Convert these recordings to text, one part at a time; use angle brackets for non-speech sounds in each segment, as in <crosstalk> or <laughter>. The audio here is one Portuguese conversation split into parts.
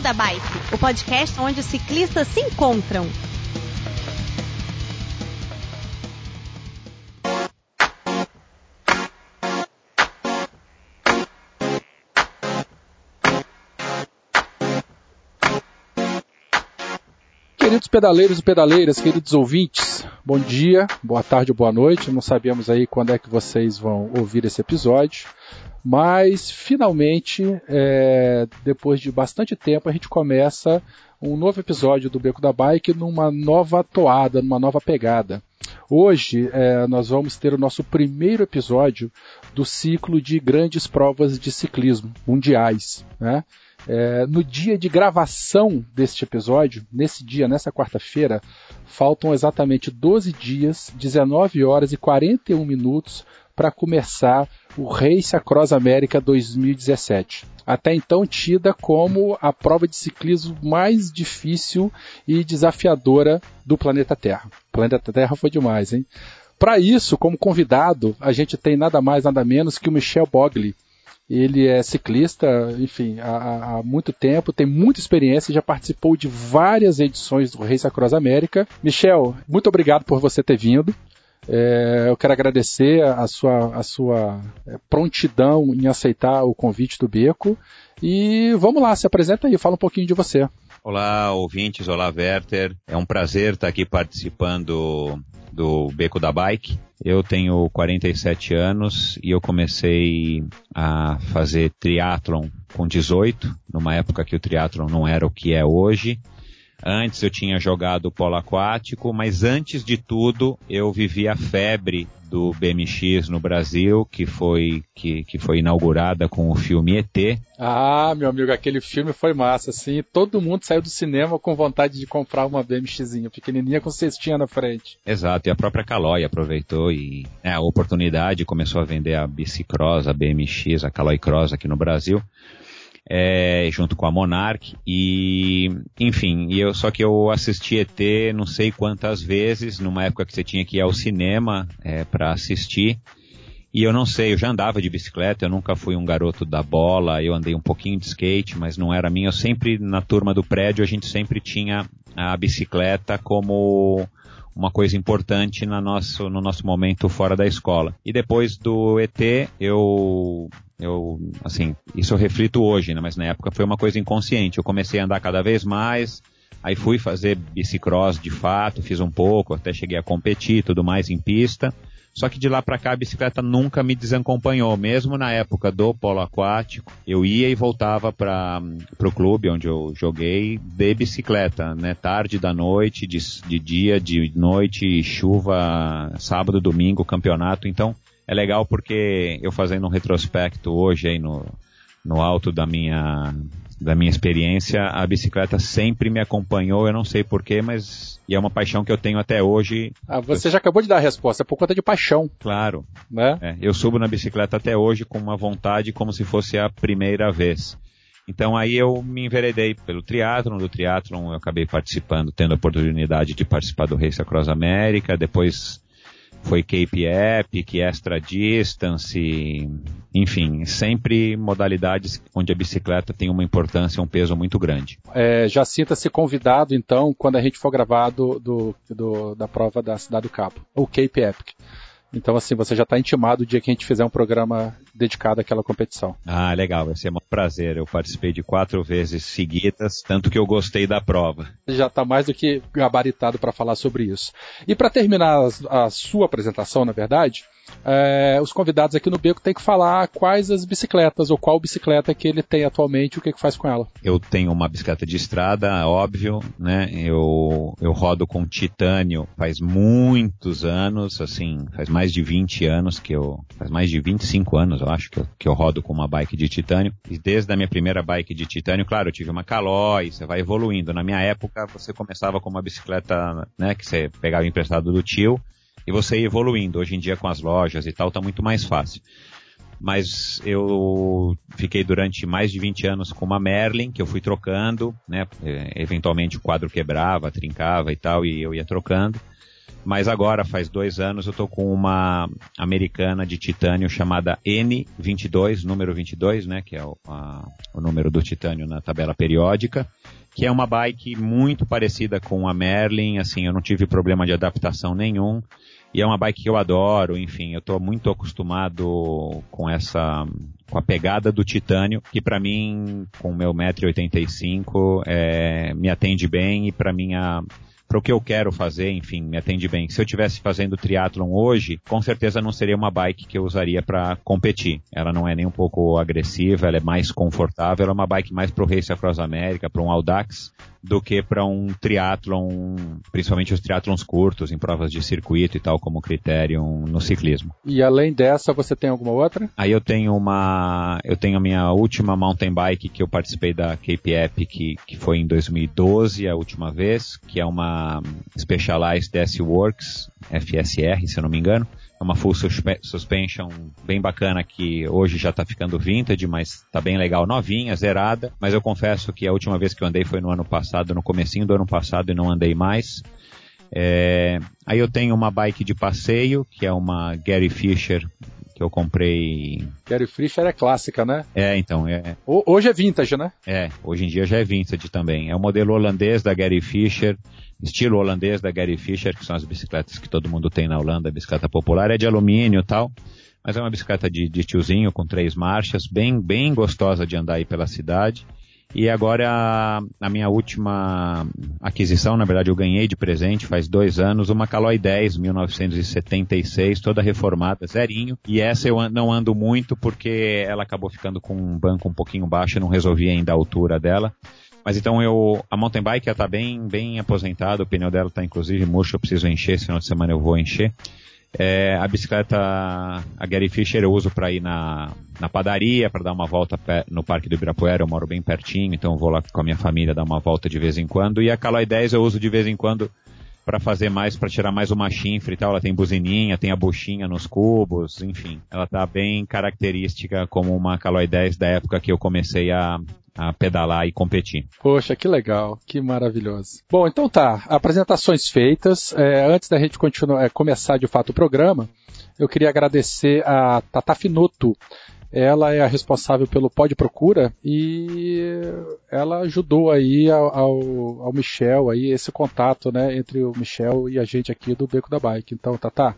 Da Bike, o podcast onde os ciclistas se encontram. Queridos pedaleiros e pedaleiras, queridos ouvintes, bom dia, boa tarde ou boa noite. Não sabemos aí quando é que vocês vão ouvir esse episódio, mas finalmente, é, depois de bastante tempo, a gente começa um novo episódio do Beco da Bike numa nova toada, numa nova pegada. Hoje é, nós vamos ter o nosso primeiro episódio do ciclo de grandes provas de ciclismo mundiais. Né? É, no dia de gravação deste episódio, nesse dia, nessa quarta-feira, faltam exatamente 12 dias, 19 horas e 41 minutos para começar o Race Across América 2017. Até então tida como a prova de ciclismo mais difícil e desafiadora do planeta Terra. O planeta Terra foi demais, hein? Para isso, como convidado, a gente tem nada mais, nada menos que o Michel Bogli, ele é ciclista, enfim, há, há, muito tempo, tem muita experiência, já participou de várias edições do Race Across América. Michel, muito obrigado por você ter vindo. É, eu quero agradecer a sua, a sua é, prontidão em aceitar o convite do Beco. E vamos lá, se apresenta aí, fala um pouquinho de você. Olá, ouvintes, olá, Werther. É um prazer estar aqui participando do Beco da Bike. Eu tenho 47 anos e eu comecei a fazer triatlon com 18, numa época que o triatlon não era o que é hoje. Antes eu tinha jogado polo aquático, mas antes de tudo eu vivi a febre do BMX no Brasil, que foi, que, que foi inaugurada com o filme ET. Ah, meu amigo, aquele filme foi massa, assim. Todo mundo saiu do cinema com vontade de comprar uma BMXzinha, pequenininha com cestinha na frente. Exato, e a própria Caloi aproveitou e é, a oportunidade começou a vender a Bicicross, a BMX, a Caloi Cross aqui no Brasil é, junto com a Monarch e enfim, e eu só que eu assisti ET não sei quantas vezes numa época que você tinha que ir ao cinema é, para assistir e eu não sei, eu já andava de bicicleta, eu nunca fui um garoto da bola, eu andei um pouquinho de skate, mas não era minha. Eu sempre na turma do prédio a gente sempre tinha a bicicleta como uma coisa importante no nosso, no nosso momento fora da escola. E depois do ET, eu, eu, assim, isso eu reflito hoje, né? Mas na época foi uma coisa inconsciente. Eu comecei a andar cada vez mais, aí fui fazer bicicross de fato, fiz um pouco, até cheguei a competir tudo mais em pista. Só que de lá para cá a bicicleta nunca me desacompanhou, mesmo na época do polo aquático. Eu ia e voltava para o clube onde eu joguei de bicicleta, né? Tarde da noite, de, de dia, de noite, chuva, sábado, domingo, campeonato. Então é legal porque eu fazendo um retrospecto hoje aí no, no alto da minha da minha experiência, a bicicleta sempre me acompanhou, eu não sei porquê, mas e é uma paixão que eu tenho até hoje. Ah, você eu... já acabou de dar a resposta, é por conta de paixão. Claro. Né? É, eu subo na bicicleta até hoje com uma vontade como se fosse a primeira vez. Então aí eu me enveredei pelo triatlon, do triatlon eu acabei participando, tendo a oportunidade de participar do Race Across América, depois foi Cape Epic, Extra Distance, enfim, sempre modalidades onde a bicicleta tem uma importância, um peso muito grande. É, já sinta-se convidado, então, quando a gente for gravar do, do, do, da prova da Cidade do Cabo, o Cape Epic. Então, assim, você já está intimado o dia que a gente fizer um programa dedicado àquela competição. Ah, legal, vai ser um prazer. Eu participei de quatro vezes seguidas, tanto que eu gostei da prova. Já está mais do que gabaritado para falar sobre isso. E para terminar a sua apresentação, na verdade, é, os convidados aqui no Beco têm que falar quais as bicicletas ou qual bicicleta que ele tem atualmente e o que, que faz com ela. Eu tenho uma bicicleta de estrada, óbvio, né? Eu, eu rodo com titânio faz muitos anos, assim, faz mais de 20 anos que eu, faz mais de 25 anos, eu acho, que eu, que eu rodo com uma bike de titânio. E desde a minha primeira bike de titânio, claro, eu tive uma Caloi, você vai evoluindo. Na minha época, você começava com uma bicicleta, né, que você pegava emprestado do tio, e você ir evoluindo. Hoje em dia com as lojas e tal tá muito mais fácil. Mas eu fiquei durante mais de 20 anos com uma Merlin, que eu fui trocando, né? É, eventualmente o quadro quebrava, trincava e tal, e eu ia trocando. Mas agora, faz dois anos, eu estou com uma americana de titânio chamada N22, número 22, né, que é o, a, o número do titânio na tabela periódica, que é uma bike muito parecida com a Merlin, assim, eu não tive problema de adaptação nenhum. E é uma bike que eu adoro, enfim, eu estou muito acostumado com essa, com a pegada do titânio, que para mim, com meu 1,85m, é, me atende bem e para mim a, para o que eu quero fazer, enfim, me atende bem. Se eu tivesse fazendo triatlon hoje, com certeza não seria uma bike que eu usaria para competir. Ela não é nem um pouco agressiva, ela é mais confortável, ela é uma bike mais para o Race Across America, para um Audax, do que para um triatlon, principalmente os triatlons curtos, em provas de circuito e tal, como critério no ciclismo. E além dessa, você tem alguma outra? Aí eu tenho uma, eu tenho a minha última mountain bike que eu participei da Cape Epic, que foi em 2012, a última vez, que é uma Specialized S-Works, FSR, se eu não me engano é uma full suspension bem bacana que hoje já está ficando vintage, mas está bem legal, novinha, zerada. Mas eu confesso que a última vez que eu andei foi no ano passado, no comecinho do ano passado e não andei mais. É... Aí eu tenho uma bike de passeio, que é uma Gary Fisher que eu comprei. Gary Fisher é clássica, né? É, então. É... Hoje é vintage, né? É, hoje em dia já é vintage também. É o modelo holandês da Gary Fisher estilo holandês da Gary Fisher, que são as bicicletas que todo mundo tem na Holanda, bicicleta popular, é de alumínio e tal, mas é uma bicicleta de, de tiozinho com três marchas, bem, bem gostosa de andar aí pela cidade. E agora a, a, minha última aquisição, na verdade eu ganhei de presente faz dois anos, uma Caloi 10, 1976, toda reformada, zerinho. E essa eu não ando muito porque ela acabou ficando com um banco um pouquinho baixo, não resolvi ainda a altura dela. Mas então eu. A mountain bike ela tá bem, bem aposentada, o pneu dela tá inclusive murcho, eu preciso encher, esse final de semana eu vou encher. É, a bicicleta, a Gary Fisher eu uso para ir na, na padaria, para dar uma volta no Parque do Ibirapuera, eu moro bem pertinho, então eu vou lá com a minha família dar uma volta de vez em quando. E a Caloi 10 eu uso de vez em quando para fazer mais, para tirar mais uma chifre e tal. Ela tem buzininha, tem a buchinha nos cubos, enfim. Ela tá bem característica como uma Caloi 10 da época que eu comecei a, a pedalar e competir. Poxa, que legal, que maravilhoso. Bom, então tá, apresentações feitas. É, antes da gente continuar, é, começar de fato o programa, eu queria agradecer a Tata Finoto. Ela é a responsável pelo Pode Procura e ela ajudou aí ao, ao, Michel aí esse contato, né, entre o Michel e a gente aqui do Beco da Bike. Então, Tata,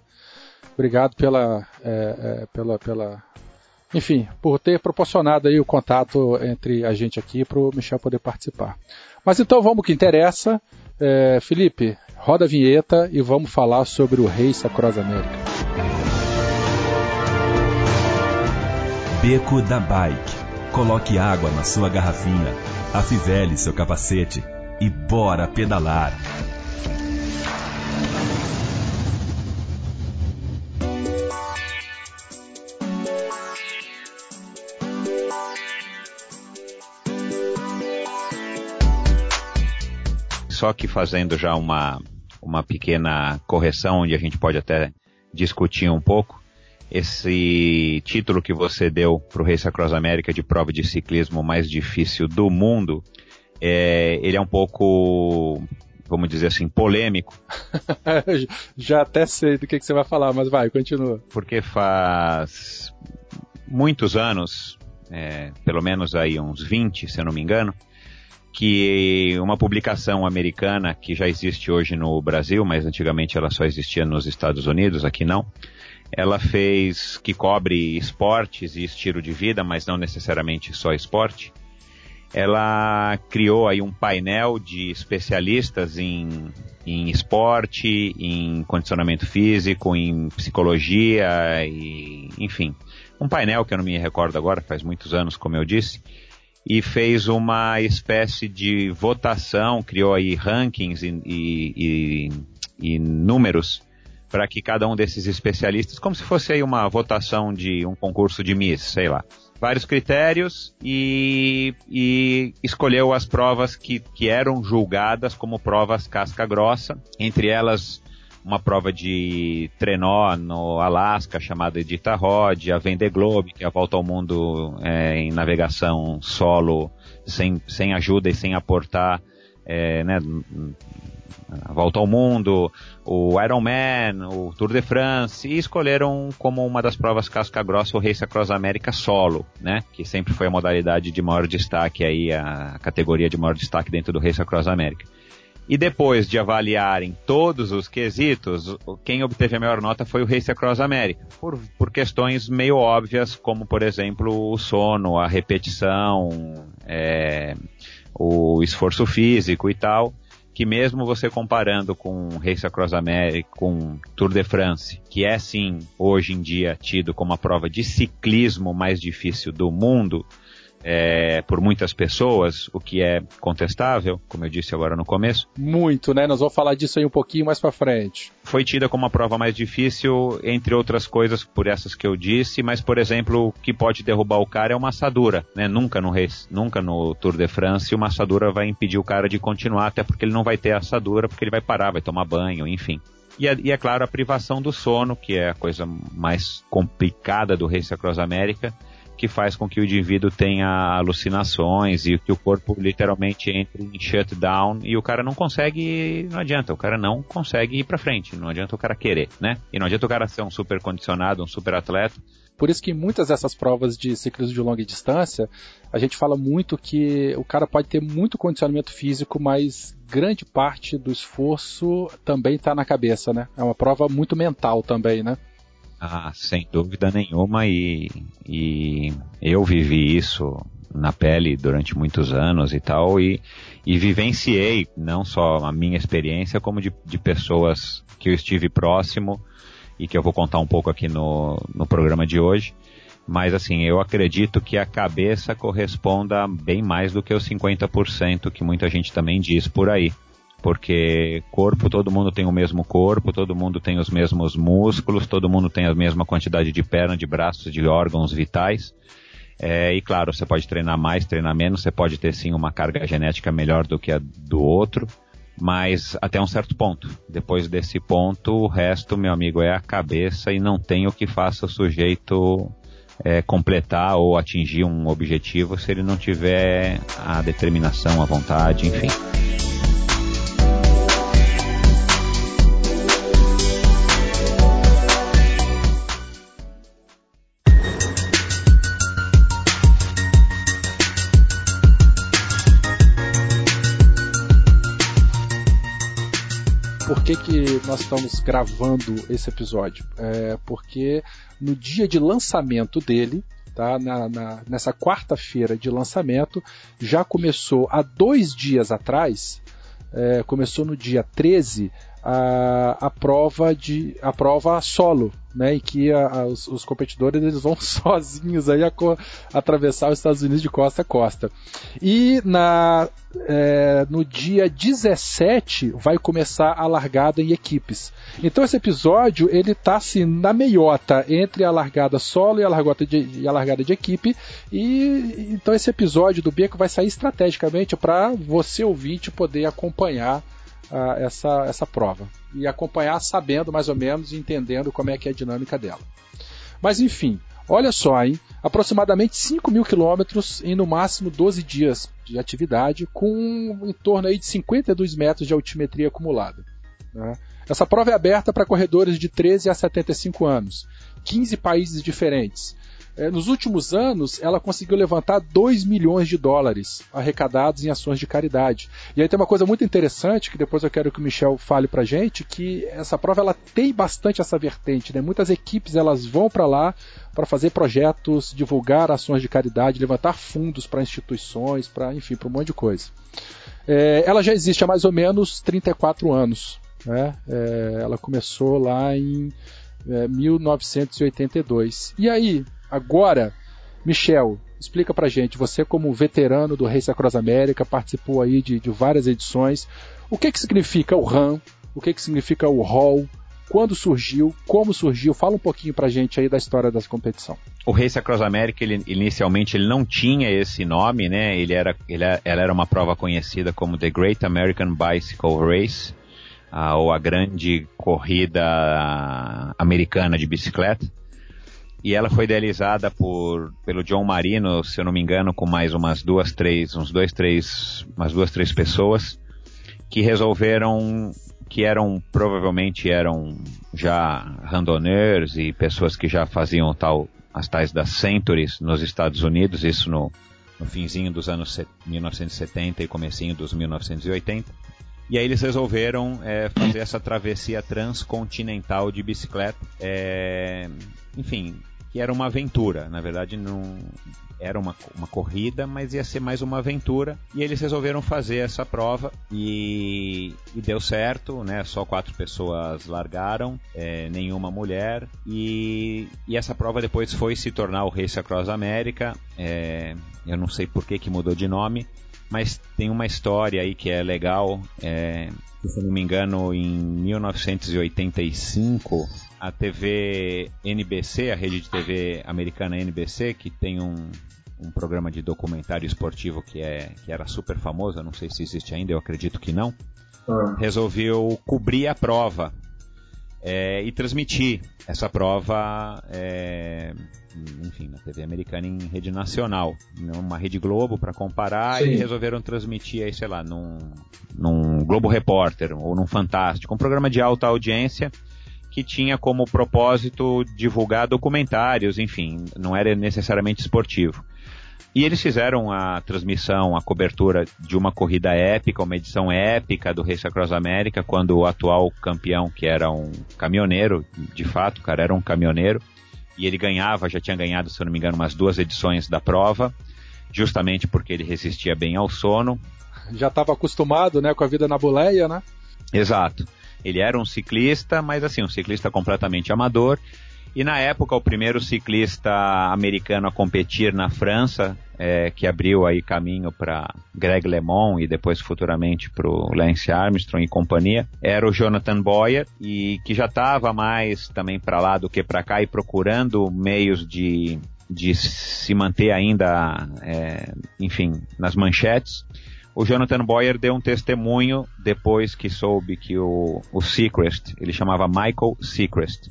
obrigado pela, é, é, pela, pela enfim, por ter proporcionado aí o contato entre a gente aqui para o Michel poder participar. Mas então vamos que interessa. É, Felipe, roda a vinheta e vamos falar sobre o Race Across América. Beco da Bike. Coloque água na sua garrafinha, afivele seu capacete e bora pedalar. Só que fazendo já uma, uma pequena correção, onde a gente pode até discutir um pouco. Esse título que você deu para o Race Across America de prova de ciclismo mais difícil do mundo, é, ele é um pouco, vamos dizer assim, polêmico. <laughs> Já até sei do que, que você vai falar, mas vai, continua. Porque faz muitos anos, é, pelo menos aí uns 20, se eu não me engano, que uma publicação americana que já existe hoje no Brasil, mas antigamente ela só existia nos Estados Unidos, aqui não. Ela fez que cobre esportes e estilo de vida, mas não necessariamente só esporte. Ela criou aí um painel de especialistas em, em esporte, em condicionamento físico, em psicologia e, enfim, um painel que eu não me recordo agora, faz muitos anos, como eu disse, e fez uma espécie de votação, criou aí rankings e, e, e, e números para que cada um desses especialistas, como se fosse aí uma votação de um concurso de Miss, sei lá, vários critérios e, e escolheu as provas que, que eram julgadas como provas casca grossa, entre elas uma prova de trenó no Alasca chamada Edita Rod, a Vender Globe, que é a volta ao mundo é, em navegação solo, sem, sem ajuda e sem aportar é, né, a Volta ao Mundo, o Ironman, o Tour de France, e escolheram como uma das provas casca grossa o Race Across America solo, né? Que sempre foi a modalidade de maior destaque aí, a categoria de maior destaque dentro do Race Across America. E depois de avaliarem todos os quesitos, quem obteve a maior nota foi o Race Across America, por, por questões meio óbvias, como por exemplo o sono, a repetição, é, o esforço físico e tal, que mesmo você comparando com Race Across America, com Tour de France, que é sim hoje em dia tido como a prova de ciclismo mais difícil do mundo, é, por muitas pessoas, o que é contestável, como eu disse agora no começo. Muito, né? Nós vamos falar disso aí um pouquinho mais para frente. Foi tida como a prova mais difícil, entre outras coisas, por essas que eu disse, mas, por exemplo, o que pode derrubar o cara é uma assadura, né? Nunca no race, nunca no Tour de France, uma assadura vai impedir o cara de continuar, até porque ele não vai ter assadura, porque ele vai parar, vai tomar banho, enfim. E é, e é, claro a privação do sono, que é a coisa mais complicada do Race Across América, que faz com que o indivíduo tenha alucinações e que o corpo literalmente entre em shutdown e o cara não consegue, não adianta, o cara não consegue ir para frente, não adianta o cara querer, né? E não adianta o cara ser um super condicionado, um super atleta. Por isso que muitas dessas provas de ciclismo de longa distância, a gente fala muito que o cara pode ter muito condicionamento físico, mas grande parte do esforço também está na cabeça, né? É uma prova muito mental também, né? Ah, sem dúvida nenhuma, e, e eu vivi isso na pele durante muitos anos e tal, e, e vivenciei não só a minha experiência, como de, de pessoas que eu estive próximo e que eu vou contar um pouco aqui no, no programa de hoje. Mas assim, eu acredito que a cabeça corresponda bem mais do que os 50% que muita gente também diz por aí porque corpo, todo mundo tem o mesmo corpo, todo mundo tem os mesmos músculos, todo mundo tem a mesma quantidade de perna, de braços, de órgãos vitais. É, e claro, você pode treinar mais, treinar menos, você pode ter sim uma carga genética melhor do que a do outro, mas até um certo ponto. Depois desse ponto, o resto, meu amigo, é a cabeça e não tem o que faça o sujeito é, completar ou atingir um objetivo se ele não tiver a determinação, a vontade, enfim. Por que, que nós estamos gravando esse episódio? É porque no dia de lançamento dele, tá? Na, na, nessa quarta-feira de lançamento, já começou há dois dias atrás, é, começou no dia 13, a, a prova de a prova solo, né, em que a, a, os, os, competidores eles vão <laughs> sozinhos aí a, atravessar os Estados Unidos de costa a costa. E na, é, no dia 17 vai começar a largada em equipes. Então esse episódio ele tá assim na meiota entre a largada solo e a largada de, e a largada de equipe. E então esse episódio do Beco vai sair estrategicamente para você ouvinte poder acompanhar uh, essa, essa prova e acompanhar sabendo mais ou menos e entendendo como é que é a dinâmica dela. Mas enfim, olha só, hein? aproximadamente 5 mil quilômetros em no máximo 12 dias de atividade, com em torno aí de 52 metros de altimetria acumulada. Né? Essa prova é aberta para corredores de 13 a 75 anos, 15 países diferentes, nos últimos anos, ela conseguiu levantar 2 milhões de dólares arrecadados em ações de caridade. E aí tem uma coisa muito interessante, que depois eu quero que o Michel fale pra gente, que essa prova ela tem bastante essa vertente. Né? Muitas equipes elas vão para lá para fazer projetos, divulgar ações de caridade, levantar fundos para instituições, para enfim, para um monte de coisa. É, ela já existe há mais ou menos 34 anos. Né? É, ela começou lá em 1982. É, e aí, Agora, Michel, explica pra gente, você como veterano do Race Across América, participou aí de, de várias edições, o que que significa o RAM, o que que significa o Hall, quando surgiu, como surgiu, fala um pouquinho pra gente aí da história dessa competição. O Race Across America, ele, inicialmente, ele não tinha esse nome, né, ele era, ele, ela era uma prova conhecida como The Great American Bicycle Race, a, ou a grande corrida americana de bicicleta, e ela foi idealizada por pelo John Marino, se eu não me engano, com mais umas duas, três, uns dois, três, umas duas, três pessoas. que resolveram que eram provavelmente eram já randonneurs e pessoas que já faziam tal as tais das centuries nos Estados Unidos, isso no, no finzinho dos anos 1970 e comecinho dos 1980. E aí eles resolveram é, fazer essa travessia transcontinental de bicicleta. É, enfim, que era uma aventura. Na verdade, não era uma, uma corrida, mas ia ser mais uma aventura. E eles resolveram fazer essa prova e, e deu certo, né? Só quatro pessoas largaram, é, nenhuma mulher. E, e essa prova depois foi se tornar o Race Across America. É, eu não sei por que, que mudou de nome, mas tem uma história aí que é legal. É, se não me engano, em 1985 a TV NBC, a rede de TV americana NBC, que tem um, um programa de documentário esportivo que, é, que era super famoso, eu não sei se existe ainda, eu acredito que não, ah. resolveu cobrir a prova é, e transmitir essa prova, é, enfim, na TV americana em rede nacional, uma rede Globo para comparar Sim. e resolveram transmitir aí, sei lá, num, num Globo Repórter ou num Fantástico, um programa de alta audiência que tinha como propósito divulgar documentários, enfim, não era necessariamente esportivo. E eles fizeram a transmissão, a cobertura de uma corrida épica, uma edição épica do Race Across America, quando o atual campeão, que era um caminhoneiro, de fato, cara, era um caminhoneiro, e ele ganhava, já tinha ganhado, se eu não me engano, umas duas edições da prova, justamente porque ele resistia bem ao sono. Já estava acostumado, né, com a vida na boleia, né? Exato. Ele era um ciclista, mas assim, um ciclista completamente amador. E na época, o primeiro ciclista americano a competir na França, é, que abriu aí caminho para Greg LeMond e depois futuramente para o Lance Armstrong e companhia, era o Jonathan Boyer, e que já estava mais também para lá do que para cá e procurando meios de, de se manter ainda, é, enfim, nas manchetes. O Jonathan Boyer deu um testemunho depois que soube que o, o Seacrest, ele chamava Michael Seacrest,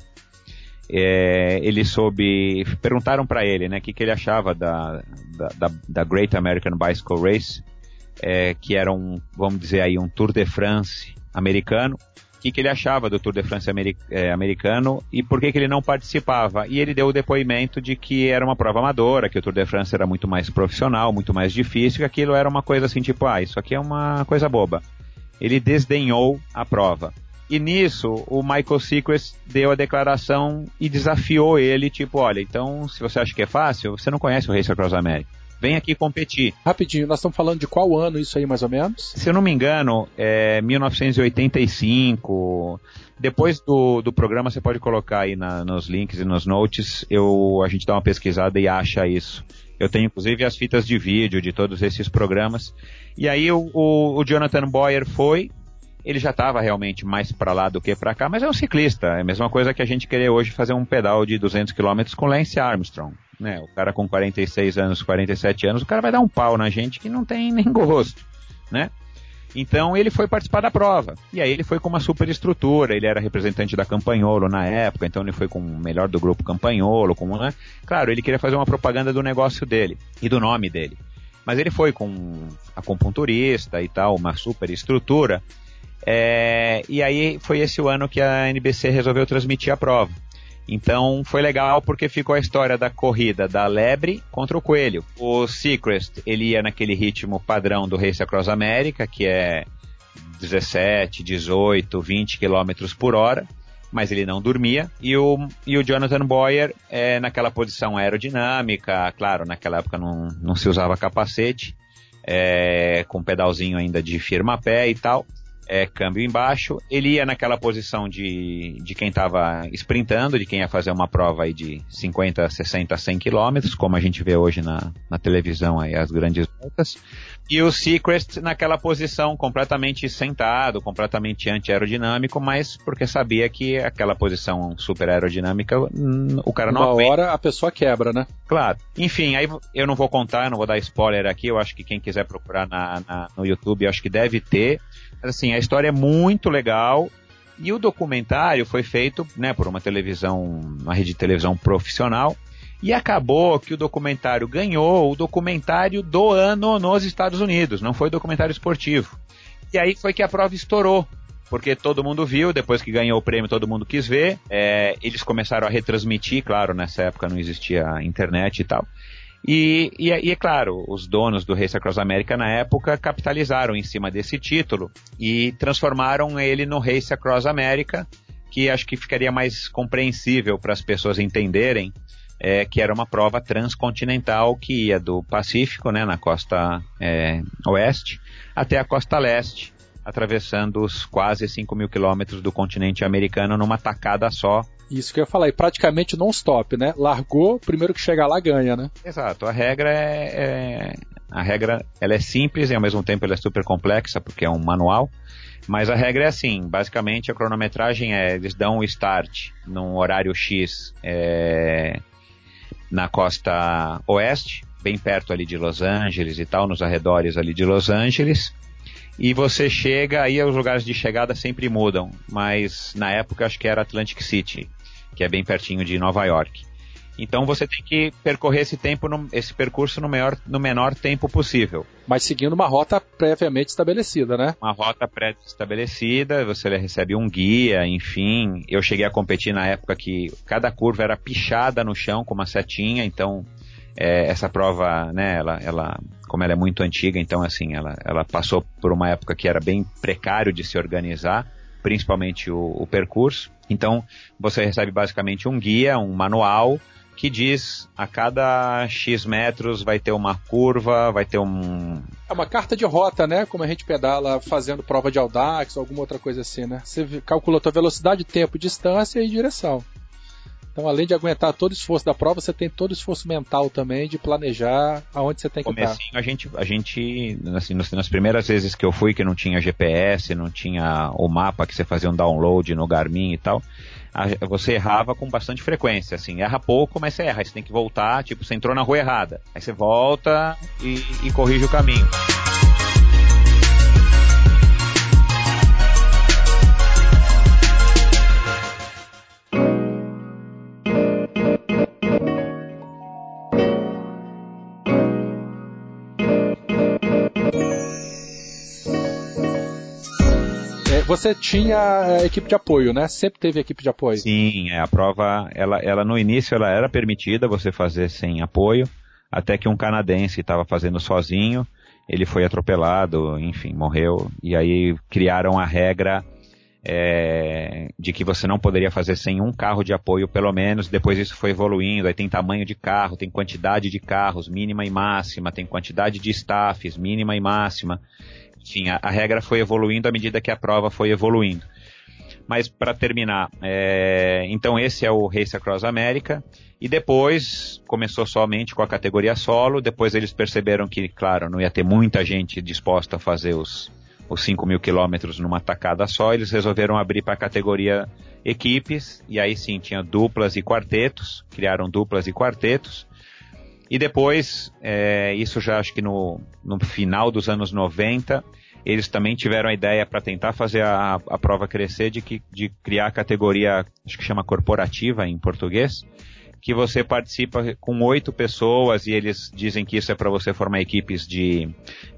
é, ele soube. Perguntaram para ele né, o que, que ele achava da, da, da, Great American Bicycle Race, é, que era um, vamos dizer aí, um Tour de France americano. O que, que ele achava do Tour de France é, americano e por que, que ele não participava. E ele deu o depoimento de que era uma prova amadora, que o Tour de France era muito mais profissional, muito mais difícil, que aquilo era uma coisa assim, tipo, ah, isso aqui é uma coisa boba. Ele desdenhou a prova. E nisso, o Michael Secrets deu a declaração e desafiou ele, tipo, olha, então, se você acha que é fácil, você não conhece o Race Across America. Vem aqui competir. Rapidinho, nós estamos falando de qual ano isso aí, mais ou menos? Se eu não me engano, é 1985. Depois do, do programa, você pode colocar aí na, nos links e nos notes, eu, a gente dá uma pesquisada e acha isso. Eu tenho inclusive as fitas de vídeo de todos esses programas. E aí o, o, o Jonathan Boyer foi, ele já estava realmente mais para lá do que para cá, mas é um ciclista. É a mesma coisa que a gente querer hoje fazer um pedal de 200 km com Lance Armstrong. Né? O cara com 46 anos, 47 anos, o cara vai dar um pau na gente que não tem <laughs> nem gosto, né? Então ele foi participar da prova. E aí ele foi com uma super estrutura, ele era representante da Campanholo na época, então ele foi com o melhor do grupo Campanholo, com, né? Claro, ele queria fazer uma propaganda do negócio dele e do nome dele. Mas ele foi com a compunturista e tal, uma super estrutura. É, e aí foi esse o ano que a NBC resolveu transmitir a prova. Então foi legal porque ficou a história da corrida da lebre contra o coelho. O Secrest, ele ia naquele ritmo padrão do Race Across America, que é 17, 18, 20 km por hora, mas ele não dormia. E o, e o Jonathan Boyer é naquela posição aerodinâmica, claro, naquela época não, não se usava capacete, é, com pedalzinho ainda de firma-pé e tal é, câmbio embaixo, ele ia naquela posição de, de quem estava sprintando, de quem ia fazer uma prova aí de 50, 60, 100 quilômetros, como a gente vê hoje na, na televisão aí, as grandes voltas. E o Secret naquela posição completamente sentado, completamente anti-aerodinâmico, mas porque sabia que aquela posição super aerodinâmica, hum, o cara não Uma aguenta. hora a pessoa quebra, né? Claro. Enfim, aí eu não vou contar, não vou dar spoiler aqui, eu acho que quem quiser procurar na, na no YouTube, acho que deve ter. Assim, a história é muito legal. E o documentário foi feito né, por uma televisão, uma rede de televisão profissional. E acabou que o documentário ganhou o documentário do ano nos Estados Unidos, não foi documentário esportivo. E aí foi que a prova estourou porque todo mundo viu, depois que ganhou o prêmio, todo mundo quis ver. É, eles começaram a retransmitir, claro, nessa época não existia internet e tal. E, e, e, é claro, os donos do Race Across America na época capitalizaram em cima desse título e transformaram ele no Race Across America, que acho que ficaria mais compreensível para as pessoas entenderem é, que era uma prova transcontinental que ia do Pacífico, né, na costa é, oeste, até a costa leste, atravessando os quase 5 mil quilômetros do continente americano numa tacada só. Isso que eu ia falar, e praticamente non-stop, né? Largou, primeiro que chegar lá ganha, né? Exato, a regra é, é, a regra ela é simples e ao mesmo tempo ela é super complexa porque é um manual. Mas a regra é assim, basicamente a cronometragem é, eles dão o start num horário X é, na costa oeste, bem perto ali de Los Angeles e tal, nos arredores ali de Los Angeles. E você chega, aí os lugares de chegada sempre mudam, mas na época acho que era Atlantic City, que é bem pertinho de Nova York. Então você tem que percorrer esse tempo, no, esse percurso no, maior, no menor tempo possível. Mas seguindo uma rota previamente estabelecida, né? Uma rota pré-estabelecida, você recebe um guia, enfim. Eu cheguei a competir na época que cada curva era pichada no chão com uma setinha, então é, essa prova, né, ela, ela, como ela é muito antiga, então assim, ela, ela passou por uma época que era bem precário de se organizar, principalmente o, o percurso. Então, você recebe basicamente um guia, um manual, que diz a cada X metros vai ter uma curva, vai ter um. É uma carta de rota, né? Como a gente pedala fazendo prova de Audax, alguma outra coisa assim, né? Você calcula a tua velocidade, tempo, distância e direção. Então, além de aguentar todo o esforço da prova, você tem todo o esforço mental também de planejar aonde você tem que estar. A gente, a gente assim, nas primeiras vezes que eu fui, que não tinha GPS, não tinha o mapa que você fazia um download no Garmin e tal, você errava com bastante frequência, assim, erra pouco, mas você erra, aí você tem que voltar, tipo, você entrou na rua errada, aí você volta e, e corrige o caminho. Você tinha é, equipe de apoio, né? Sempre teve equipe de apoio. Sim, é, a prova, ela, ela no início ela era permitida você fazer sem apoio, até que um canadense estava fazendo sozinho, ele foi atropelado, enfim, morreu, e aí criaram a regra é, de que você não poderia fazer sem um carro de apoio, pelo menos. Depois isso foi evoluindo. Aí tem tamanho de carro, tem quantidade de carros mínima e máxima, tem quantidade de staffs mínima e máxima enfim, a, a regra foi evoluindo à medida que a prova foi evoluindo. Mas para terminar, é, então esse é o Race Across America. E depois começou somente com a categoria solo. Depois eles perceberam que, claro, não ia ter muita gente disposta a fazer os, os 5 mil quilômetros numa tacada só. Eles resolveram abrir para a categoria equipes. E aí sim tinha duplas e quartetos. Criaram duplas e quartetos. E depois, é, isso já acho que no, no final dos anos 90, eles também tiveram a ideia para tentar fazer a, a prova crescer de, que, de criar a categoria, acho que chama corporativa em português, que você participa com oito pessoas e eles dizem que isso é para você formar equipes de,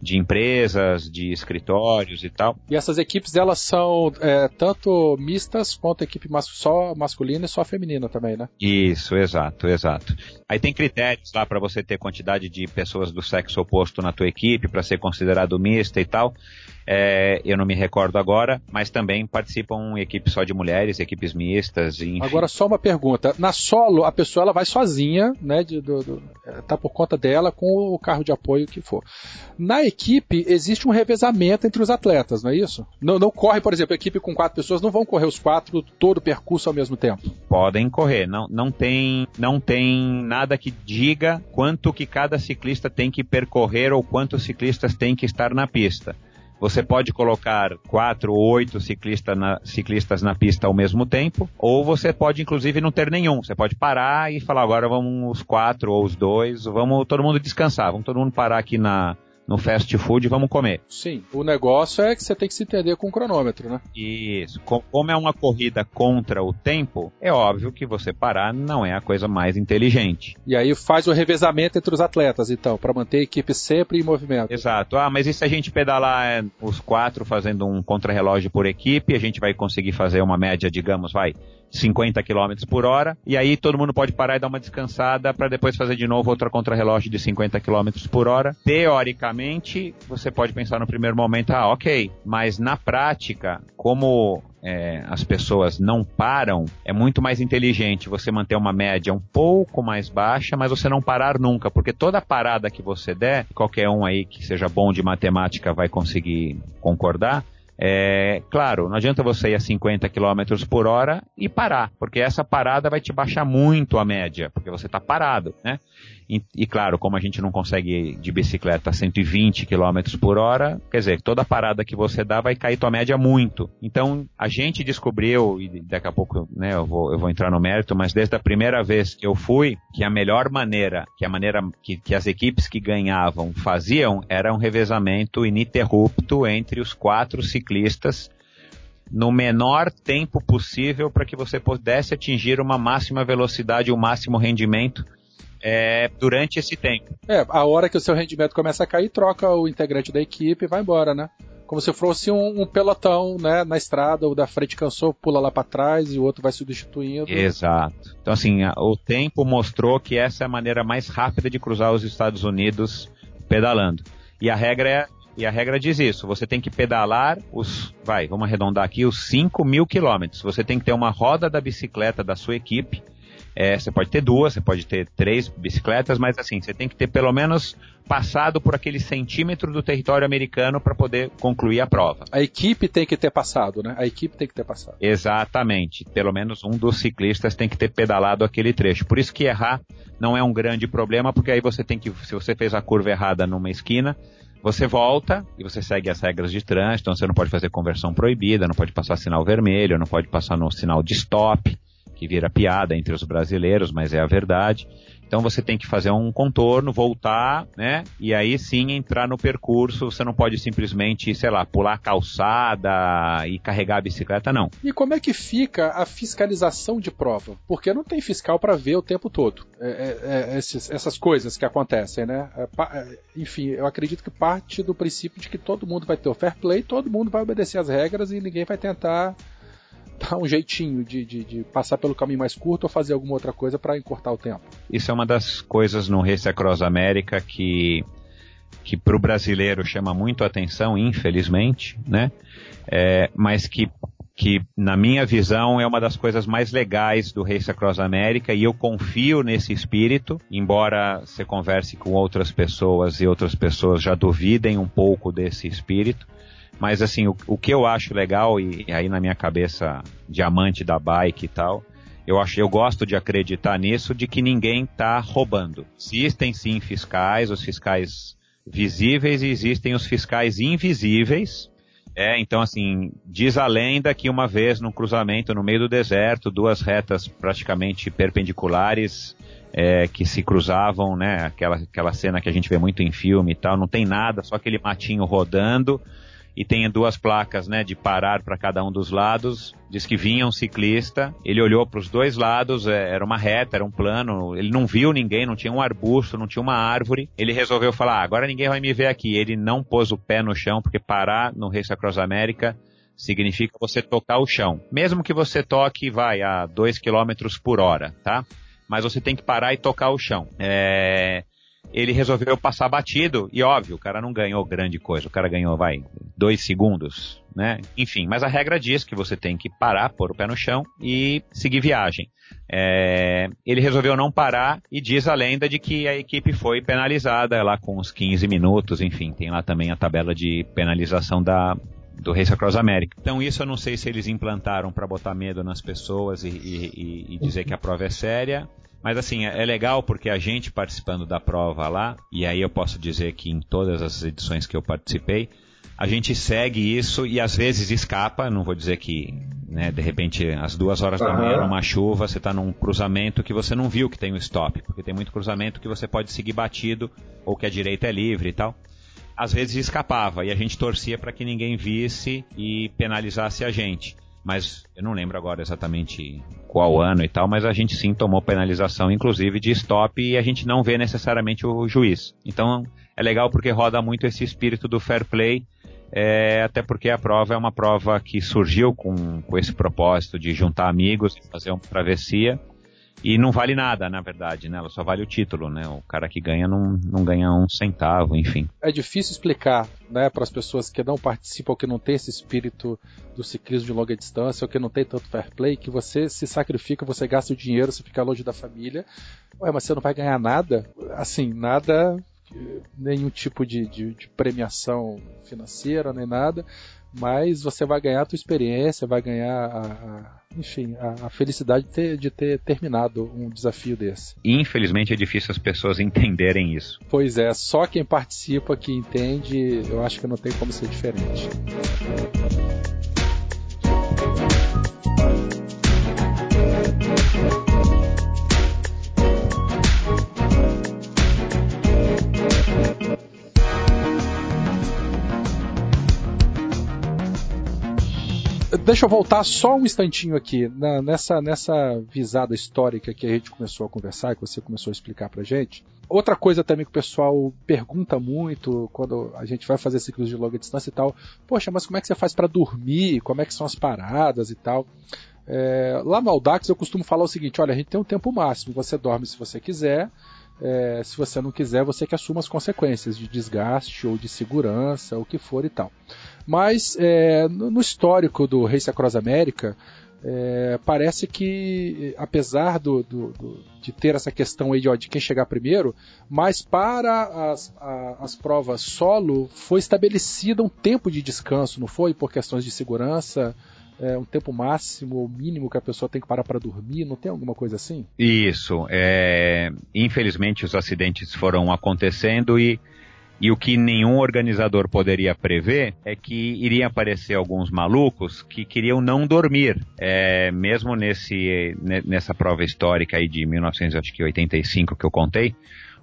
de empresas, de escritórios e tal. E essas equipes elas são é, tanto mistas quanto equipe mas só masculina e só feminina também, né? Isso, exato, exato. Aí tem critérios lá para você ter quantidade de pessoas do sexo oposto na tua equipe para ser considerado mista e tal. É, eu não me recordo agora, mas também participam equipes só de mulheres, equipes mistas. Enfim. Agora só uma pergunta: na solo a pessoa ela vai sozinha, né? De, do, do, é, tá por conta dela com o carro de apoio que for. Na equipe existe um revezamento entre os atletas, não é isso? Não, não corre, por exemplo, a equipe com quatro pessoas não vão correr os quatro todo o percurso ao mesmo tempo. Podem correr, não, não tem não tem nada que diga quanto que cada ciclista tem que percorrer ou quantos ciclistas tem que estar na pista. Você pode colocar quatro ou oito ciclista na, ciclistas na pista ao mesmo tempo, ou você pode inclusive não ter nenhum. Você pode parar e falar agora vamos os quatro ou os dois, vamos todo mundo descansar, vamos todo mundo parar aqui na, no fast food vamos comer. Sim, o negócio é que você tem que se entender com o cronômetro, né? Isso. Como é uma corrida contra o tempo, é óbvio que você parar não é a coisa mais inteligente. E aí faz o revezamento entre os atletas, então, para manter a equipe sempre em movimento. Exato. Ah, mas e se a gente pedalar é, os quatro fazendo um contrarrelógio por equipe, a gente vai conseguir fazer uma média, digamos, vai, 50 km por hora, e aí todo mundo pode parar e dar uma descansada para depois fazer de novo outra contrarrelógio de 50 km por hora. Teoricamente, você pode pensar no primeiro momento, ah, ok, mas na prática, como é, as pessoas não param, é muito mais inteligente você manter uma média um pouco mais baixa, mas você não parar nunca, porque toda parada que você der, qualquer um aí que seja bom de matemática vai conseguir concordar, é, claro, não adianta você ir a 50 km por hora e parar, porque essa parada vai te baixar muito a média, porque você está parado, né? E, e, claro, como a gente não consegue de bicicleta a 120 km por hora, quer dizer, toda parada que você dá vai cair tua média muito. Então, a gente descobriu, e daqui a pouco né, eu, vou, eu vou entrar no mérito, mas desde a primeira vez que eu fui, que a melhor maneira, que a maneira que, que as equipes que ganhavam faziam, era um revezamento ininterrupto entre os quatro ciclistas no menor tempo possível para que você pudesse atingir uma máxima velocidade, o um máximo rendimento é, durante esse tempo. É, a hora que o seu rendimento começa a cair, troca o integrante da equipe e vai embora, né? Como se fosse um, um pelotão, né, na estrada, o da frente cansou, pula lá para trás e o outro vai substituindo. Exato. Então assim, o tempo mostrou que essa é a maneira mais rápida de cruzar os Estados Unidos pedalando. E a regra é e a regra diz isso: você tem que pedalar os, vai, vamos arredondar aqui, os 5 mil quilômetros. Você tem que ter uma roda da bicicleta da sua equipe é, você pode ter duas, você pode ter três bicicletas, mas assim, você tem que ter pelo menos passado por aquele centímetro do território americano para poder concluir a prova. A equipe tem que ter passado, né? A equipe tem que ter passado. Exatamente. Pelo menos um dos ciclistas tem que ter pedalado aquele trecho. Por isso que errar não é um grande problema, porque aí você tem que, se você fez a curva errada numa esquina, você volta e você segue as regras de trânsito, então você não pode fazer conversão proibida, não pode passar sinal vermelho, não pode passar no sinal de stop que vira piada entre os brasileiros, mas é a verdade. Então você tem que fazer um contorno, voltar, né? E aí sim entrar no percurso. Você não pode simplesmente, sei lá, pular a calçada e carregar a bicicleta, não. E como é que fica a fiscalização de prova? Porque não tem fiscal para ver o tempo todo é, é, é, esses, essas coisas que acontecem, né? É, é, enfim, eu acredito que parte do princípio de que todo mundo vai ter o fair play, todo mundo vai obedecer as regras e ninguém vai tentar dar um jeitinho de, de, de, passar pelo caminho mais curto ou fazer alguma outra coisa para encurtar o tempo. Isso é uma das coisas no Race Across América que, que para o brasileiro chama muito atenção, infelizmente, né? É, mas que, que, na minha visão, é uma das coisas mais legais do Race Across América e eu confio nesse espírito, embora você converse com outras pessoas e outras pessoas já duvidem um pouco desse espírito mas assim, o, o que eu acho legal, e, e aí na minha cabeça, diamante da bike e tal, eu acho, eu gosto de acreditar nisso, de que ninguém está roubando. Existem sim fiscais, os fiscais visíveis e existem os fiscais invisíveis. É, então assim, diz a lenda que uma vez num cruzamento no meio do deserto, duas retas praticamente perpendiculares é, que se cruzavam, né? Aquela, aquela cena que a gente vê muito em filme e tal, não tem nada, só aquele matinho rodando e tem duas placas, né, de parar para cada um dos lados. Diz que vinha um ciclista, ele olhou para os dois lados, é, era uma reta, era um plano, ele não viu ninguém, não tinha um arbusto, não tinha uma árvore. Ele resolveu falar: ah, agora ninguém vai me ver aqui. Ele não pôs o pé no chão, porque parar no Race Across América significa você tocar o chão. Mesmo que você toque, vai a 2 km por hora, tá? Mas você tem que parar e tocar o chão. É ele resolveu passar batido e óbvio, o cara não ganhou grande coisa, o cara ganhou, vai, dois segundos, né? Enfim, mas a regra diz que você tem que parar, pôr o pé no chão e seguir viagem. É, ele resolveu não parar e diz a lenda de que a equipe foi penalizada lá com uns 15 minutos, enfim, tem lá também a tabela de penalização da, do Race Across America. Então isso eu não sei se eles implantaram para botar medo nas pessoas e, e, e, dizer que a prova é séria, mas assim, é, é legal porque a gente participando da prova lá, e aí eu posso dizer que em todas as edições que eu participei, a gente segue isso e às vezes escapa, não vou dizer que, né, de repente, às duas horas uhum. da manhã, numa chuva, você está num cruzamento que você não viu que tem um stop, porque tem muito cruzamento que você pode seguir batido ou que a direita é livre e tal. às vezes escapava e a gente torcia para que ninguém visse e penalizasse a gente. Mas eu não lembro agora exatamente qual ano e tal, mas a gente sim tomou penalização, inclusive de stop, e a gente não vê necessariamente o juiz. Então é legal porque roda muito esse espírito do fair play, é, até porque a prova é uma prova que surgiu com, com esse propósito de juntar amigos e fazer uma travessia. E não vale nada, na verdade, né? Ela só vale o título, né? O cara que ganha não, não ganha um centavo, enfim. É difícil explicar, né, para as pessoas que não participam, que não tem esse espírito do ciclismo de longa distância, ou que não tem tanto fair play, que você se sacrifica, você gasta o dinheiro, você fica longe da família. Ué, mas você não vai ganhar nada? Assim, nada, nenhum tipo de, de, de premiação financeira, nem nada mas você vai ganhar a tua experiência, vai ganhar a, a enfim, a, a felicidade de ter, de ter, terminado um desafio desse. Infelizmente é difícil as pessoas entenderem isso. Pois é, só quem participa que entende, eu acho que não tem como ser diferente. Deixa eu voltar só um instantinho aqui na, nessa, nessa visada histórica que a gente começou a conversar, que você começou a explicar pra gente. Outra coisa também que o pessoal pergunta muito quando a gente vai fazer ciclos de longa distância e tal, poxa, mas como é que você faz para dormir? Como é que são as paradas e tal? É, lá no Audax eu costumo falar o seguinte: olha, a gente tem um tempo máximo, você dorme se você quiser, é, se você não quiser, você que assuma as consequências de desgaste ou de segurança, o que for e tal. Mas é, no, histórico do Race Across America, é, parece que, apesar do, do, do, de ter essa questão aí de, ó, de, quem chegar primeiro, mas para as, a, as provas solo foi estabelecido um tempo de descanso, não foi? Por questões de segurança é, um tempo máximo ou mínimo que a pessoa tem que parar para dormir? Não tem alguma coisa assim? Isso. É, infelizmente os acidentes foram acontecendo e, e o que nenhum organizador poderia prever é que iriam aparecer alguns malucos que queriam não dormir. É, mesmo nesse, nessa prova histórica aí de 1985 que eu contei,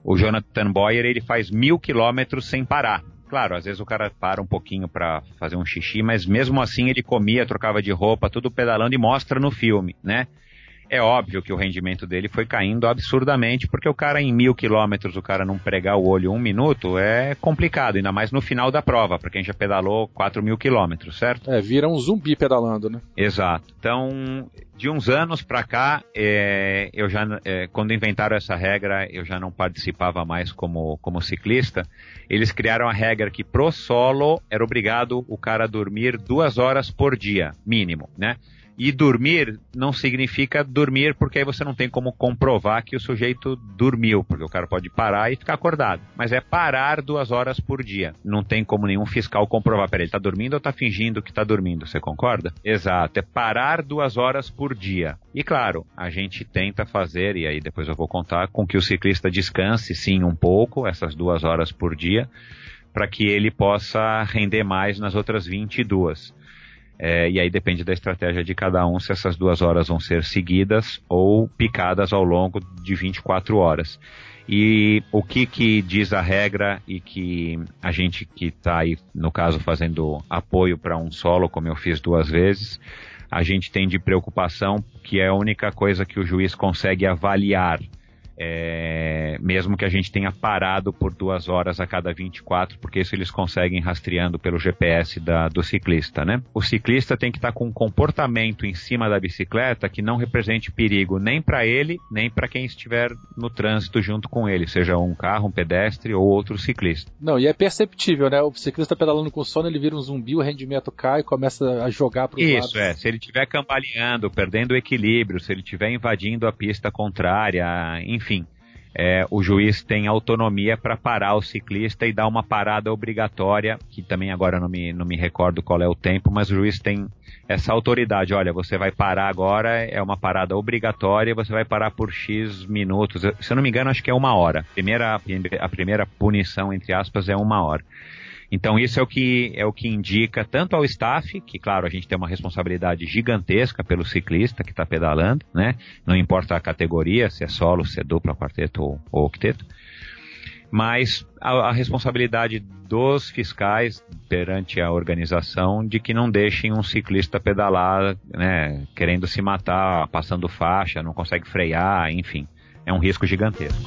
o Jonathan Boyer ele faz mil quilômetros sem parar. Claro, às vezes o cara para um pouquinho para fazer um xixi, mas mesmo assim ele comia, trocava de roupa, tudo pedalando e mostra no filme, né? É óbvio que o rendimento dele foi caindo absurdamente, porque o cara em mil quilômetros, o cara não pregar o olho um minuto é complicado, ainda mais no final da prova, para quem já pedalou quatro mil quilômetros, certo? É, vira um zumbi pedalando, né? Exato. Então, de uns anos para cá, é, eu já, é, quando inventaram essa regra, eu já não participava mais como, como ciclista. Eles criaram a regra que pro solo era obrigado o cara dormir duas horas por dia, mínimo, né? E dormir não significa dormir porque aí você não tem como comprovar que o sujeito dormiu, porque o cara pode parar e ficar acordado. Mas é parar duas horas por dia. Não tem como nenhum fiscal comprovar. Peraí, ele tá dormindo ou tá fingindo que tá dormindo? Você concorda? Exato. É parar duas horas por dia. E claro, a gente tenta fazer, e aí depois eu vou contar, com que o ciclista descanse sim um pouco, essas duas horas por dia, para que ele possa render mais nas outras 22. É, e aí depende da estratégia de cada um se essas duas horas vão ser seguidas ou picadas ao longo de 24 horas. E o que, que diz a regra e que a gente que está aí, no caso, fazendo apoio para um solo, como eu fiz duas vezes, a gente tem de preocupação que é a única coisa que o juiz consegue avaliar é, mesmo que a gente tenha parado por duas horas a cada 24, porque isso eles conseguem rastreando pelo GPS da, do ciclista, né? O ciclista tem que estar tá com um comportamento em cima da bicicleta que não represente perigo nem para ele, nem para quem estiver no trânsito junto com ele, seja um carro, um pedestre ou outro ciclista. Não, e é perceptível, né? O ciclista pedalando com sono, ele vira um zumbi, o rendimento cai e começa a jogar para os lados. Isso, é. Se ele estiver cambaleando, perdendo o equilíbrio, se ele estiver invadindo a pista contrária, enfim, enfim, é, o juiz tem autonomia para parar o ciclista e dar uma parada obrigatória, que também agora não me, não me recordo qual é o tempo, mas o juiz tem essa autoridade. Olha, você vai parar agora, é uma parada obrigatória, você vai parar por X minutos. Se eu não me engano, acho que é uma hora. Primeira, a primeira punição, entre aspas, é uma hora. Então isso é o que é o que indica tanto ao staff, que claro, a gente tem uma responsabilidade gigantesca pelo ciclista que está pedalando, né? Não importa a categoria, se é solo, se é dupla, quarteto ou, ou octeto. mas a, a, responsabilidade dos fiscais perante a organização de que não deixem um ciclista pedalar, né, querendo se matar, passando faixa, não consegue frear, enfim, é um risco gigantesco.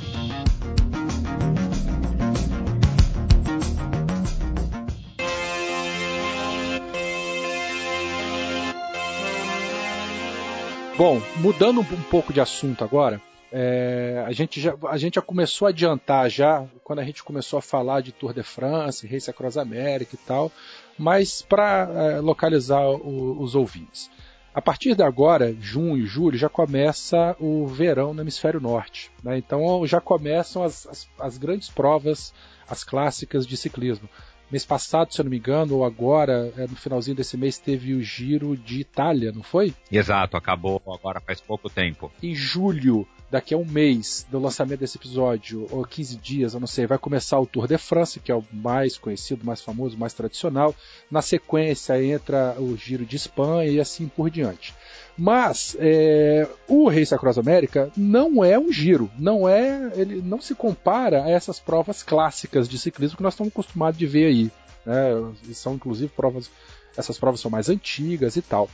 Bom, mudando um pouco de assunto agora, é, a, gente já, a gente já começou a adiantar já, quando a gente começou a falar de Tour de France, Race Across America e tal, mas para é, localizar o, os ouvintes. A partir de agora, junho e julho, já começa o verão no hemisfério norte. Né? Então já começam as, as, as grandes provas, as clássicas de ciclismo. Mês passado, se eu não me engano, ou agora, é, no finalzinho desse mês, teve o Giro de Itália, não foi? Exato, acabou agora faz pouco tempo. Em julho, daqui a um mês do lançamento desse episódio, ou 15 dias, eu não sei, vai começar o Tour de France, que é o mais conhecido, mais famoso, mais tradicional. Na sequência entra o Giro de Espanha e assim por diante. Mas é, o Race Across America não é um giro, não é, ele não se compara a essas provas clássicas de ciclismo que nós estamos acostumados de ver aí. Né? São inclusive provas, essas provas são mais antigas e tal.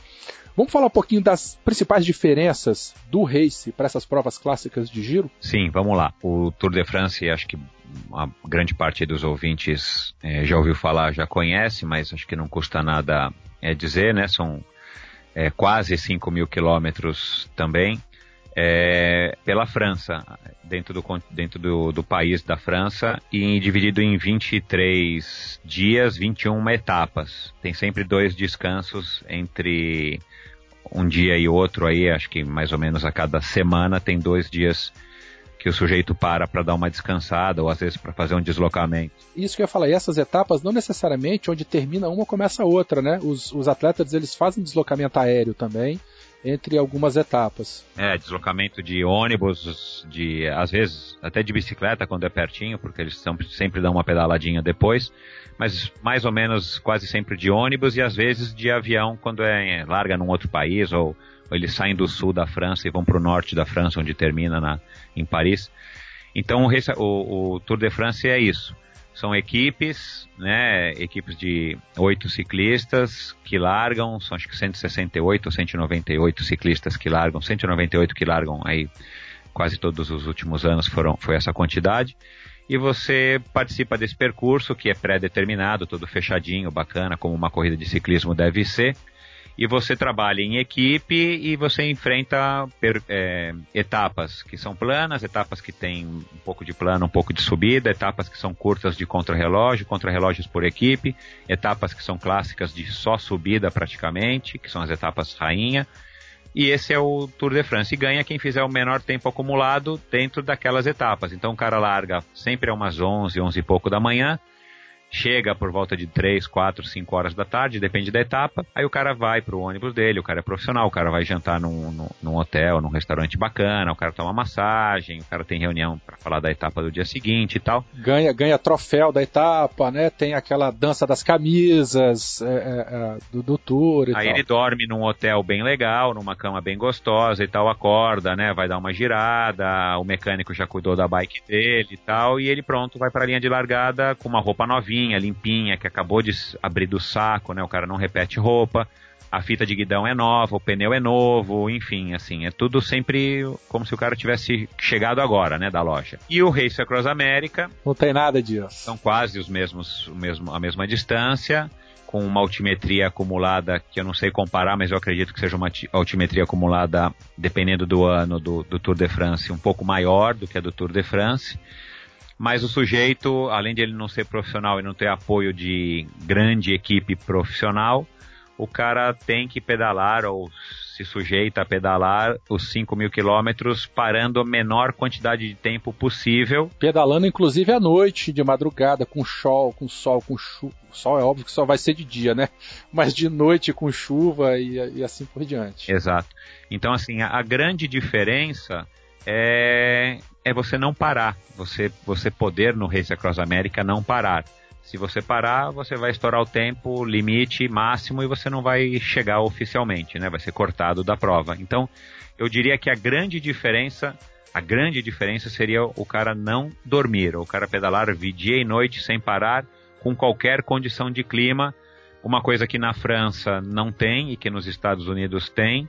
Vamos falar um pouquinho das principais diferenças do race para essas provas clássicas de giro? Sim, vamos lá. O Tour de France, acho que a grande parte dos ouvintes é, já ouviu falar, já conhece, mas acho que não custa nada é, dizer, né? São é, quase 5 mil quilômetros também, é, pela França, dentro, do, dentro do, do, país da França, e dividido em 23 dias, 21 etapas. Tem sempre dois descansos entre um dia e outro aí, acho que mais ou menos a cada semana tem dois dias que o sujeito para para dar uma descansada ou às vezes para fazer um deslocamento. Isso que eu ia falar, e essas etapas não necessariamente onde termina uma começa a outra, né? Os, os atletas eles fazem deslocamento aéreo também entre algumas etapas. É, deslocamento de ônibus, de às vezes até de bicicleta quando é pertinho, porque eles são, sempre dão uma pedaladinha depois, mas mais ou menos quase sempre de ônibus e às vezes de avião quando é larga num outro país ou eles saem do sul da França e vão para o norte da França, onde termina na, em Paris. Então o, o, o, Tour de France é isso. São equipes, né, equipes de oito ciclistas que largam, são acho que 168 ou 198 ciclistas que largam, 198 que largam aí quase todos os últimos anos foram, foi essa quantidade. E você participa desse percurso que é pré-determinado, todo fechadinho, bacana, como uma corrida de ciclismo deve ser e você trabalha em equipe e você enfrenta per, é, etapas que são planas, etapas que têm um pouco de plano, um pouco de subida, etapas que são curtas de contrarrelógio, contrarrelógios por equipe, etapas que são clássicas de só subida praticamente, que são as etapas rainha. E esse é o Tour de France. E ganha quem fizer o menor tempo acumulado dentro daquelas etapas. Então o cara larga sempre a umas 11, 11 e pouco da manhã, chega por volta de 3, 4, 5 horas da tarde, depende da etapa. Aí o cara vai pro ônibus dele, o cara é profissional, o cara vai jantar num, num, num hotel, num restaurante bacana, o cara toma massagem, o cara tem reunião para falar da etapa do dia seguinte e tal. Ganha, ganha troféu da etapa, né? Tem aquela dança das camisas é, é, é do, do tour e Aí tal. ele dorme num hotel bem legal, numa cama bem gostosa e tal, acorda, né? Vai dar uma girada, o mecânico já cuidou da bike dele e tal, e ele pronto, vai para a linha de largada com uma roupa novinha novinha, limpinha, que acabou de abrir do saco, né? O cara não repete roupa. A fita de guidão é nova, o pneu é novo, enfim, assim, é tudo sempre como se o cara tivesse chegado agora, né, da loja. E o Race Across America. Não tem nada disso. São quase os mesmos, o mesmo, a mesma distância com uma altimetria acumulada que eu não sei comparar, mas eu acredito que seja uma altimetria acumulada, dependendo do ano do, do Tour de France, um pouco maior do que a do Tour de France mas o sujeito, além de ele não ser profissional e não ter apoio de grande equipe profissional, o cara tem que pedalar ou se sujeita a pedalar os 5 mil quilômetros parando a menor quantidade de tempo possível. Pedalando inclusive à noite, de madrugada, com sol, com sol, com chuva. Sol é óbvio que só vai ser de dia, né? Mas de noite com chuva e, e assim por diante. Exato. Então, assim, a, a grande diferença é, é você não parar. Você, você poder no Race Across America não parar. Se você parar, você vai estourar o tempo limite máximo e você não vai chegar oficialmente, né? Vai ser cortado da prova. Então, eu diria que a grande diferença A grande diferença seria o cara não dormir, o cara pedalar dia e noite sem parar, com qualquer condição de clima. Uma coisa que na França não tem e que nos Estados Unidos tem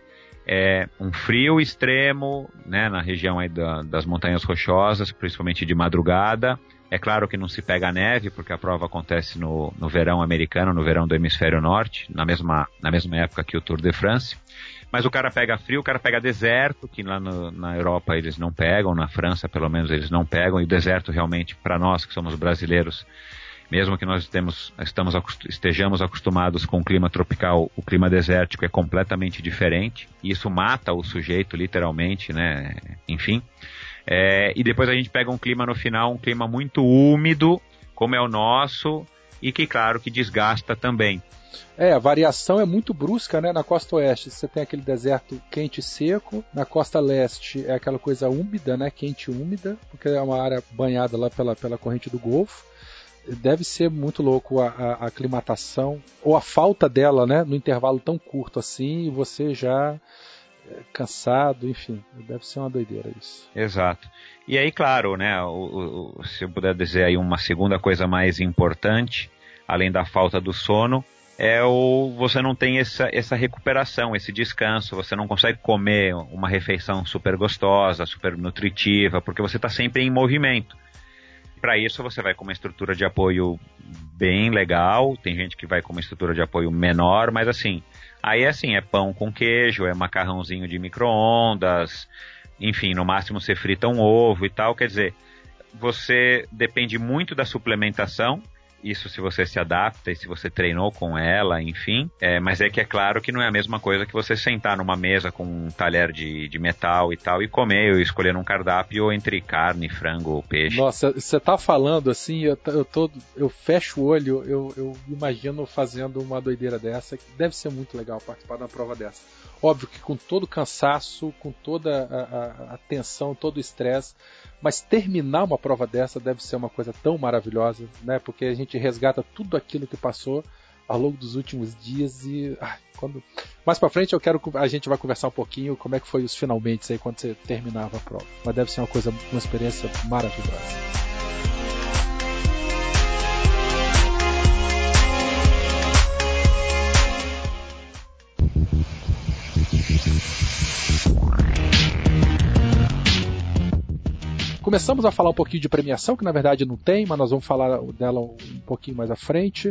é um frio extremo, né, na região aí da, das montanhas rochosas, principalmente de madrugada. É claro que não se pega neve, porque a prova acontece no, no verão americano, no verão do hemisfério norte, na mesma, na mesma época que o Tour de France. Mas o cara pega frio, o cara pega deserto, que lá no, na Europa eles não pegam, na França pelo menos eles não pegam, e o deserto realmente, para nós que somos brasileiros, mesmo que nós temos, estamos, estejamos acostumados com o clima tropical, o clima desértico é completamente diferente, e isso mata o sujeito, literalmente, né? Enfim. É, e depois a gente pega um clima no final, um clima muito úmido, como é o nosso, e que, claro, que desgasta também. É, a variação é muito brusca, né? Na costa oeste você tem aquele deserto quente e seco, na costa leste é aquela coisa úmida, né? Quente e úmida, porque é uma área banhada lá pela, pela corrente do Golfo deve ser muito louco a, a, a, aclimatação ou a falta dela, né, no intervalo tão curto assim, e você já é, cansado, enfim, deve ser uma doideira isso. Exato. E aí, claro, né, o, o, se eu puder dizer aí uma segunda coisa mais importante, além da falta do sono, é o você não tem essa, essa recuperação, esse descanso, você não consegue comer uma refeição super gostosa, super nutritiva, porque você está sempre em movimento. Para isso você vai com uma estrutura de apoio bem legal, tem gente que vai com uma estrutura de apoio menor, mas assim, aí é assim, é pão com queijo, é macarrãozinho de micro-ondas, enfim, no máximo você frita um ovo e tal, quer dizer, você depende muito da suplementação, isso se você se adapta e se você treinou com ela, enfim. É, mas é que é claro que não é a mesma coisa que você sentar numa mesa com um talher de, de metal e tal e comer ou escolher um cardápio entre carne, frango ou peixe. Nossa, você tá falando assim, eu, eu, tô, eu fecho o olho, eu, eu imagino fazendo uma doideira dessa. Deve ser muito legal participar de uma prova dessa. Óbvio que com todo o cansaço, com toda a, a, a tensão, todo o estresse, mas terminar uma prova dessa deve ser uma coisa tão maravilhosa, né? Porque a gente resgata tudo aquilo que passou ao longo dos últimos dias e ah, quando mais para frente eu quero a gente vai conversar um pouquinho como é que foi os finalmente aí quando você terminava a prova. Mas deve ser uma coisa, uma experiência maravilhosa. Começamos a falar um pouquinho de premiação, que na verdade não tem, mas nós vamos falar dela um pouquinho mais à frente.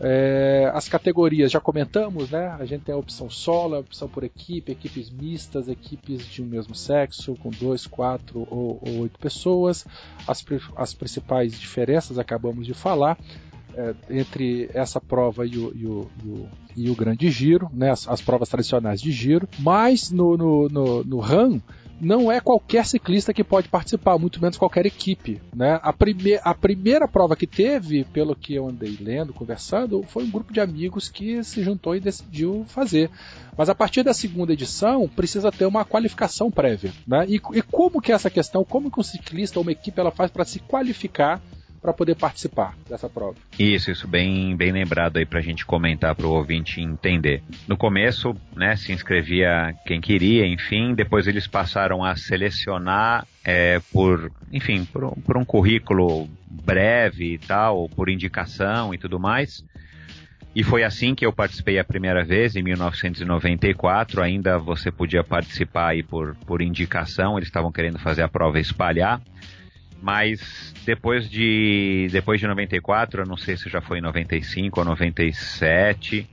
É, as categorias já comentamos, né? A gente tem a opção solo, a opção por equipe, equipes mistas, equipes de um mesmo sexo, com dois, quatro ou, ou oito pessoas. As, as principais diferenças acabamos de falar. É, entre essa prova e o, e o, e o, e o grande giro, né, as, as, provas tradicionais de giro, mas no, no, no, no RAM não é qualquer ciclista que pode participar, muito menos qualquer equipe. Né? A, prime a primeira prova que teve, pelo que eu andei lendo, conversando, foi um grupo de amigos que se juntou e decidiu fazer. Mas a partir da segunda edição, precisa ter uma qualificação prévia. Né? E, e como que é essa questão, como que um ciclista ou uma equipe ela faz para se qualificar para poder participar dessa prova. Isso, isso bem, bem lembrado aí para a gente comentar para o ouvinte entender. No começo, né, se inscrevia quem queria, enfim, depois eles passaram a selecionar é, por, enfim, por, por um currículo breve e tal, por indicação e tudo mais. E foi assim que eu participei a primeira vez, em 1994. Ainda você podia participar aí por, por indicação, eles estavam querendo fazer a prova espalhar mas depois de depois de 94, eu não sei se já foi em 95 ou 97,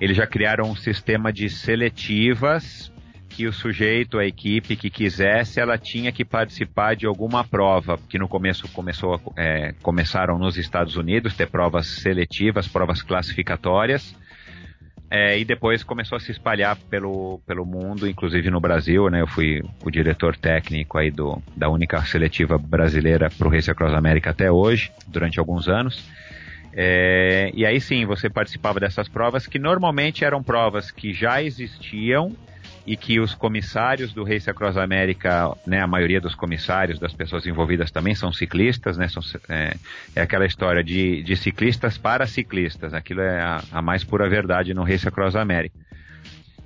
eles já criaram um sistema de seletivas que o sujeito, a equipe que quisesse, ela tinha que participar de alguma prova, que no começo começou, é, começaram nos Estados Unidos ter provas seletivas, provas classificatórias, é, e depois começou a se espalhar pelo, pelo mundo, inclusive no Brasil, né? Eu fui o diretor técnico aí do, da única seletiva brasileira para o Race Across America até hoje, durante alguns anos. É, e aí sim, você participava dessas provas que normalmente eram provas que já existiam e que os comissários do Race Across America, né, a maioria dos comissários, das pessoas envolvidas também são ciclistas, né, são, é, é aquela história de, de ciclistas para ciclistas, aquilo é a, a, mais pura verdade no Race Across America.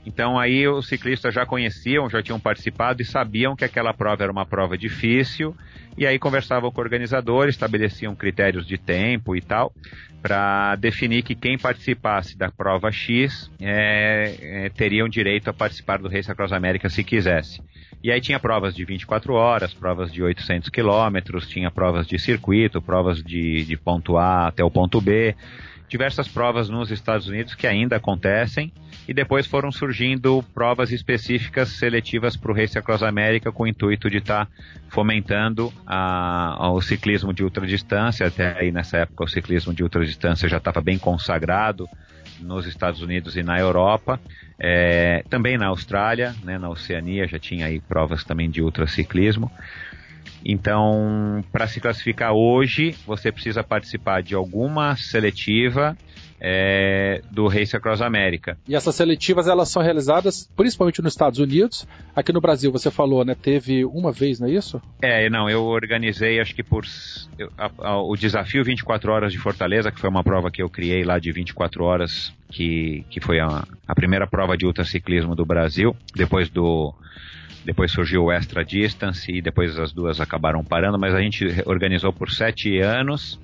Então aí os ciclistas já conheciam, já tinham participado e sabiam que aquela prova era uma prova difícil. E aí conversavam com o organizador, estabeleciam critérios de tempo e tal, para definir que quem participasse da prova X é, é, teriam direito a participar do Race Across América se quisesse. E aí tinha provas de 24 horas, provas de 800 quilômetros, tinha provas de circuito, provas de, de ponto A até o ponto B diversas provas nos Estados Unidos que ainda acontecem e depois foram surgindo provas específicas seletivas para o Race Across América com o intuito de estar tá fomentando a, a, o ciclismo de ultradistância. Até aí nessa época o ciclismo de ultradistância já estava bem consagrado nos Estados Unidos e na Europa, é, também na Austrália, né, na Oceania já tinha aí provas também de ultraciclismo. Então, para se classificar hoje, você precisa participar de alguma seletiva é, do Race Across America. E essas seletivas elas são realizadas principalmente nos Estados Unidos. Aqui no Brasil, você falou, né? Teve uma vez, não é isso? É, não, eu organizei, acho que por a, a, o desafio 24 horas de Fortaleza, que foi uma prova que eu criei lá de 24 horas, que, que foi a, a primeira prova de ultraciclismo do Brasil, depois do depois surgiu o Extra Distance e depois as duas acabaram parando, mas a gente organizou por sete anos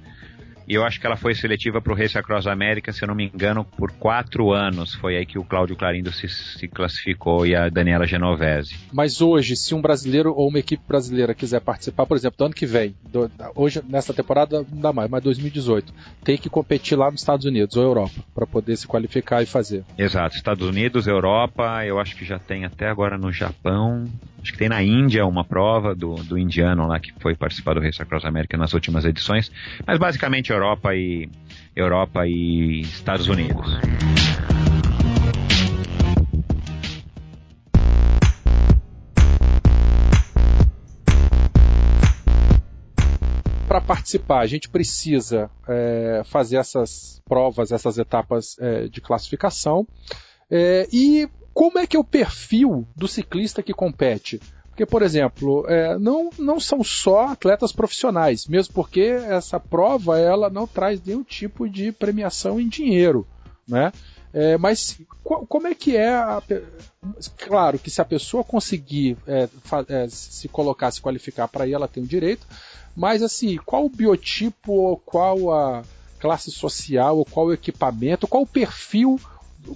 e eu acho que ela foi seletiva para o Race Across América, se eu não me engano, por quatro anos. Foi aí que o Cláudio Clarindo se, se, classificou e a Daniela Genovese. Mas hoje, se um brasileiro ou uma equipe brasileira quiser participar, por exemplo, do ano que vem, do, hoje, nessa temporada, não dá mais, mas 2018, tem que competir lá nos Estados Unidos ou Europa para poder se qualificar e fazer. Exato, Estados Unidos, Europa, eu acho que já tem até agora no Japão, Acho que tem na Índia uma prova do, do indiano lá que foi participar do Race Across America nas últimas edições, mas basicamente Europa e Europa e Estados Unidos. Para participar, a gente precisa é, fazer essas provas, essas etapas é, de classificação. É, e como é que é o perfil do ciclista que compete? Porque, por exemplo, é, não, não são só atletas profissionais, mesmo porque essa prova ela não traz nenhum tipo de premiação em dinheiro, né? É, mas como é que é? A, claro que se a pessoa conseguir é, é, se colocar, se qualificar para ir, ela tem o direito. Mas assim, qual o biotipo, qual a classe social, qual o equipamento, qual o perfil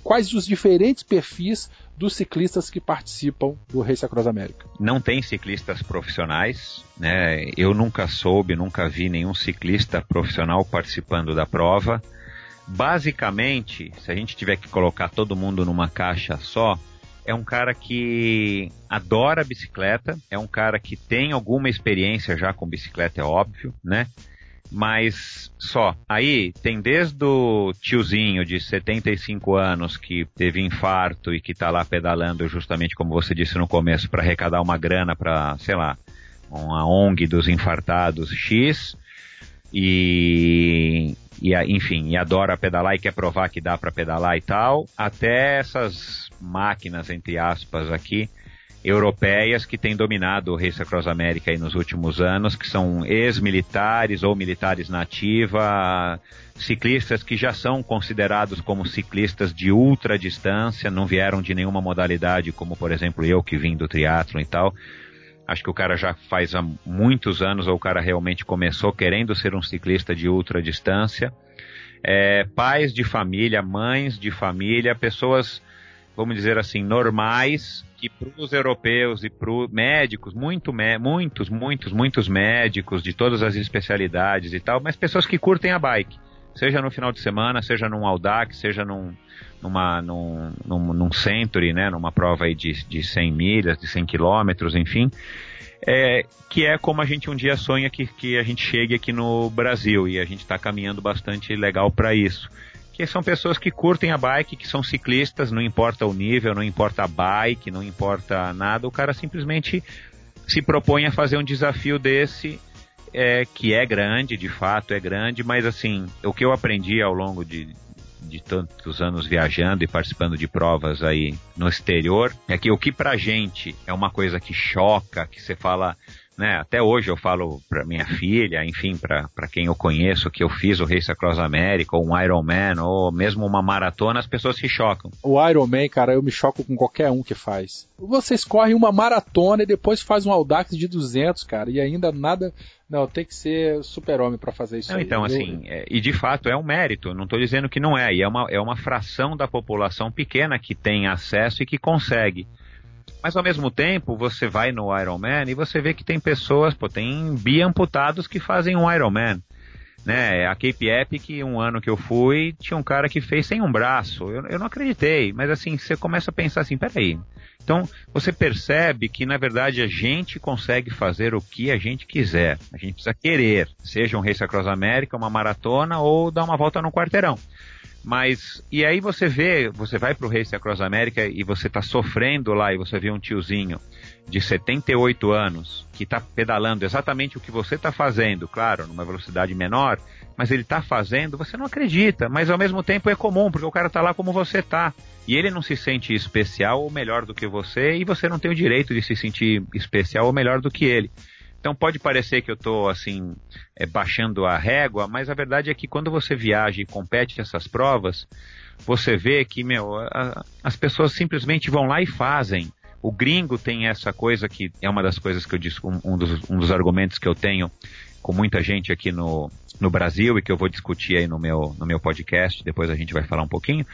quais os diferentes perfis dos ciclistas que participam do Race Across América? Não tem ciclistas profissionais, né? Eu nunca soube, nunca vi nenhum ciclista profissional participando da prova. Basicamente, se a gente tiver que colocar todo mundo numa caixa só, é um cara que adora bicicleta, é um cara que tem alguma experiência já com bicicleta, é óbvio, né? Mas só. Aí tem desde o tiozinho de 75 anos que teve infarto e que está lá pedalando justamente como você disse no começo para arrecadar uma grana para, sei lá, uma ONG dos infartados X e, e enfim, e adora pedalar e quer provar que dá para pedalar e tal, até essas máquinas entre aspas aqui europeias que têm dominado o Race Across América aí nos últimos anos, que são ex-militares ou militares na ativa, ciclistas que já são considerados como ciclistas de ultra distância, não vieram de nenhuma modalidade, como por exemplo eu que vim do triatlo e tal. Acho que o cara já faz há muitos anos, ou o cara realmente começou querendo ser um ciclista de ultra distância. É, pais de família, mães de família, pessoas, vamos dizer assim, normais, que para os europeus e para médicos, muito, muitos, muitos, muitos médicos de todas as especialidades e tal, mas pessoas que curtem a bike, seja no final de semana, seja num Audax, seja num, numa, num, num, num Century, né, numa prova aí de, de 100 milhas, de 100 quilômetros, enfim, é, que é como a gente um dia sonha que, que a gente chegue aqui no Brasil. E a gente está caminhando bastante legal para isso que são pessoas que curtem a bike, que são ciclistas, não importa o nível, não importa a bike, não importa nada, o cara simplesmente se propõe a fazer um desafio desse, é, que é grande, de fato é grande, mas assim, o que eu aprendi ao longo de, de tantos anos viajando e participando de provas aí no exterior, é que o que pra gente é uma coisa que choca, que você fala, né? Até hoje eu falo para minha filha, enfim, para quem eu conheço que eu fiz o Race Across America, ou um Ironman, ou mesmo uma maratona, as pessoas se chocam. O Ironman, cara, eu me choco com qualquer um que faz. Vocês correm uma maratona e depois faz um Audax de 200, cara, e ainda nada não, tem que ser super-homem para fazer isso. Não, aí. então, assim, é, e de fato é um mérito, não estou dizendo que não é, e é uma, é uma fração da população pequena que tem acesso e que consegue. Mas ao mesmo tempo, você vai no Ironman e você vê que tem pessoas, pô, tem biamputados que fazem um Ironman. Né, a Cape Epic, um ano que eu fui, tinha um cara que fez sem um braço. Eu, eu não acreditei, mas assim, você começa a pensar assim, peraí. Então, você percebe que, na verdade, a gente consegue fazer o que a gente quiser. A gente precisa querer, seja um Race Across America, uma maratona ou dar uma volta no quarteirão. Mas, e aí você vê, você vai pro Race Across America e você tá sofrendo lá e você vê um tiozinho de 78 anos que tá pedalando exatamente o que você tá fazendo, claro, numa velocidade menor, mas ele tá fazendo, você não acredita, mas ao mesmo tempo é comum, porque o cara tá lá como você tá. E ele não se sente especial ou melhor do que você, e você não tem o direito de se sentir especial ou melhor do que ele. Então pode parecer que eu estou assim é, baixando a régua, mas a verdade é que quando você viaja e compete essas provas, você vê que meu, a, as pessoas simplesmente vão lá e fazem. O gringo tem essa coisa que é uma das coisas que eu disse, um, um, dos, um dos argumentos que eu tenho com muita gente aqui no, no Brasil e que eu vou discutir aí no meu, no meu podcast, depois a gente vai falar um pouquinho,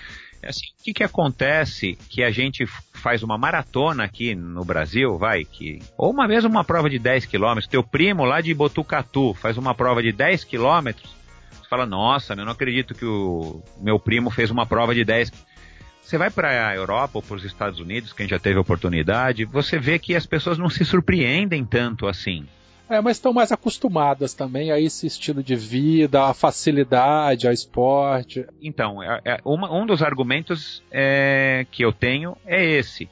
assim, o que, que acontece que a gente faz uma maratona aqui no Brasil, vai, que ou uma vez uma prova de 10 quilômetros, teu primo lá de Botucatu faz uma prova de 10 quilômetros, você fala, nossa, eu não acredito que o meu primo fez uma prova de 10 você vai para a Europa ou para os Estados Unidos, quem já teve oportunidade, você vê que as pessoas não se surpreendem tanto assim. É, mas estão mais acostumadas também a esse estilo de vida, a facilidade, ao esporte. Então, é, é, uma, um dos argumentos é, que eu tenho é esse.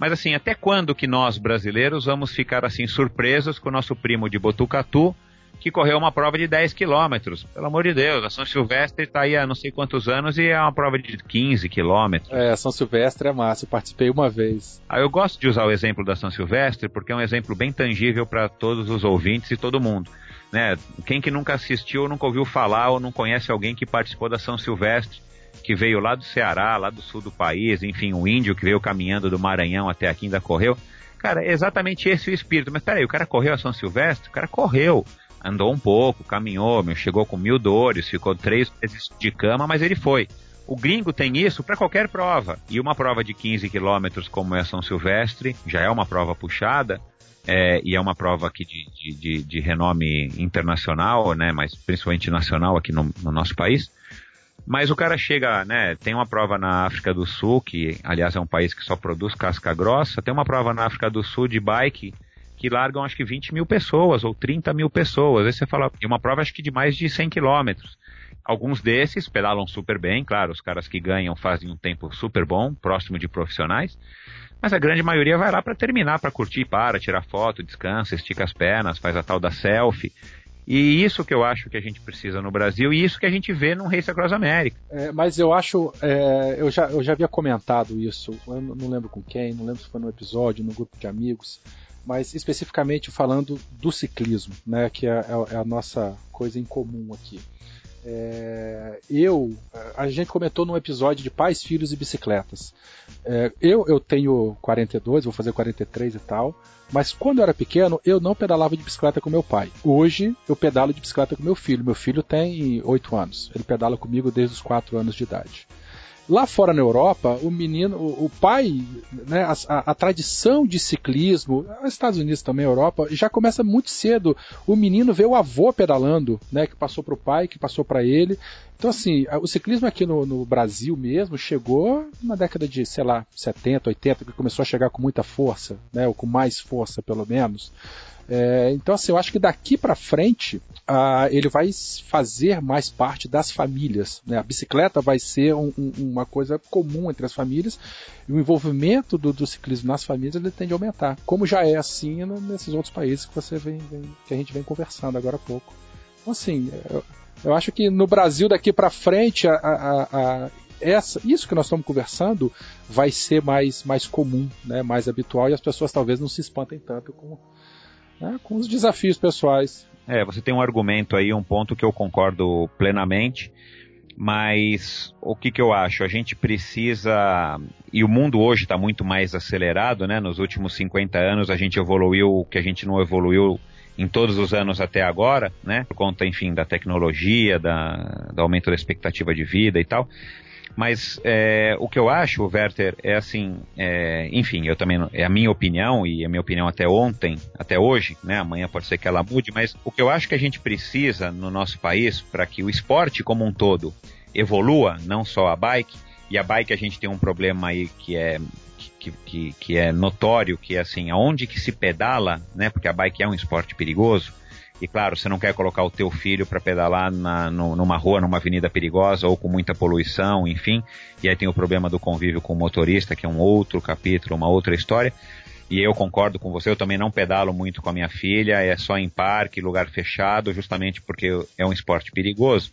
Mas assim, até quando que nós brasileiros vamos ficar assim surpresos com o nosso primo de Botucatu que correu uma prova de 10 quilômetros. Pelo amor de Deus, a São Silvestre está aí há não sei quantos anos e é uma prova de 15 quilômetros. É, a São Silvestre é massa, eu participei uma vez. Ah, eu gosto de usar o exemplo da São Silvestre porque é um exemplo bem tangível para todos os ouvintes e todo mundo. Né? Quem que nunca assistiu, nunca ouviu falar ou não conhece alguém que participou da São Silvestre, que veio lá do Ceará, lá do sul do país, enfim, um índio que veio caminhando do Maranhão até aqui ainda correu. Cara, é exatamente esse o espírito. Mas peraí, o cara correu a São Silvestre? O cara correu andou um pouco, caminhou, chegou com mil dores, ficou três meses de cama, mas ele foi. O gringo tem isso para qualquer prova. E uma prova de 15 quilômetros como é São Silvestre, já é uma prova puxada, é, e é uma prova aqui de, de, de, de, renome internacional, né, mas principalmente nacional aqui no, no, nosso país. Mas o cara chega, né, tem uma prova na África do Sul, que aliás é um país que só produz casca grossa, tem uma prova na África do Sul de bike que largam acho que 20 mil pessoas ou 30 mil pessoas. Aí você fala, e uma prova acho que de mais de 100 quilômetros. Alguns desses pedalam super bem, claro, os caras que ganham fazem um tempo super bom, próximo de profissionais, mas a grande maioria vai lá para terminar, para curtir, para, tirar foto, descansa, estica as pernas, faz a tal da selfie. E isso que eu acho que a gente precisa no Brasil e isso que a gente vê no Race Across America. É, mas eu acho, é, eu, já, eu já havia comentado isso, não lembro com quem, não lembro se foi no episódio, no grupo de amigos, mas especificamente falando do ciclismo, né, que é, é, é a nossa coisa em comum aqui. É, eu, a gente comentou num episódio de pais, filhos e bicicletas. É, eu, eu tenho 42, vou fazer 43 e tal, mas quando eu era pequeno, eu não pedalava de bicicleta com meu pai. Hoje, eu pedalo de bicicleta com meu filho. Meu filho tem 8 anos, ele pedala comigo desde os 4 anos de idade. Lá fora na Europa, o menino, o, o pai, né, a, a, a, tradição de ciclismo, Estados Unidos também, Europa, já começa muito cedo. O menino vê o avô pedalando, né, que passou para o pai, que passou para ele. Então, assim, o ciclismo aqui no, no, Brasil mesmo chegou na década de, sei lá, 70, 80, que começou a chegar com muita força, né, ou com mais força, pelo menos. É, então, assim, eu acho que daqui para frente ele vai fazer mais parte das famílias. Né? A bicicleta vai ser um, um, uma coisa comum entre as famílias e o envolvimento do, do, ciclismo nas famílias ele tende a aumentar, como já é assim nesses outros países que você vem, vem que a gente vem conversando agora há pouco. Então, assim, eu, eu acho que no Brasil daqui para frente a, a, a essa, isso que nós estamos conversando vai ser mais, mais comum, né, mais habitual e as pessoas talvez não se espantem tanto com, né, com os desafios pessoais. É, você tem um argumento aí, um ponto que eu concordo plenamente, mas o que, que eu acho? A gente precisa, e o mundo hoje está muito mais acelerado, né? Nos últimos 50 anos a gente evoluiu o que a gente não evoluiu em todos os anos até agora, né? Por conta, enfim, da tecnologia, da, do aumento da expectativa de vida e tal. Mas é, o que eu acho, Werther, é assim, é, enfim, eu também é a minha opinião e a minha opinião até ontem, até hoje, né? Amanhã pode ser que ela mude, mas o que eu acho que a gente precisa no nosso país para que o esporte como um todo evolua, não só a bike, e a bike a gente tem um problema aí que é que, que, que é notório, que é assim, aonde que se pedala, né? Porque a bike é um esporte perigoso. E claro, você não quer colocar o teu filho para pedalar na, no, numa rua, numa avenida perigosa ou com muita poluição, enfim. E aí tem o problema do convívio com o motorista, que é um outro capítulo, uma outra história. E eu concordo com você, eu também não pedalo muito com a minha filha, é só em parque, lugar fechado, justamente porque é um esporte perigoso.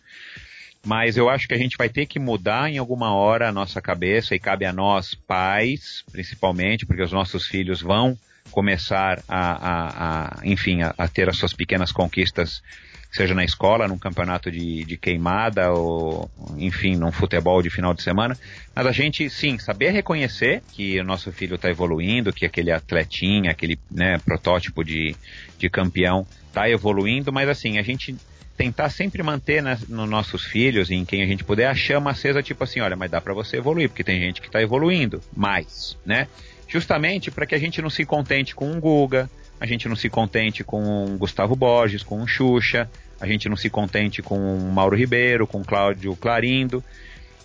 Mas eu acho que a gente vai ter que mudar em alguma hora a nossa cabeça e cabe a nós, pais, principalmente, porque os nossos filhos vão começar a, a, a enfim, a, a, ter as suas pequenas conquistas, seja na escola, num campeonato de, de queimada ou, enfim, num futebol de final de semana. Mas a gente, sim, saber reconhecer que o nosso filho está evoluindo, que aquele atletinha, aquele né, protótipo de, de campeão está evoluindo, mas assim, a gente tentar sempre manter nos nossos filhos, em quem a gente puder, a chama acesa, tipo assim, olha, mas dá para você evoluir, porque tem gente que está evoluindo mais, né? Justamente para que a gente não se contente com um Guga, a gente não se contente com um Gustavo Borges, com um Xuxa, a gente não se contente com um Mauro Ribeiro, com um Cláudio Clarindo,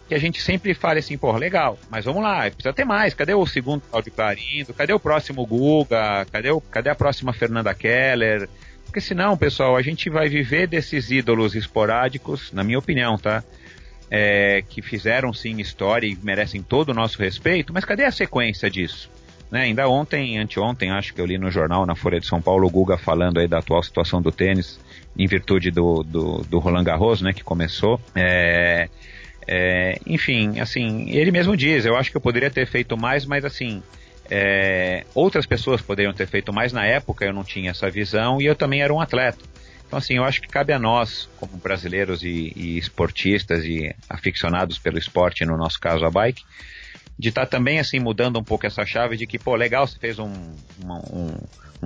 que a gente sempre fale assim, pô, legal, mas vamos lá, precisa ter mais, cadê o segundo Cláudio Clarindo, cadê o próximo Guga, cadê, o, cadê a próxima Fernanda Keller, porque senão, pessoal, a gente vai viver desses ídolos esporádicos, na minha opinião, tá? É, que fizeram sim história e merecem todo o nosso respeito, mas cadê a sequência disso? Né, ainda ontem, anteontem, acho que eu li no jornal, na Folha de São Paulo, o Guga falando aí da atual situação do tênis, em virtude do, do, do Roland Garros, né, que começou. É, é, enfim, assim, ele mesmo diz, eu acho que eu poderia ter feito mais, mas assim, é, outras pessoas poderiam ter feito mais na época, eu não tinha essa visão e eu também era um atleta. Então, assim, eu acho que cabe a nós, como brasileiros e, e esportistas e aficionados pelo esporte, no nosso caso a bike, de estar tá também assim mudando um pouco essa chave de que, pô, legal, você fez um, um, um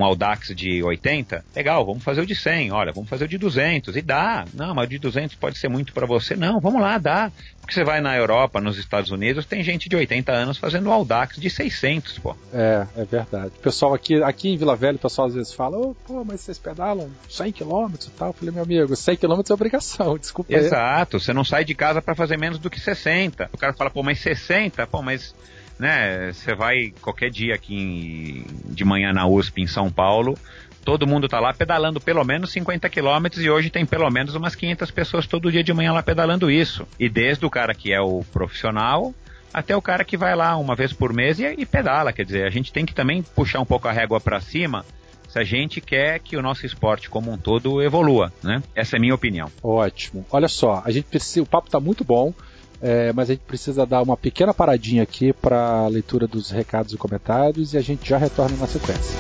Audax de 80, legal, vamos fazer o de 100, olha, vamos fazer o de 200, e dá. Não, mas o de 200 pode ser muito para você. Não, vamos lá, dá. Porque você vai na Europa, nos Estados Unidos, tem gente de 80 anos fazendo o Audax de 600, pô. É, é verdade. O pessoal aqui, aqui em Vila Velha, o pessoal às vezes fala, oh, pô, mas vocês pedalam 100 km e tal. Eu falei, meu amigo, 100 km é obrigação, <laughs> desculpa. Exato, você não sai de casa para fazer menos do que 60. O cara fala, pô, mas 60? Pô, mas né? Você vai qualquer dia aqui em, de manhã na USP em São Paulo, todo mundo tá lá pedalando pelo menos 50 quilômetros e hoje tem pelo menos umas 500 pessoas todo dia de manhã lá pedalando isso. E desde o cara que é o profissional até o cara que vai lá uma vez por mês e, e pedala, quer dizer, a gente tem que também puxar um pouco a régua para cima se a gente quer que o nosso esporte como um todo evolua, né? Essa é a minha opinião. Ótimo. Olha só, a gente o papo tá muito bom. É, mas a gente precisa dar uma pequena paradinha aqui para a leitura dos recados e comentários e a gente já retorna na sequência.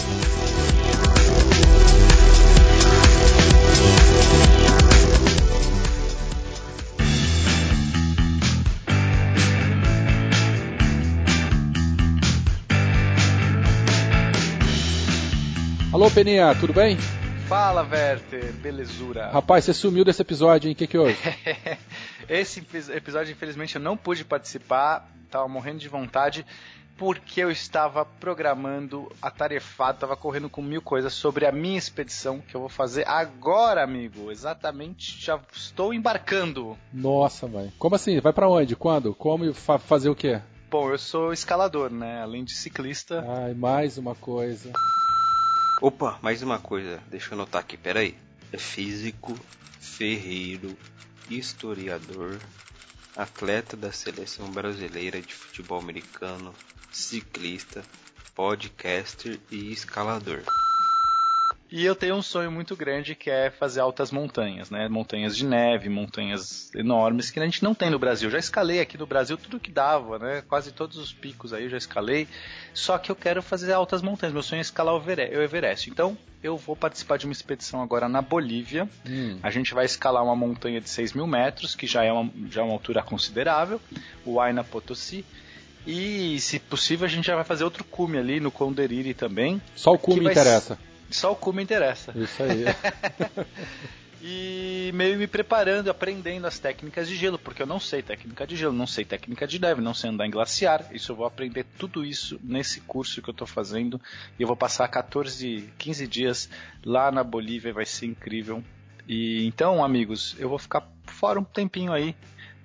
Alô, Peninha, tudo bem? Fala, Werther, belezura. Rapaz, você sumiu desse episódio, hein? O que, que houve? <laughs> Esse episódio, infelizmente, eu não pude participar, tava morrendo de vontade, porque eu estava programando, atarefado, estava correndo com mil coisas sobre a minha expedição que eu vou fazer agora, amigo. Exatamente, já estou embarcando. Nossa, vai. Como assim? Vai para onde? Quando? Como e fa fazer o quê? Bom, eu sou escalador, né? Além de ciclista. Ai, mais uma coisa. Opa, mais uma coisa, deixa eu anotar aqui, peraí. É físico, ferreiro, historiador, atleta da seleção brasileira de futebol americano, ciclista, podcaster e escalador. E eu tenho um sonho muito grande que é fazer altas montanhas, né? Montanhas de neve, montanhas enormes que a gente não tem no Brasil. Já escalei aqui no Brasil tudo que dava, né? Quase todos os picos aí eu já escalei. Só que eu quero fazer altas montanhas. Meu sonho é escalar o Everest. Então eu vou participar de uma expedição agora na Bolívia. Hum. A gente vai escalar uma montanha de 6 mil metros, que já é uma, já é uma altura considerável, o Huayna Potosí. E, se possível, a gente já vai fazer outro cume ali no Conderiri também. Só o cume interessa. Só o cume interessa. Isso aí. <laughs> e meio me preparando, aprendendo as técnicas de gelo, porque eu não sei técnica de gelo, não sei técnica de neve, não sei andar em glaciar. Isso eu vou aprender tudo isso nesse curso que eu estou fazendo. E eu vou passar 14, 15 dias lá na Bolívia, vai ser incrível. E então, amigos, eu vou ficar fora um tempinho aí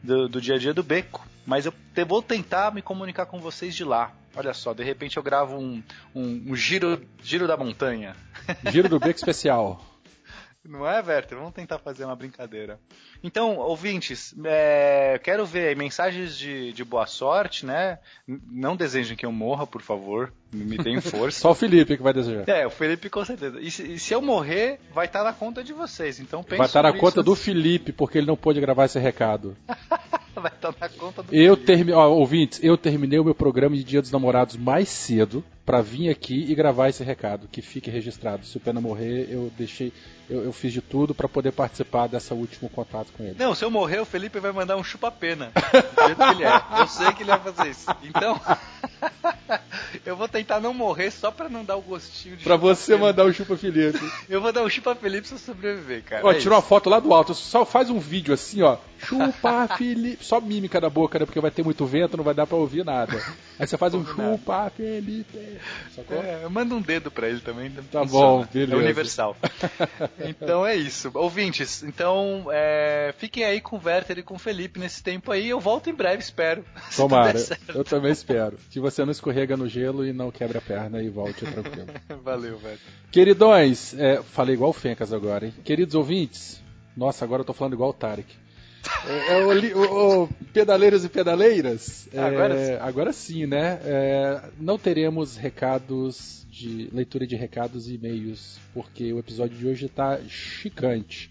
do, do dia a dia do beco mas eu te, vou tentar me comunicar com vocês de lá. Olha só, de repente eu gravo um, um, um giro, giro da montanha. Giro do beco especial. Não é, Werther? Vamos tentar fazer uma brincadeira. Então, ouvintes, é, quero ver mensagens de, de boa sorte, né? Não desejem que eu morra, por favor. Me deem <laughs> força. Só o Felipe que vai desejar. É, o Felipe com certeza. E se, e se eu morrer, vai estar na conta de vocês. Então Vai estar na conta do Felipe, porque ele não pôde gravar esse recado. <laughs> vai estar na conta do eu termi... Ó, ouvintes, eu terminei o meu programa de Dia dos Namorados mais cedo para vir aqui e gravar esse recado, que fique registrado. Se o Pena morrer, eu deixei, eu, eu fiz de tudo para poder participar dessa último contato com ele. Não, se eu morrer, o Felipe vai mandar um chupa-pena, <laughs> do jeito que ele é. Eu sei que ele vai fazer isso. Então, <laughs> eu vou tentar não morrer só para não dar o gostinho de Pra você mandar o chupa Felipe. eu vou dar um chupa Felipe se eu sobreviver, cara. Ó, é tirou uma foto lá do alto, só faz um vídeo assim, ó. Chupa Felipe. Só mímica da boca, né? Porque vai ter muito vento, não vai dar pra ouvir nada. Aí você faz um chupa Felipe. É, manda um dedo pra ele também. Tá bom, beleza. É universal. <laughs> então é isso. Ouvintes, então é, fiquem aí com o Werther e com o Felipe nesse tempo aí. Eu volto em breve, espero. <laughs> Tomara. Eu também espero. Que você não escorrega no gelo e não quebre a perna e volte tranquilo. <laughs> Valeu, velho. Queridões, é, falei igual o Fencas agora, hein? Queridos ouvintes, nossa, agora eu tô falando igual o Tarek. É, é o, o, pedaleiros e pedaleiras. É, agora, sim. agora sim, né? É, não teremos recados de leitura de recados e e-mails, porque o episódio de hoje está chicante.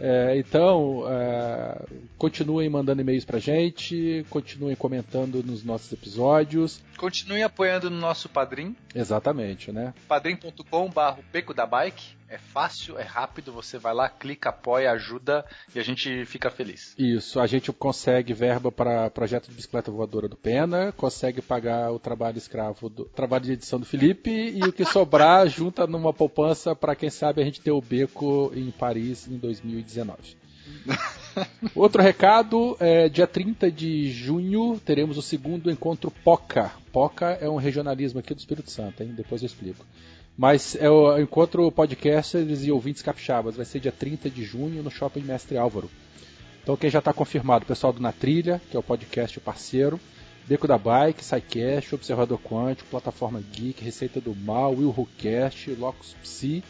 É, então, é, continuem mandando e-mails pra gente, continuem comentando nos nossos episódios. Continuem apoiando no nosso padrim. Exatamente, né? padrim.com.br Beco da Bike. É fácil, é rápido, você vai lá, clica, apoia, ajuda e a gente fica feliz. Isso, a gente consegue verba para projeto de bicicleta voadora do Pena, consegue pagar o trabalho escravo, do trabalho de edição do Felipe e o que sobrar <laughs> junta numa poupança para quem sabe a gente ter o beco em Paris em 2019. <laughs> Outro recado, é, dia 30 de junho teremos o segundo encontro POCA. POCA é um regionalismo aqui do Espírito Santo, hein? depois eu explico. Mas é o encontro podcasters e ouvintes capixabas. Vai ser dia 30 de junho no Shopping Mestre Álvaro. Então quem já está confirmado, o pessoal do Na Trilha, que é o podcast parceiro, Beco da Bike, SciCast, Observador Quântico, Plataforma Geek, Receita do Mal, Will Who Locus Psi.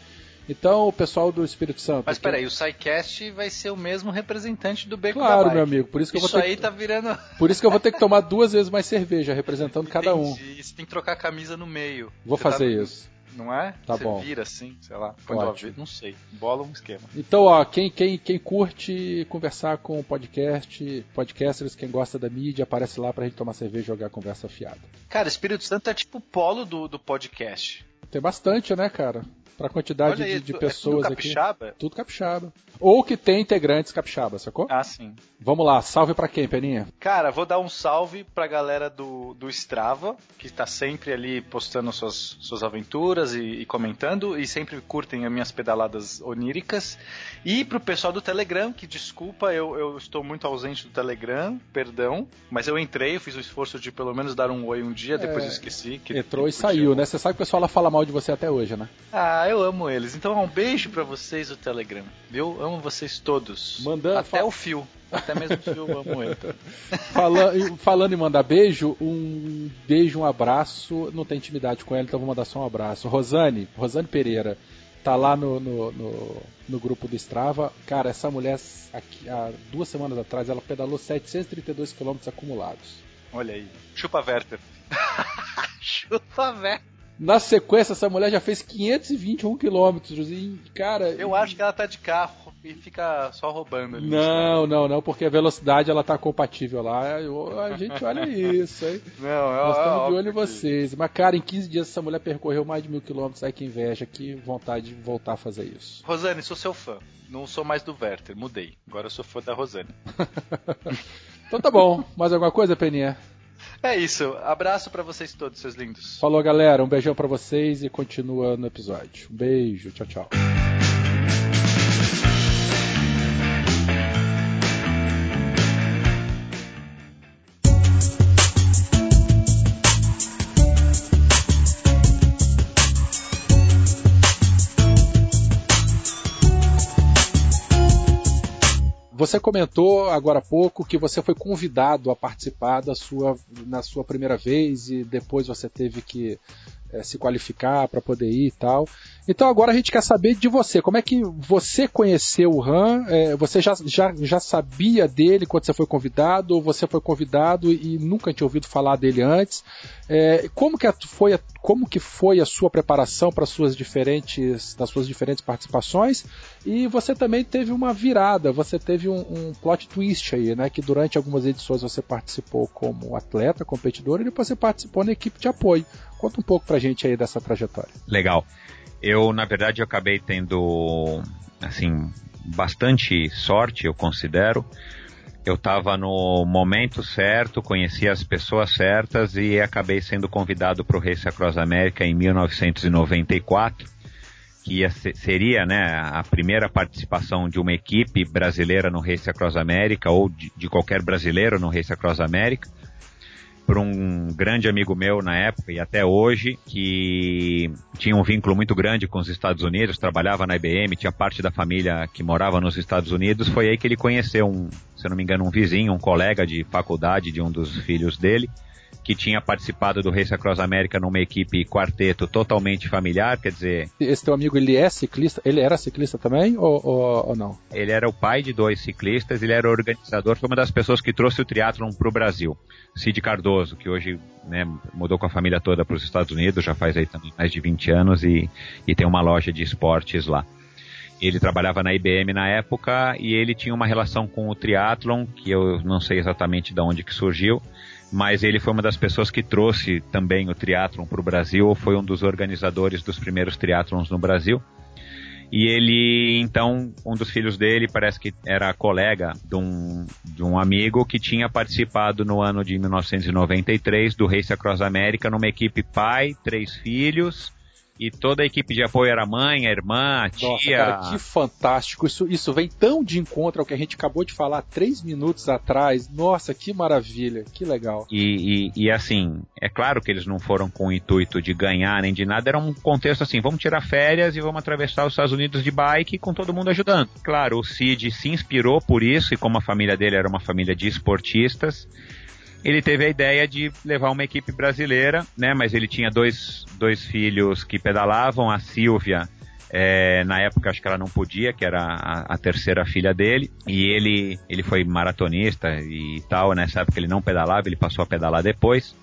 Então, o pessoal do Espírito Santo. Mas peraí, o SciCast vai ser o mesmo representante do Beco claro, da Bike. meu amigo. Por isso que isso eu vou ter aí que... tá virando. Por isso que eu vou ter que tomar duas vezes mais cerveja, representando Entendi. cada um. Você tem que trocar a camisa no meio. Vou Você fazer tá... isso. Não é? Tá Você bom. vira assim, sei lá, põe do avesso, não sei. Bola um esquema. Então, ó, quem, quem, quem curte conversar com podcast, podcasters, quem gosta da mídia, aparece lá pra gente tomar cerveja e jogar conversa fiada. Cara, Espírito Santo é tipo o polo do, do podcast. Tem bastante, né, cara? Pra quantidade aí, de, de tu- pessoas é tudo aqui. capixaba? Tudo capixaba. Ou que tem integrantes capixaba, sacou? Ah, sim. Vamos lá, salve pra quem, Peninha? Cara, vou dar um salve pra galera do, do Strava, que tá sempre ali postando suas, suas aventuras e, e comentando, e sempre curtem as minhas pedaladas oníricas. E pro pessoal do Telegram, que desculpa, eu, eu estou muito ausente do Telegram, perdão, mas eu entrei, eu fiz o esforço de pelo menos dar um oi um dia, depois É, eu esqueci. Que, Entrou que e saiu, né? Você sabe que o pessoal lá fala mal de você até hoje, né? Ah, eu amo eles. Então um beijo pra vocês do Telegram, viu? Amo vocês todos. Mandando- Até o fio. Até mesmo o fio eu amo ele. <laughs> Fala- e- falando em mandar beijo, um beijo, um abraço. Não tem intimidade com ela, então vou mandar só um abraço. Rosane, Rosane Pereira, tá lá no, no, no, no grupo do Strava. Cara, essa mulher, aqui, há duas semanas atrás, ela pedalou 732 km acumulados. Olha aí. Chupa Werther. <laughs> Chupa Werther. Na sequência, essa mulher já fez 521 quilômetros. E, cara. Eu acho que ela tá de carro e fica só roubando ali. Não, não, não, porque a velocidade ela tá compatível lá. A gente olha isso, hein? <laughs> Não, é, Nós estamos de olho em que- vocês. Mas, cara, em 15 dias essa mulher percorreu mais de mil quilômetros. Ai, que inveja, que vontade de voltar a fazer isso. Rosane, sou seu fã. Não sou mais do Werther, mudei. Agora eu sou fã da Rosane. <laughs> Então tá bom. Mais alguma coisa, Peninha? É isso. Abraço pra vocês todos, seus lindos. Falou, galera. Um beijão pra vocês e continua no episódio. Um beijo. Tchau, tchau. Você comentou agora há pouco que você foi convidado a participar da sua, na sua primeira vez e depois você teve que eh, se qualificar para poder ir e tal. Então agora a gente quer saber de você. Como é que você conheceu o Han? Eh, você já, já, já sabia dele quando você foi convidado? Ou você foi convidado e nunca tinha ouvido falar dele antes? Eh, como, que a- foi a, como que foi a sua preparação para suas diferentes, das suas diferentes participações? E você também teve uma virada, você teve um, um plot twist aí, né? Que durante algumas edições você participou como atleta, competidor, e depois você participou na equipe de apoio. Conta um pouco pra gente aí dessa trajetória. Legal. Eu, na verdade, eu acabei tendo, assim, bastante sorte, eu considero. Eu estava no momento certo, conheci as pessoas certas e acabei sendo convidado para o Race Across America em 1994, que ia ser- seria né, a primeira participação de uma equipe brasileira no Race Across America ou de, de qualquer brasileiro no Race Across America por um grande amigo meu na época e até hoje, que tinha um vínculo muito grande com os Estados Unidos, trabalhava na IBM, tinha parte da família que morava nos Estados Unidos. Foi aí que ele conheceu um, se não me engano, um vizinho, um colega de faculdade de um dos filhos dele, que tinha participado do Race Across America numa equipe quarteto totalmente familiar, quer dizer, Esse teu amigo, ele é ciclista? Ele era ciclista também ou, ou, ou não? Ele era o pai de dois ciclistas, ele era organizador, foi uma das pessoas que trouxe o triatlon para o Brasil. Cid Cardoso, que hoje né, mudou com a família toda para os Estados Unidos, já faz aí também mais de 20 anos e, e tem uma loja de esportes lá. Ele trabalhava na IBM na época e ele tinha uma relação com o triatlon, que eu não sei exatamente de onde que surgiu, mas ele foi uma das pessoas que trouxe também o triatlon para o Brasil, ou foi um dos organizadores dos primeiros triatlons no Brasil. E ele, então, um dos filhos dele parece que era colega de um, de um amigo que tinha participado no ano de 1993 do Race Across America numa equipe pai, três filhos, e toda a equipe de apoio era a mãe, a irmã, a tia. Nossa, cara, que fantástico. Isso, isso vem tão de encontro ao que a gente acabou de falar três minutos atrás. Nossa, que maravilha, que legal. E, e, e, assim, é claro que eles não foram com o intuito de ganhar nem de nada, era um contexto assim, vamos tirar férias e vamos atravessar os Estados Unidos de bike com todo mundo ajudando. Claro, o Cid se inspirou por isso, e como a família dele era uma família de esportistas, ele teve a ideia de levar uma equipe brasileira, né? Mas ele tinha dois, dois filhos que pedalavam, a Silvia, é, na época acho que ela não podia, que era a, a, terceira filha dele, e ele, ele foi maratonista e tal, nessa época ele não pedalava, ele passou a pedalar depois.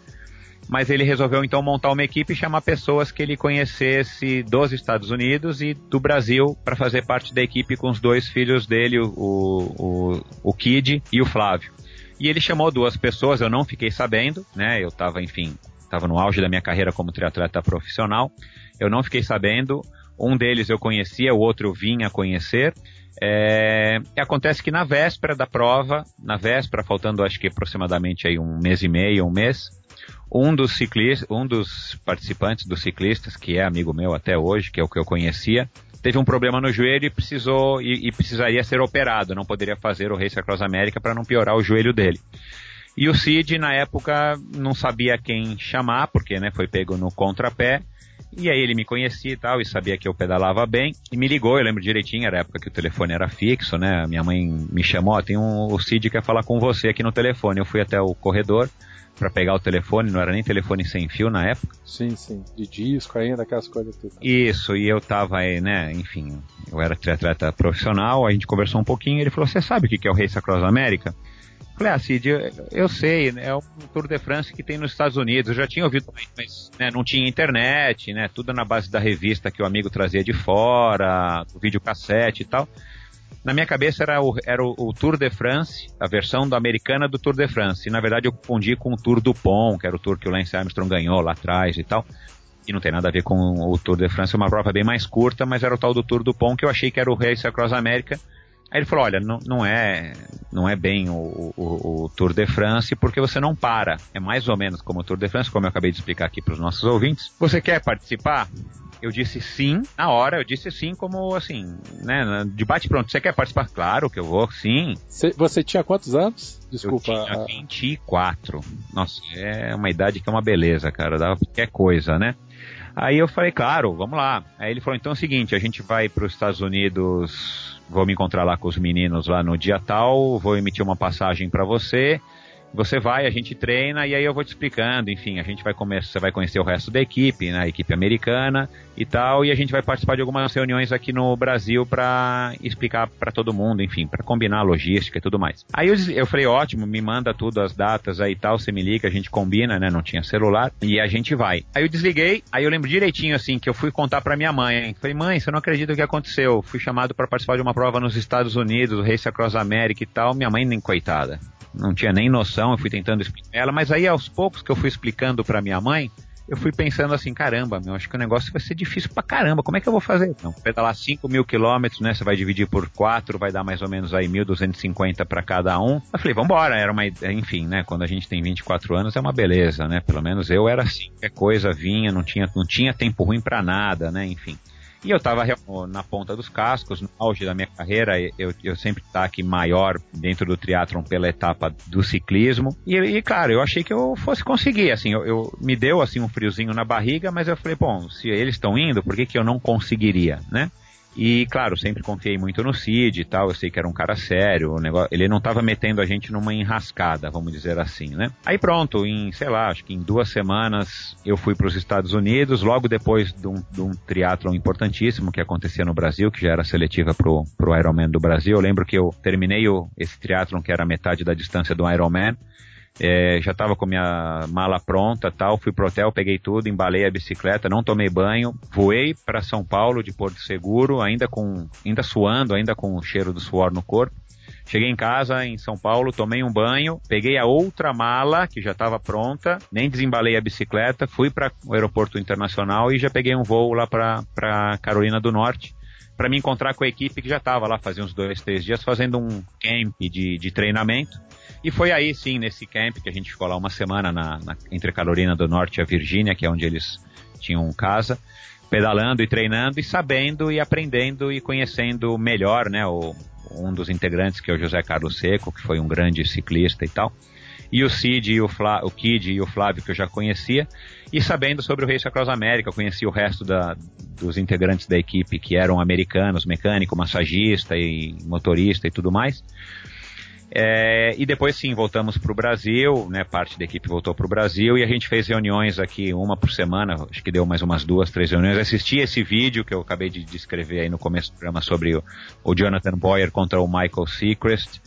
Mas ele resolveu então montar uma equipe e chamar pessoas que ele conhecesse dos Estados Unidos e do Brasil para fazer parte da equipe com os dois filhos dele, o, o, o Kid e o Flávio. E ele chamou duas pessoas, eu não fiquei sabendo, né? Eu estava, enfim, estava no auge da minha carreira como triatleta profissional. Eu não fiquei sabendo. Um deles eu conhecia, o outro eu vinha conhecer. É, acontece que na véspera da prova, na véspera, faltando acho que aproximadamente aí um mês e meio, um mês, um dos ciclistas, um dos participantes dos ciclistas, que é amigo meu até hoje, que é o que eu conhecia, teve um problema no joelho e precisou e, e precisaria ser operado, não poderia fazer o Race Across América para não piorar o joelho dele. E o Cid na época não sabia quem chamar, porque né, foi pego no contrapé. E aí ele me conhecia e tal, e sabia que eu pedalava bem, e me ligou, eu lembro direitinho, era a época que o telefone era fixo, né? Minha mãe me chamou, tem um, o Cid quer falar com você aqui no telefone. Eu fui até o corredor para pegar o telefone, não era nem telefone sem fio na época. Sim, sim, de disco ainda, aquelas coisas tudo. Isso, e eu tava aí, né, enfim, eu era triatleta profissional, a gente conversou um pouquinho, ele falou, você sabe o que é o Race Across America? Falei, ah, Cid, eu, eu sei, né, é o Tour de France que tem nos Estados Unidos. Eu já tinha ouvido, mas né, não tinha internet, né? Tudo na base da revista que o amigo trazia de fora, do videocassete e tal. Na minha cabeça era o, era o, o Tour de France, a versão da americana do Tour de France. E na verdade eu confundi com o Tour do Pont, que era o tour que o Lance Armstrong ganhou lá atrás e tal. E não tem nada a ver com o Tour de France, é uma prova bem mais curta, mas era o tal do Tour do Pont que eu achei que era o Race Across America Aí ele falou, olha, não, não é não é bem o, o, o, Tour de France porque você não para. É mais ou menos como o Tour de France, como eu acabei de explicar aqui para os nossos ouvintes. Você quer participar? Eu disse sim, na hora, eu disse sim como assim, né, de bate pronto. Você quer participar? Claro que eu vou, sim. Você, você tinha quantos anos? Desculpa. Eu tinha 24. Nossa, é uma idade que é uma beleza, cara, dava qualquer coisa, né? Aí eu falei, claro, vamos lá. Aí ele falou, então é o seguinte, a gente vai para os Estados Unidos vou me encontrar lá com os meninos lá no dia tal, vou emitir uma passagem para você você vai, a gente treina e aí eu vou te explicando, enfim, a gente vai começar, você vai conhecer o resto da equipe, né, equipe americana e tal, e a gente vai participar de algumas reuniões aqui no Brasil para explicar para todo mundo, enfim, para combinar a logística e tudo mais. Aí eu, eu falei, ótimo, me manda tudo, as datas aí e tal, você me liga, a gente combina, né, não tinha celular, e a gente vai. Aí eu desliguei, aí eu lembro direitinho, assim, que eu fui contar para minha mãe, falei, mãe, você não acredita o que aconteceu, fui chamado para participar de uma prova nos Estados Unidos, Race Across America e tal, minha mãe nem coitada não tinha nem noção, eu fui tentando explicar ela, mas aí aos poucos que eu fui explicando para minha mãe, eu fui pensando assim, caramba, meu, acho que o negócio vai ser difícil pra caramba, como é que eu vou fazer? Então, pedalar 5 mil quilômetros, né, você vai dividir por 4, vai dar mais ou menos aí 1.250 para cada um. Eu falei, vambora, era uma, enfim, né, quando a gente tem 24 anos é uma beleza, né, pelo menos eu era assim, qualquer coisa vinha, não tinha, não tinha tempo ruim para nada, né, enfim. E eu estava na ponta dos cascos, no auge da minha carreira, eu, eu sempre aqui maior dentro do triatlon pela etapa do ciclismo. E, e claro, eu achei que eu fosse conseguir, assim, eu, eu, me deu assim um friozinho na barriga, mas eu falei, bom, se eles estão indo, por que, que eu não conseguiria, né? E, claro, sempre confiei muito no Cid e tal, eu sei que era um cara sério, o negócio, ele não estava metendo a gente numa enrascada, vamos dizer assim, né? Aí pronto, em, sei lá, acho que em duas semanas eu fui para os Estados Unidos, logo depois de um, de um triatlon importantíssimo que acontecia no Brasil, que já era seletiva pro, pro Ironman do Brasil. Eu lembro que eu terminei o, esse triatlon, que era metade da distância do Ironman, é, já estava com minha mala pronta, tal, fui pro hotel, peguei tudo, embalei a bicicleta, não tomei banho, voei para São Paulo de Porto Seguro, ainda com, ainda suando, ainda com o cheiro do suor no corpo. Cheguei em casa em São Paulo, tomei um banho, peguei a outra mala que já estava pronta, nem desembalei a bicicleta, fui para o aeroporto internacional e já peguei um voo lá para Carolina do Norte para me encontrar com a equipe que já estava lá fazia uns dois, três dias fazendo um camp de, de treinamento e foi aí, sim, nesse camp que a gente ficou lá uma semana na, na, entre a Carolina do Norte e a Virgínia, que é onde eles tinham casa, pedalando e treinando e sabendo e aprendendo e conhecendo melhor, né, o, um dos integrantes que é o José Carlos Seco, que foi um grande ciclista e tal, e o Cid e o, Flá, o Kid e o Flávio que eu já conhecia, e sabendo sobre o Race Across America, eu conheci o resto da, dos integrantes da equipe que eram americanos, mecânico, massagista e motorista e tudo mais. É, e depois sim, voltamos para o Brasil, né, parte da equipe voltou para o Brasil e a gente fez reuniões aqui, uma por semana, acho que deu mais umas duas, três reuniões. Assisti esse vídeo que eu acabei de descrever aí no começo do programa sobre o, o Jonathan Boyer contra o Michael Seacrest,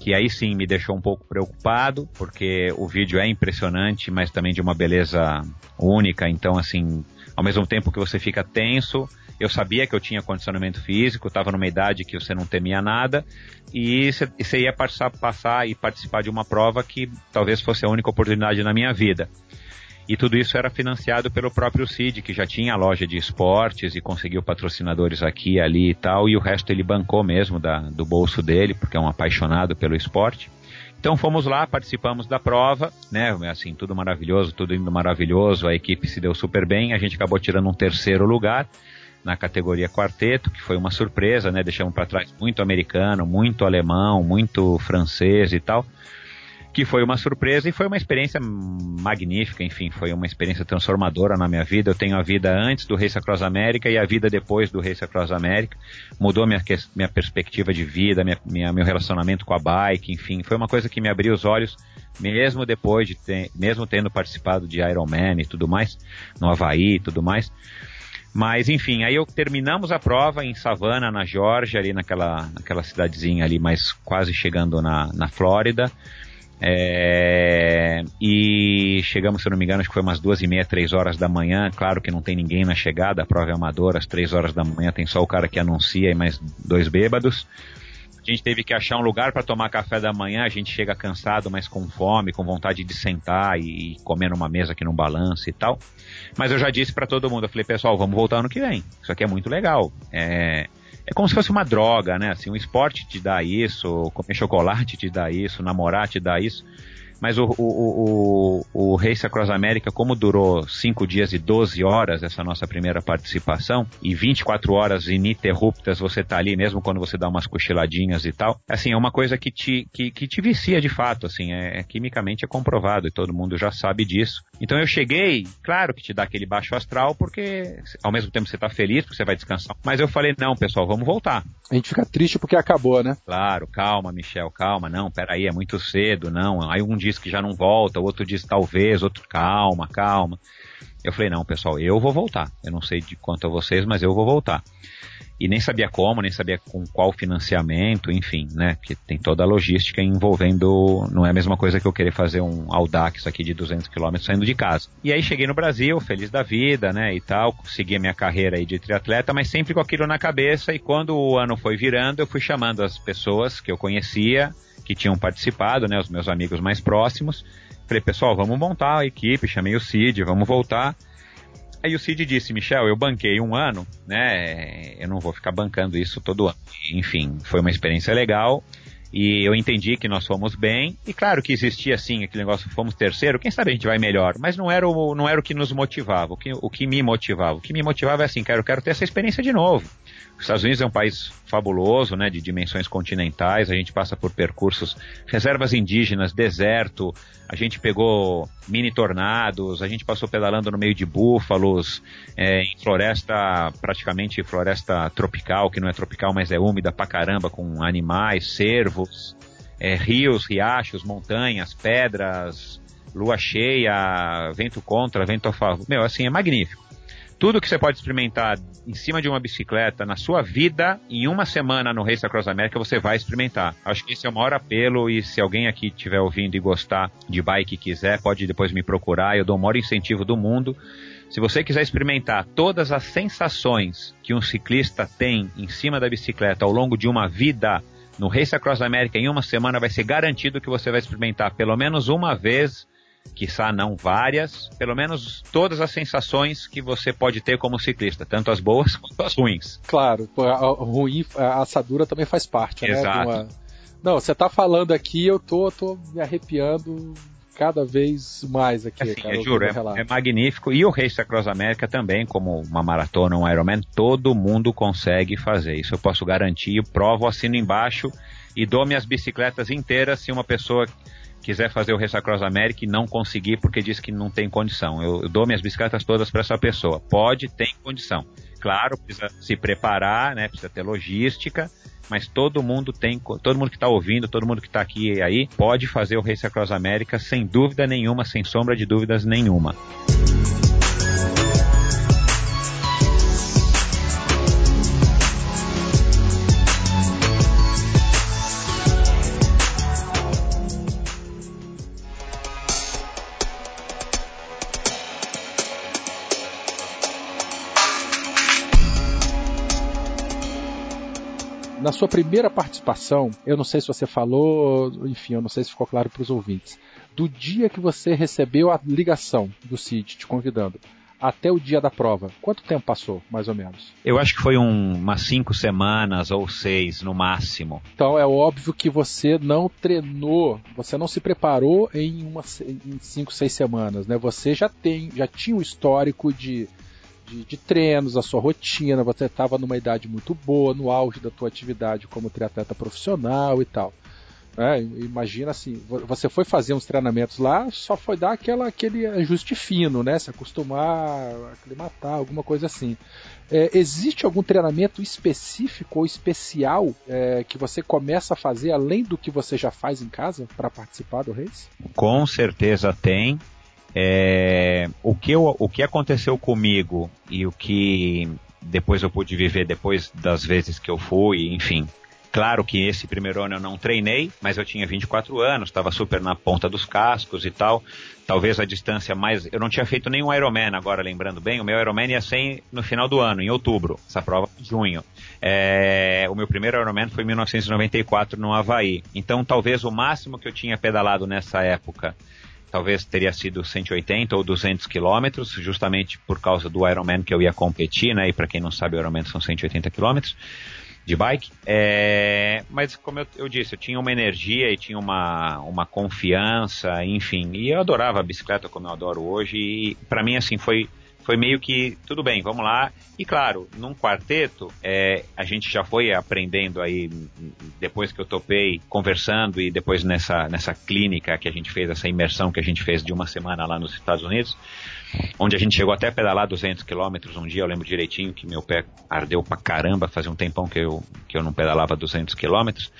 que aí sim me deixou um pouco preocupado, porque o vídeo é impressionante, mas também de uma beleza única, então assim, ao mesmo tempo que você fica tenso, eu sabia que eu tinha condicionamento físico, estava numa idade que você não temia nada, e você ia passar, passar e participar de uma prova que talvez fosse a única oportunidade na minha vida. E tudo isso era financiado pelo próprio Cid, que já tinha a loja de esportes e conseguiu patrocinadores aqui, ali e tal, e o resto ele bancou mesmo da, do bolso dele, porque é um apaixonado pelo esporte. Então fomos lá, participamos da prova, né? Assim, tudo maravilhoso, tudo indo maravilhoso, a equipe se deu super bem, a gente acabou tirando um terceiro lugar na categoria quarteto, que foi uma surpresa, né? Deixamos para trás muito americano, muito alemão, muito francês e tal, que foi uma surpresa e foi uma experiência magnífica, enfim, foi uma experiência transformadora na minha vida. Eu tenho a vida antes do Race Across América e a vida depois do Race Across América. Mudou minha, minha perspectiva de vida, minha, minha, meu relacionamento com a bike, enfim, foi uma coisa que me abriu os olhos mesmo depois de ter, mesmo tendo participado de Ironman e tudo mais, no Havaí e tudo mais Mas enfim, aí eu terminamos a prova em Savannah, na Georgia, ali naquela, naquela cidadezinha ali, mas quase chegando na, na Flórida. É, e chegamos, se eu não me engano, acho que foi umas duas e meia, três horas da manhã. Claro que não tem ninguém na chegada, a prova é amadora, às três horas da manhã tem só o cara que anuncia e mais dois bêbados. A gente teve que achar um lugar para tomar café da manhã. A gente chega cansado, mas com fome, com vontade de sentar e comer numa mesa que não balança e tal. Mas eu já disse para todo mundo, eu falei, pessoal, vamos voltar ano que vem. Isso aqui é muito legal. É, é como se fosse uma droga, né? Assim, o esporte te dá isso, comer chocolate te dá isso, namorar te dá isso. Mas o, o, o, o Race Across America, como durou 5 dias e 12 horas essa nossa primeira participação, e 24 horas ininterruptas você tá ali, mesmo quando você dá umas cochiladinhas e tal, assim, é uma coisa que te, que, que te vicia de fato, assim, é, é, quimicamente é comprovado e todo mundo já sabe disso. Então eu cheguei, claro que te dá aquele baixo astral, porque ao mesmo tempo você tá feliz, porque você vai descansar, mas eu falei, não, pessoal, vamos voltar. A gente fica triste porque acabou, né? Claro, calma, Michel, calma, não, peraí, é muito cedo, não, aí um dia diz que já não volta, o outro diz talvez, outro calma, calma. Eu falei, não, pessoal, eu vou voltar. Eu não sei de quanto a vocês, mas eu vou voltar. E nem sabia como, nem sabia com qual financiamento, enfim, né? Que tem toda a logística envolvendo. Não é a mesma coisa que eu querer fazer um Audax aqui de 200 km saindo de casa. E aí cheguei no Brasil, feliz da vida, né? E tal, segui a minha carreira aí de triatleta, mas sempre com aquilo na cabeça. E quando o ano foi virando, eu fui chamando as pessoas que eu conhecia que tinham participado, né, os meus amigos mais próximos. Falei, pessoal, vamos montar a equipe, chamei o Cid, vamos voltar. Aí o Cid disse, Michel, eu banquei um ano, né, eu não vou ficar bancando isso todo ano. Enfim, foi uma experiência legal e eu entendi que nós fomos bem. E claro que existia assim aquele negócio, fomos terceiro, quem sabe a gente vai melhor. Mas não era o, não era o que nos motivava, o que, o que me motivava. O que me motivava é assim, cara, eu quero ter essa experiência de novo. Os Estados Unidos é um país fabuloso, né, de dimensões continentais. A gente passa por percursos, reservas indígenas, deserto. A gente pegou mini tornados. A gente passou pedalando no meio de búfalos, é, em floresta, praticamente floresta tropical, que não é tropical, mas é úmida pra caramba, com animais, cervos, é, rios, riachos, montanhas, pedras, lua cheia, vento contra, vento a favor. Meu, assim, é magnífico tudo que você pode experimentar em cima de uma bicicleta na sua vida, em uma semana no Race Across America, você vai experimentar. Acho que esse é o maior apelo e se alguém aqui estiver ouvindo e gostar de bike e quiser, pode depois me procurar. Eu dou o maior incentivo do mundo. Se você quiser experimentar todas as sensações que um ciclista tem em cima da bicicleta ao longo de uma vida, no Race Across America em uma semana vai ser garantido que você vai experimentar pelo menos uma vez quiçá não várias, pelo menos todas as sensações que você pode ter como ciclista, tanto as boas <laughs> quanto as ruins. Claro, a, ruim, a assadura também faz parte, né, Exato. né? Uma... Não, você tá falando aqui, eu tô, tô me arrepiando cada vez mais aqui. Assim, cara, eu juro, é, é, magnífico. E o Race Across America também, como uma maratona, um Ironman, todo mundo consegue fazer. Isso eu posso garantir, provo, assino embaixo e dou minhas bicicletas inteiras se uma pessoa quiser fazer o Race Across America e não conseguir porque diz que não tem condição. Eu, eu dou minhas bicicletas todas para essa pessoa. Pode, tem condição. Claro, precisa se preparar, né? Precisa ter logística, mas todo mundo tem, todo mundo que está ouvindo, todo mundo que está aqui e aí, pode fazer o Race Across America sem dúvida nenhuma, sem sombra de dúvidas nenhuma. Na sua primeira participação, eu não sei se você falou, enfim, eu não sei se ficou claro para os ouvintes, do dia que você recebeu a ligação do CID te convidando até o dia da prova, quanto tempo passou, mais ou menos? Eu acho que foi um, umas cinco semanas ou seis no máximo. Então é óbvio que você não treinou, você não se preparou em, uma, em cinco, seis semanas, né? Você já tem, já tinha um histórico de de, de treinos, a sua rotina, você estava numa idade muito boa, no auge da tua atividade como triatleta profissional e tal. É, imagina assim, você foi fazer uns treinamentos lá, só foi dar aquela, aquele ajuste fino, né? Se acostumar, aclimatar, alguma coisa assim. É, existe algum treinamento específico ou especial é, que você começa a fazer além do que você já faz em casa para participar do race? Com certeza tem. É, o, que eu, o que aconteceu comigo e o que depois eu pude viver depois das vezes que eu fui, enfim, Claro que esse primeiro ano eu não treinei, mas eu tinha 24 anos, estava super na ponta dos cascos e tal. Talvez a distância mais. Eu não tinha feito nenhum Ironman, agora lembrando bem. O meu Ironman ia ser no final do ano, em outubro. Essa prova junho. É... O meu primeiro Ironman foi em 1994 no Havaí. Então talvez o máximo que eu tinha pedalado nessa época talvez teria sido 180 ou 200 quilômetros, justamente por causa do Ironman que eu ia competir, né? E para quem não sabe, o Ironman são 180 quilômetros de bike. É, mas como eu, eu, disse, eu tinha uma energia e tinha uma, uma confiança, enfim. E eu adorava a bicicleta como eu adoro hoje. E para mim, assim, foi, foi meio que tudo bem, vamos lá. E claro, num quarteto, é, a gente já foi aprendendo aí, depois que eu topei, conversando e depois nessa, nessa clínica que a gente fez, essa imersão que a gente fez de uma semana lá nos Estados Unidos onde a gente chegou até a pedalar 200 quilômetros um dia, eu lembro direitinho que meu pé ardeu pra caramba, fazia um tempão que eu, que eu não pedalava 200 quilômetros,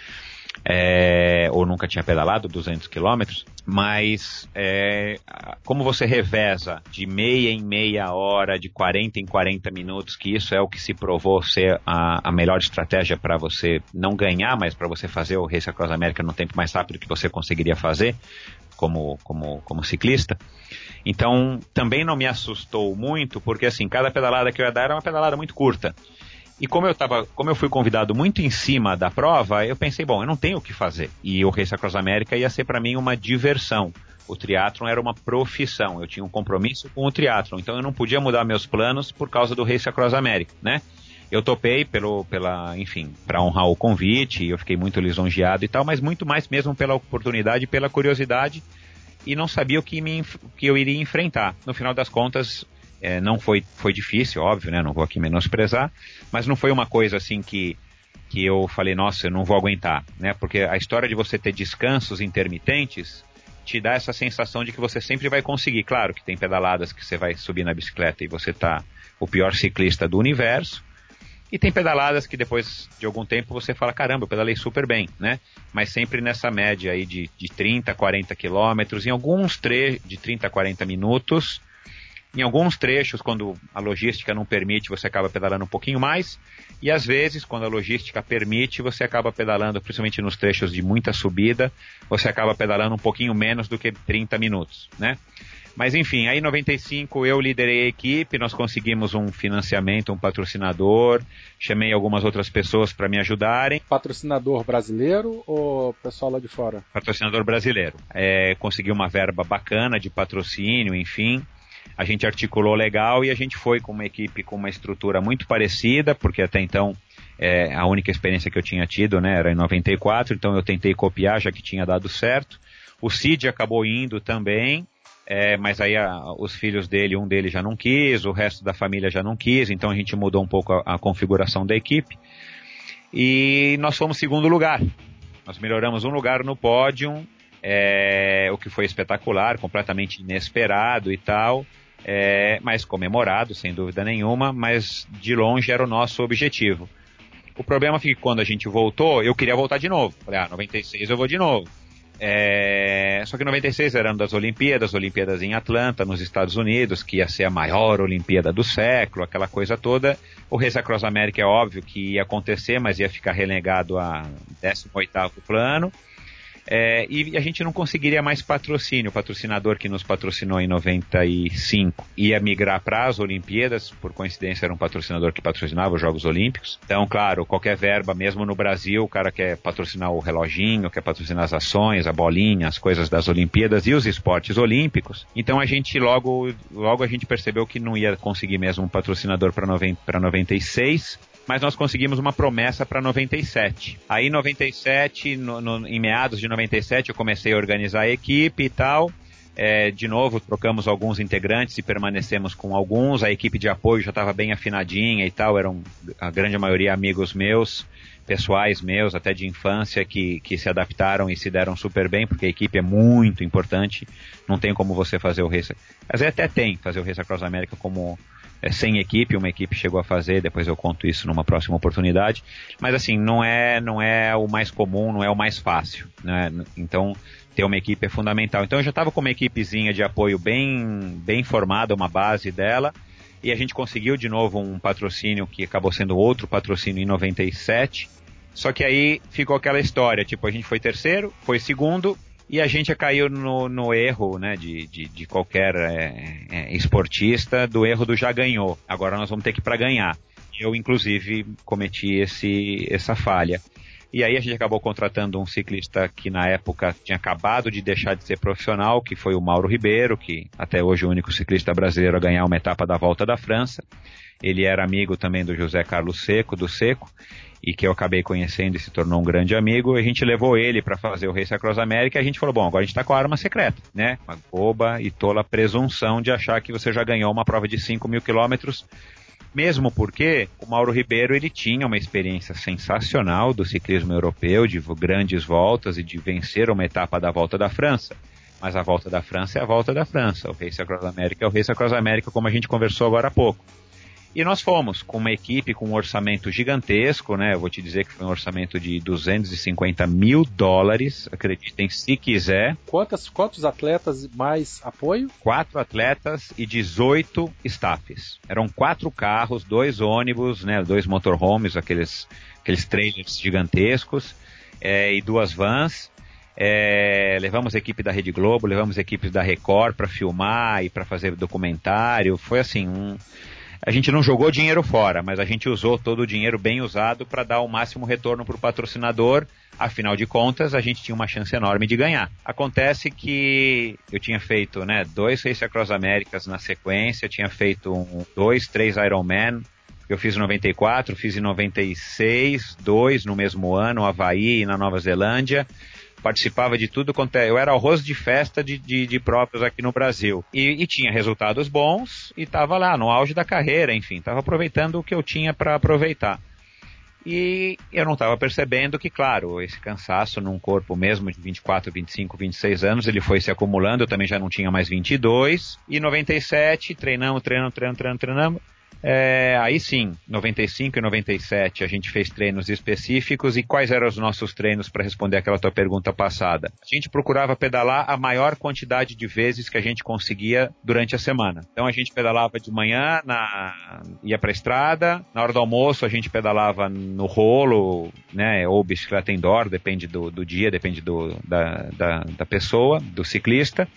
é, ou nunca tinha pedalado 200 quilômetros, mas é, como você reveza de meia em meia hora, de 40 em 40 minutos, que isso é o que se provou ser a, a melhor estratégia para você não ganhar, mas para você fazer o Race Across America no tempo mais rápido que você conseguiria fazer como, como, como ciclista, então, também não me assustou muito, porque assim, cada pedalada que eu ia dar era uma pedalada muito curta. E como eu tava, como eu fui convidado muito em cima da prova, eu pensei, bom, eu não tenho o que fazer. E o Race Across América ia ser para mim uma diversão. O triatlon era uma profissão, eu tinha um compromisso com o triatlon, então eu não podia mudar meus planos por causa do Race Across América, né? Eu topei pelo, pela, enfim, para honrar o convite, eu fiquei muito lisonjeado e tal, mas muito mais mesmo pela oportunidade, pela curiosidade e não sabia o que, me, que eu iria enfrentar. No final das contas, é, não foi, foi difícil, óbvio, né? Não vou aqui menosprezar, mas não foi uma coisa assim que, que eu falei, nossa, eu não vou aguentar, né? Porque a história de você ter descansos intermitentes te dá essa sensação de que você sempre vai conseguir. Claro que tem pedaladas que você vai subir na bicicleta e você tá o pior ciclista do universo, e tem pedaladas que depois de algum tempo você fala, caramba, eu pedalei super bem, né? Mas sempre nessa média aí de, de 30, 40 quilômetros, em alguns trechos de 30 a 40 minutos. Em alguns trechos, quando a logística não permite, você acaba pedalando um pouquinho mais. E às vezes, quando a logística permite, você acaba pedalando, principalmente nos trechos de muita subida, você acaba pedalando um pouquinho menos do que 30 minutos, né? Mas enfim, aí em 95 eu liderei a equipe, nós conseguimos um financiamento, um patrocinador, chamei algumas outras pessoas para me ajudarem. Patrocinador brasileiro ou pessoal lá de fora? Patrocinador brasileiro. É, consegui uma verba bacana de patrocínio, enfim. A gente articulou legal e a gente foi com uma equipe com uma estrutura muito parecida, porque até então é, a única experiência que eu tinha tido né, era em 94, então eu tentei copiar já que tinha dado certo. O Cid acabou indo também, é, mas aí a, os filhos dele, um deles já não quis, o resto da família já não quis, então a gente mudou um pouco a, a configuração da equipe. E nós fomos segundo lugar. Nós melhoramos um lugar no pódio, é, o que foi espetacular, completamente inesperado e tal, é, mas comemorado, sem dúvida nenhuma, mas de longe era o nosso objetivo. O problema foi que quando a gente voltou, eu queria voltar de novo. Falei, ah, 96 eu vou de novo. É... Só que 96 era ano das Olimpíadas, Olimpíadas em Atlanta, nos Estados Unidos, que ia ser a maior Olimpíada do século, aquela coisa toda. O Race Across América é óbvio que ia acontecer, mas ia ficar renegado a 18º plano. É, e a gente não conseguiria mais patrocínio. O patrocinador que nos patrocinou em 95 ia migrar para as Olimpíadas, por coincidência era um patrocinador que patrocinava os Jogos Olímpicos. Então, claro, qualquer verba, mesmo no Brasil, o cara quer patrocinar o reloginho, quer patrocinar as ações, a bolinha, as coisas das Olimpíadas e os esportes olímpicos. Então a gente logo, logo a gente percebeu que não ia conseguir mesmo um patrocinador para 96 mas nós conseguimos uma promessa para 97. Aí, 97, no, no, em meados de 97, eu comecei a organizar a equipe e tal. É, de novo, trocamos alguns integrantes e permanecemos com alguns. A equipe de apoio já estava bem afinadinha e tal, eram a grande maioria amigos meus, pessoais meus, até de infância, que, que se adaptaram e se deram super bem, porque a equipe é muito importante. Não tem como você fazer o Race. Às vezes até tem fazer o Race Across América como é, sem equipe, uma equipe chegou a fazer, depois eu conto isso numa próxima oportunidade. Mas assim, não é, não é o mais comum, não é o mais fácil. Né? Então, ter uma equipe é fundamental. Então eu já estava com uma equipezinha de apoio bem, bem formada, uma base dela, e a gente conseguiu de novo um patrocínio que acabou sendo outro patrocínio em 97. Só que aí ficou aquela história, tipo, a gente foi terceiro, foi segundo, e a gente caiu no, no erro né, de, de, de qualquer é, é, esportista, do erro do já ganhou. Agora nós vamos ter que ir para ganhar. Eu, inclusive, cometi esse, essa falha. E aí a gente acabou contratando um ciclista que na época tinha acabado de deixar de ser profissional, que foi o Mauro Ribeiro, que até hoje é o único ciclista brasileiro a ganhar uma etapa da Volta da França. Ele era amigo também do José Carlos Seco, do Seco, e que eu acabei conhecendo e se tornou um grande amigo. A gente levou ele para fazer o Race Across America e a gente falou: bom, agora a gente está com a arma secreta, né? Uma boba e tola presunção de achar que você já ganhou uma prova de 5 mil quilômetros mesmo porque o Mauro Ribeiro ele tinha uma experiência sensacional do ciclismo europeu, de grandes voltas e de vencer uma etapa da Volta da França. Mas a Volta da França é a Volta da França, o Race Across America é o Race Across America, como a gente conversou agora há pouco. E nós fomos com uma equipe com um orçamento gigantesco, né? Eu vou te dizer que foi um orçamento de 250 mil dólares, acreditem se quiser. Quantas, quantos atletas mais apoio? Quatro atletas e 18 staffs. Eram quatro carros, dois ônibus, né? Dois motorhomes, aqueles, aqueles trailers gigantescos, é, e duas vans. É, levamos a equipe da Rede Globo, levamos equipes da Record para filmar e para fazer documentário. Foi assim, um, a gente não jogou dinheiro fora, mas a gente usou todo o dinheiro bem usado para dar o máximo retorno para o patrocinador. Afinal de contas, a gente tinha uma chance enorme de ganhar. Acontece que eu tinha feito né, dois Race Across Américas na sequência, tinha feito um, dois, três Ironman, eu fiz em 94, fiz em 96, dois no mesmo ano, Havaí e na Nova Zelândia participava de tudo quanto é. Eu era arroz de festa de, de, de próprios aqui no Brasil. E, e tinha resultados bons e estava lá no auge da carreira, enfim, estava aproveitando o que eu tinha para aproveitar. E eu não estava percebendo que, claro, esse cansaço num corpo mesmo de 24, 25, 26 anos, ele foi se acumulando, eu também já não tinha mais 22. E 97, treinamos, treinamos, treinamos, treinamos, treinamos. É, aí sim, 95 e 97 a gente fez treinos específicos e quais eram os nossos treinos para responder aquela tua pergunta passada? A gente procurava pedalar a maior quantidade de vezes que a gente conseguia durante a semana. Então a gente pedalava de manhã, na, ia para a estrada, na hora do almoço a gente pedalava no rolo, né, ou bicicleta indoor, depende do, do dia, depende do, da, da, da pessoa, do ciclista.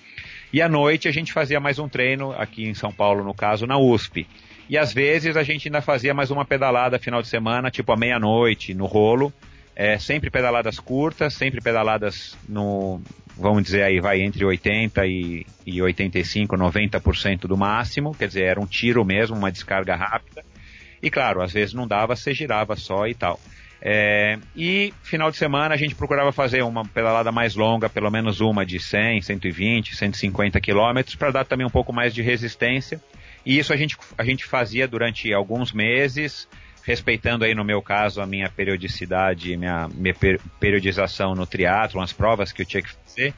E à noite a gente fazia mais um treino, aqui em São Paulo, no caso, na USP. E às vezes a gente ainda fazia mais uma pedalada final de semana, tipo à meia-noite, no rolo. É, sempre pedaladas curtas, sempre pedaladas no, vamos dizer aí, vai entre 80 e, e 85, 90% do máximo, quer dizer, era um tiro mesmo, uma descarga rápida. E claro, às vezes não dava, você girava só e tal. É, e final de semana a gente procurava fazer uma pedalada mais longa, pelo menos uma de 100, 120, 150 quilômetros, para dar também um pouco mais de resistência e isso a gente, a gente fazia durante alguns meses, respeitando aí no meu caso a minha periodicidade, minha, minha periodização no triatlo, as provas que eu tinha que fazer.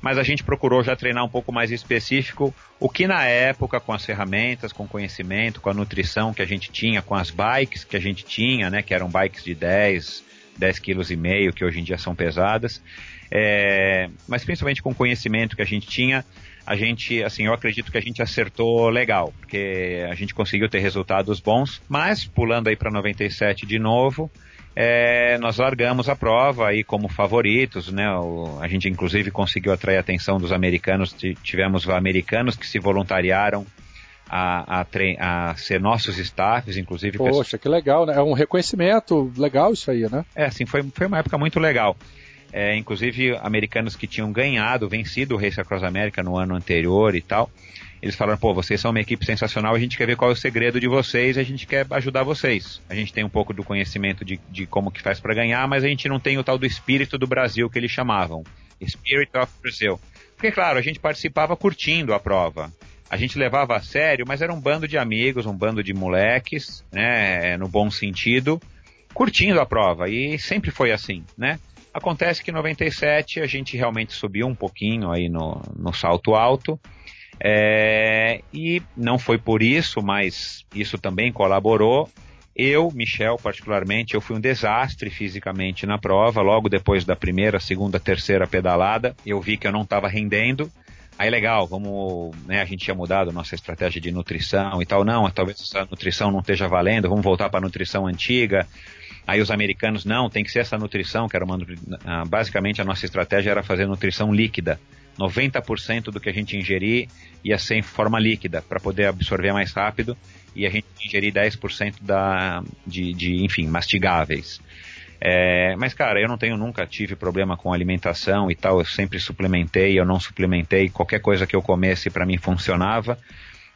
Mas a gente procurou já treinar um pouco mais específico, o que na época, com as ferramentas, com o conhecimento, com a nutrição que a gente tinha, com as bikes que a gente tinha, né, que eram bikes de 10, 10 quilos e meio, que hoje em dia são pesadas, é, mas principalmente com o conhecimento que a gente tinha, a gente, assim, eu acredito que a gente acertou legal, porque a gente conseguiu ter resultados bons, mas pulando aí para 97 de novo, é, nós largamos a prova aí como favoritos, né? O, a gente inclusive conseguiu atrair a atenção dos americanos, tivemos americanos que se voluntariaram a, a, a, ser nossos staffs, inclusive. Poxa, que legal, né? É um reconhecimento legal isso aí, né? É, assim, foi, foi uma época muito legal é, inclusive americanos que tinham ganhado, vencido o Race Across America no ano anterior e tal. Eles falaram, pô, vocês são uma equipe sensacional, a gente quer ver qual é o segredo de vocês, a gente quer ajudar vocês. A gente tem um pouco do conhecimento de, de como que faz para ganhar, mas a gente não tem o tal do espírito do Brasil que eles chamavam. Spirit of Brazil. Porque, claro, a gente participava curtindo a prova. A gente levava a sério, mas era um bando de amigos, um bando de moleques, né, no bom sentido, curtindo a prova. E sempre foi assim, né? Acontece que em 97 a gente realmente subiu um pouquinho aí no, no salto alto. É, e não foi por isso, mas isso também colaborou. Eu, Michel, particularmente, eu fui um desastre fisicamente na prova. Logo depois da primeira, segunda, terceira pedalada, eu vi que eu não estava rendendo. Aí legal, vamos, né, a gente tinha mudado nossa estratégia de nutrição e tal. Não, talvez essa nutrição não esteja valendo, vamos voltar para a nutrição antiga. Aí os americanos, não, tem que ser essa nutrição, que era uma, basicamente a nossa estratégia era fazer nutrição líquida. 90% do que a gente ingerir ia ser em forma líquida, para poder absorver mais rápido, e a gente ingerir 10% da, de, de, enfim, mastigáveis. É, mas, cara, eu não tenho, nunca tive problema com alimentação e tal, eu sempre suplementei, eu não suplementei, qualquer coisa que eu comesse para mim funcionava,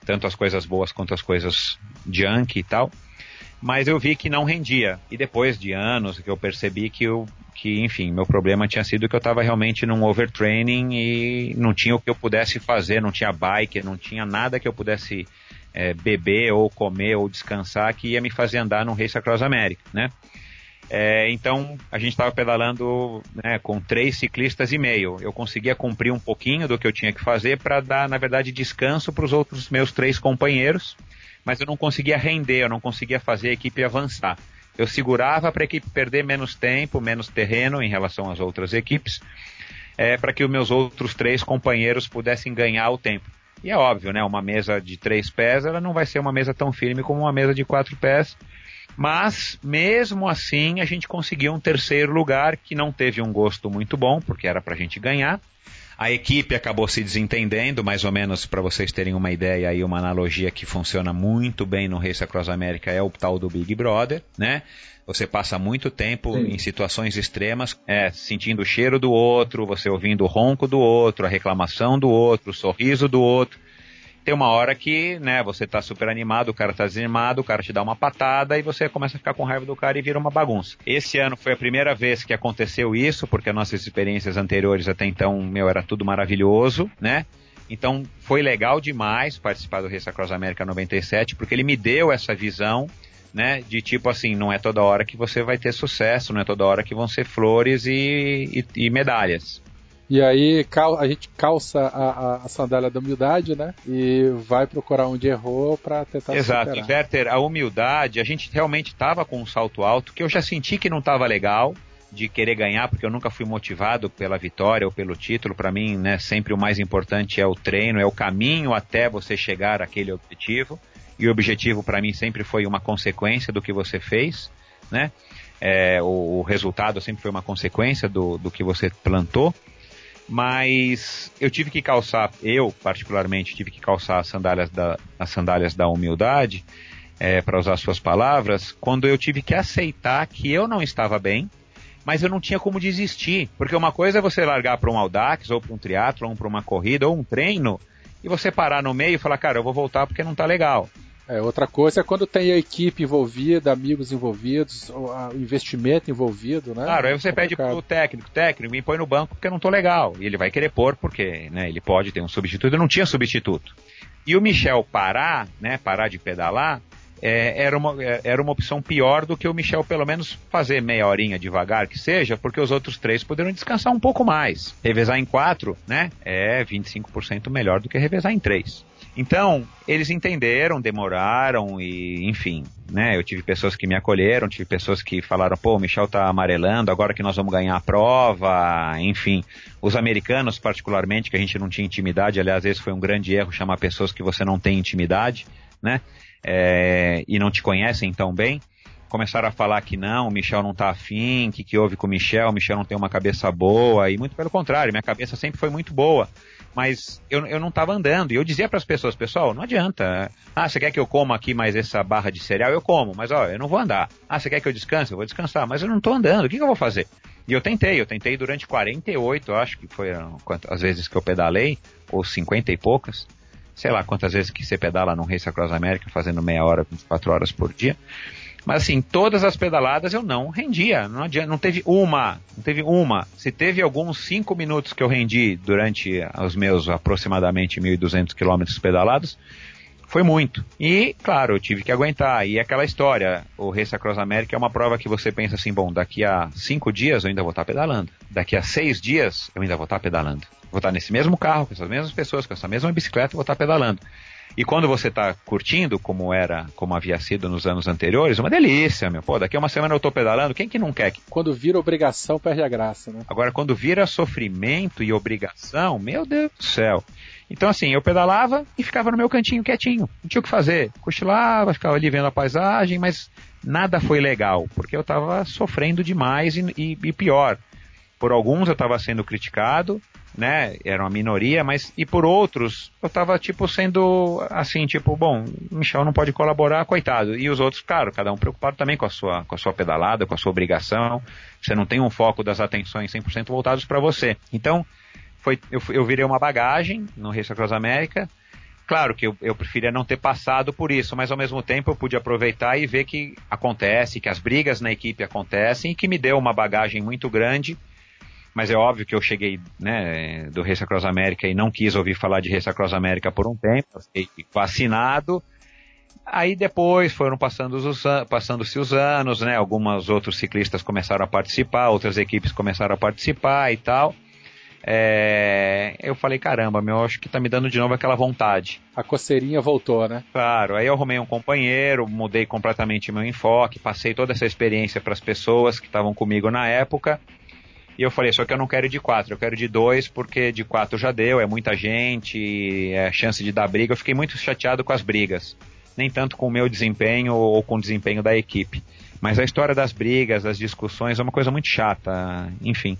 tanto as coisas boas quanto as coisas junk e tal mas eu vi que não rendia. E depois de anos que eu percebi que eu, que, enfim, meu problema tinha sido que eu estava realmente num overtraining e não tinha o que eu pudesse fazer, não tinha bike, não tinha nada que eu pudesse é, beber ou comer ou descansar que ia me fazer andar no Race Across America, né? É, então a gente estava pedalando né, com três ciclistas e meio. Eu conseguia cumprir um pouquinho do que eu tinha que fazer para dar, na verdade, descanso para os outros meus três companheiros mas eu não conseguia render, eu não conseguia fazer a equipe avançar. Eu segurava para a equipe perder menos tempo, menos terreno em relação às outras equipes, é, para que os meus outros três companheiros pudessem ganhar o tempo. E é óbvio, né? Uma mesa de três pés, ela não vai ser uma mesa tão firme como uma mesa de quatro pés. Mas, mesmo assim, a gente conseguiu um terceiro lugar que não teve um gosto muito bom, porque era para a gente ganhar. A equipe acabou se desentendendo, mais ou menos para vocês terem uma ideia aí, uma analogia que funciona muito bem no Race Across America é o tal do Big Brother, né? Você passa muito tempo Sim. em situações extremas, é, sentindo o cheiro do outro, você ouvindo o ronco do outro, a reclamação do outro, o sorriso do outro tem uma hora que, né, você tá super animado, o cara tá desanimado, o cara te dá uma patada e você começa a ficar com raiva do cara e vira uma bagunça. Esse ano foi a primeira vez que aconteceu isso, porque as nossas experiências anteriores até então, meu, era tudo maravilhoso, né? Então foi legal demais participar do Race Across América 97, porque ele me deu essa visão, né, de tipo assim, não é toda hora que você vai ter sucesso, não é toda hora que vão ser flores e, e, e medalhas. E aí a gente calça a, a, sandália da humildade, né? E vai procurar onde errou para tentar Exato. Superar. E Werther, a humildade, a gente realmente estava com um salto alto que eu já senti que não estava legal de querer ganhar, porque eu nunca fui motivado pela vitória ou pelo título. Para mim, né, sempre o mais importante é o treino, é o caminho até você chegar àquele objetivo. E o objetivo para mim sempre foi uma consequência do que você fez, né? É, o, o, resultado sempre foi uma consequência do, do que você plantou mas eu tive que calçar, eu particularmente tive que calçar as sandálias da, as sandálias da humildade, é, para usar suas palavras, quando eu tive que aceitar que eu não estava bem, mas eu não tinha como desistir, porque uma coisa é você largar para um Audax, ou para um triatlon, para uma corrida, ou um treino, e você parar no meio e falar, cara, eu vou voltar porque não está legal. É, outra coisa é quando tem a equipe envolvida, amigos envolvidos, o investimento envolvido, né? Claro, aí você pede pro técnico, técnico, me põe no banco porque eu não tô legal. E ele vai querer pôr porque, né, ele pode ter um substituto, eu não tinha substituto. E o Michel parar, né, parar de pedalar, é, era, uma, é, era uma opção pior do que o Michel pelo menos fazer meia horinha devagar que seja, porque os outros três poderiam descansar um pouco mais. Revezar em quatro, né, é 25% melhor do que revezar em três. Então, eles entenderam, demoraram e, enfim, né? Eu tive pessoas que me acolheram, tive pessoas que falaram, pô, o Michel tá amarelando, agora que nós vamos ganhar a prova, enfim. Os americanos, particularmente, que a gente não tinha intimidade, aliás, vezes foi um grande erro chamar pessoas que você não tem intimidade, né? É, e não te conhecem tão bem começaram a falar que não, o Michel não tá afim, que que houve com o Michel, o Michel não tem uma cabeça boa, e muito pelo contrário, minha cabeça sempre foi muito boa mas eu, eu não estava andando. E eu dizia para as pessoas, pessoal, não adianta. Ah, você quer que eu coma aqui mais essa barra de cereal? Eu como, mas ó, eu não vou andar. Ah, você quer que eu descanse? Eu vou descansar, mas eu não estou andando. O que, que eu vou fazer? E eu tentei, eu tentei durante 48, acho que foi as vezes que eu pedalei, ou 50 e poucas. Sei lá quantas vezes que você pedala num Race Across America fazendo meia hora, 24 horas por dia. Mas assim, todas as pedaladas eu não rendia. Não, adianta, não teve uma. Não teve uma. Se teve alguns cinco minutos que eu rendi durante os meus aproximadamente 1.200 quilômetros pedalados, foi muito. E, claro, eu tive que aguentar. E aquela história, o Race Across America é uma prova que você pensa assim, bom, daqui a cinco dias eu ainda vou estar pedalando. Daqui a seis dias eu ainda vou estar pedalando. vou estar nesse mesmo carro, com essas mesmas pessoas, com essa mesma bicicleta, vou estar pedalando. E quando você está curtindo, como era, como havia sido nos anos anteriores, uma delícia, meu. Pô, daqui a uma semana eu estou pedalando, quem que não quer? Quando vira obrigação, perde a graça, né? Agora, quando vira sofrimento e obrigação, meu Deus do céu. Então, assim, eu pedalava e ficava no meu cantinho quietinho. Não tinha o que fazer. Cochilava, ficava ali vendo a paisagem, mas nada foi legal, porque eu estava sofrendo demais e, e, e pior. Por alguns eu estava sendo criticado, né? Era uma minoria, mas e por outros eu tava tipo sendo assim, tipo, bom, Michel não pode colaborar, coitado. E os outros, claro, cada um preocupado também com a sua com a sua pedalada, com a sua obrigação. Você não tem um foco das atenções 100% voltados para você. Então, foi eu, eu virei uma bagagem no Race Across América. Claro que eu, eu preferia não ter passado por isso, mas ao mesmo tempo eu pude aproveitar e ver que acontece, que as brigas na equipe acontecem e que me deu uma bagagem muito grande mas é óbvio que eu cheguei né, do Race Across América e não quis ouvir falar de Race Across América por um tempo, fiquei vacinado. Aí depois foram passando os, passando-se os anos, né? Alguns outros ciclistas começaram a participar, outras equipes começaram a participar e tal. É, eu falei, caramba, meu, acho que tá me dando de novo aquela vontade. A coceirinha voltou, né? Claro, aí eu arrumei um companheiro, mudei completamente meu enfoque, passei toda essa experiência para as pessoas que estavam comigo na época. E eu falei, só que eu não quero de quatro, eu quero de dois, porque de quatro já deu, é muita gente, é chance de dar briga. Eu fiquei muito chateado com as brigas. Nem tanto com o meu desempenho ou com o desempenho da equipe. Mas a história das brigas, das discussões é uma coisa muito chata, enfim.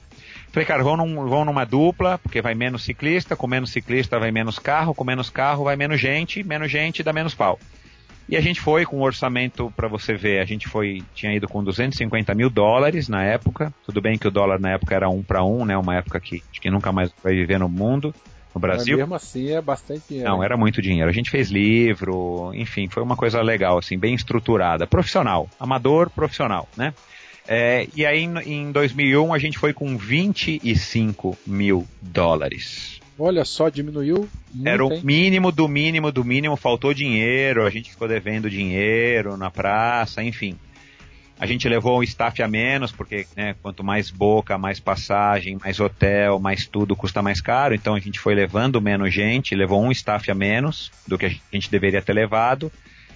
Falei, cara, vão, num, vão numa dupla, porque vai menos ciclista, com menos ciclista vai menos carro, com menos carro vai menos gente, menos gente dá menos pau. E a gente foi com um orçamento, para você ver, a gente foi, tinha ido com 250 mil dólares na época. Tudo bem que o dólar na época era um para um, né? Uma época que, que nunca mais vai viver no mundo, no Brasil. Mas mesmo assim é bastante dinheiro. Não, era muito dinheiro. A gente fez livro, enfim, foi uma coisa legal, assim, bem estruturada. Profissional, amador, profissional, né? É, e aí em 2001 a gente foi com 25 mil dólares. Olha só, diminuiu. Muito, Era o hein? mínimo do mínimo do mínimo, faltou dinheiro, a gente ficou devendo dinheiro na praça, enfim. A gente levou um staff a menos, porque né, quanto mais boca, mais passagem, mais hotel, mais tudo custa mais caro. Então a gente foi levando menos gente, levou um staff a menos do que a gente deveria ter levado.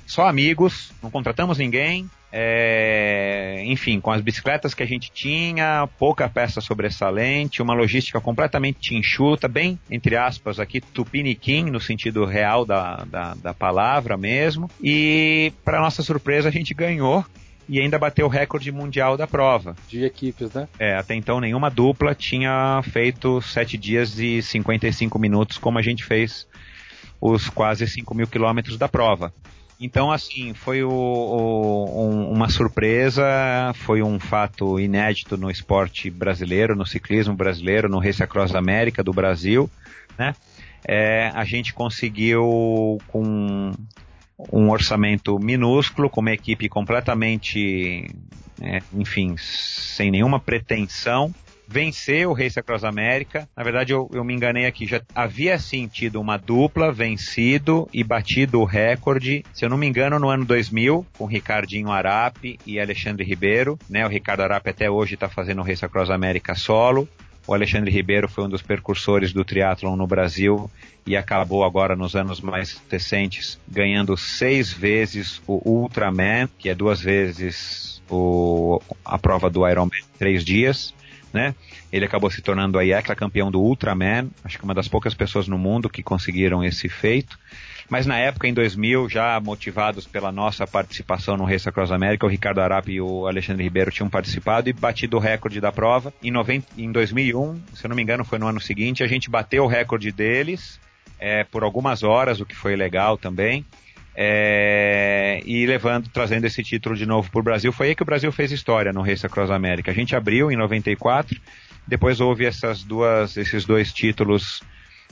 Só amigos, não contratamos ninguém, é, enfim, com as bicicletas que a gente tinha, pouca peça sobressalente, uma logística completamente enxuta, bem, entre aspas, aqui, tupiniquim, no sentido real da, da, da palavra mesmo. E, para nossa surpresa, a gente ganhou e ainda bateu o recorde mundial da prova. De equipes, né? É, até então nenhuma dupla tinha feito 7 dias e 55 minutos como a gente fez os quase 5 mil quilômetros da prova. Então, assim, foi o, o, um, uma surpresa, foi um fato inédito no esporte brasileiro, no ciclismo brasileiro, no Race Across América do Brasil, né? É, a gente conseguiu com um orçamento minúsculo, com uma equipe completamente, é, enfim, sem nenhuma pretensão, vencer o Race Across América. Na verdade, eu, eu me enganei aqui. Já havia sim tido uma dupla vencido e batido o recorde, se eu não me engano, no ano 2000, com Ricardinho Arape e Alexandre Ribeiro. Né? O Ricardo Arape até hoje está fazendo o Race Across América solo. O Alexandre Ribeiro foi um dos percursores do triatlon no Brasil e acabou agora nos anos mais recentes ganhando seis vezes o Ultraman, que é duas vezes o, a prova do Ironman três dias né? Ele acabou se tornando aí campeão do Ultraman, acho que uma das poucas pessoas no mundo que conseguiram esse feito. Mas na época, em 2000, já motivados pela nossa participação no Race Across America, o Ricardo Arapi e o Alexandre Ribeiro tinham participado e batido o recorde da prova. Em, 90, em 2001, se eu não me engano, foi no ano seguinte, a gente bateu o recorde deles é, por algumas horas, o que foi legal também. É, e levando, trazendo esse título de novo para o Brasil. Foi aí que o Brasil fez história no Race Across América. A gente abriu em 94, depois houve essas duas, esses dois títulos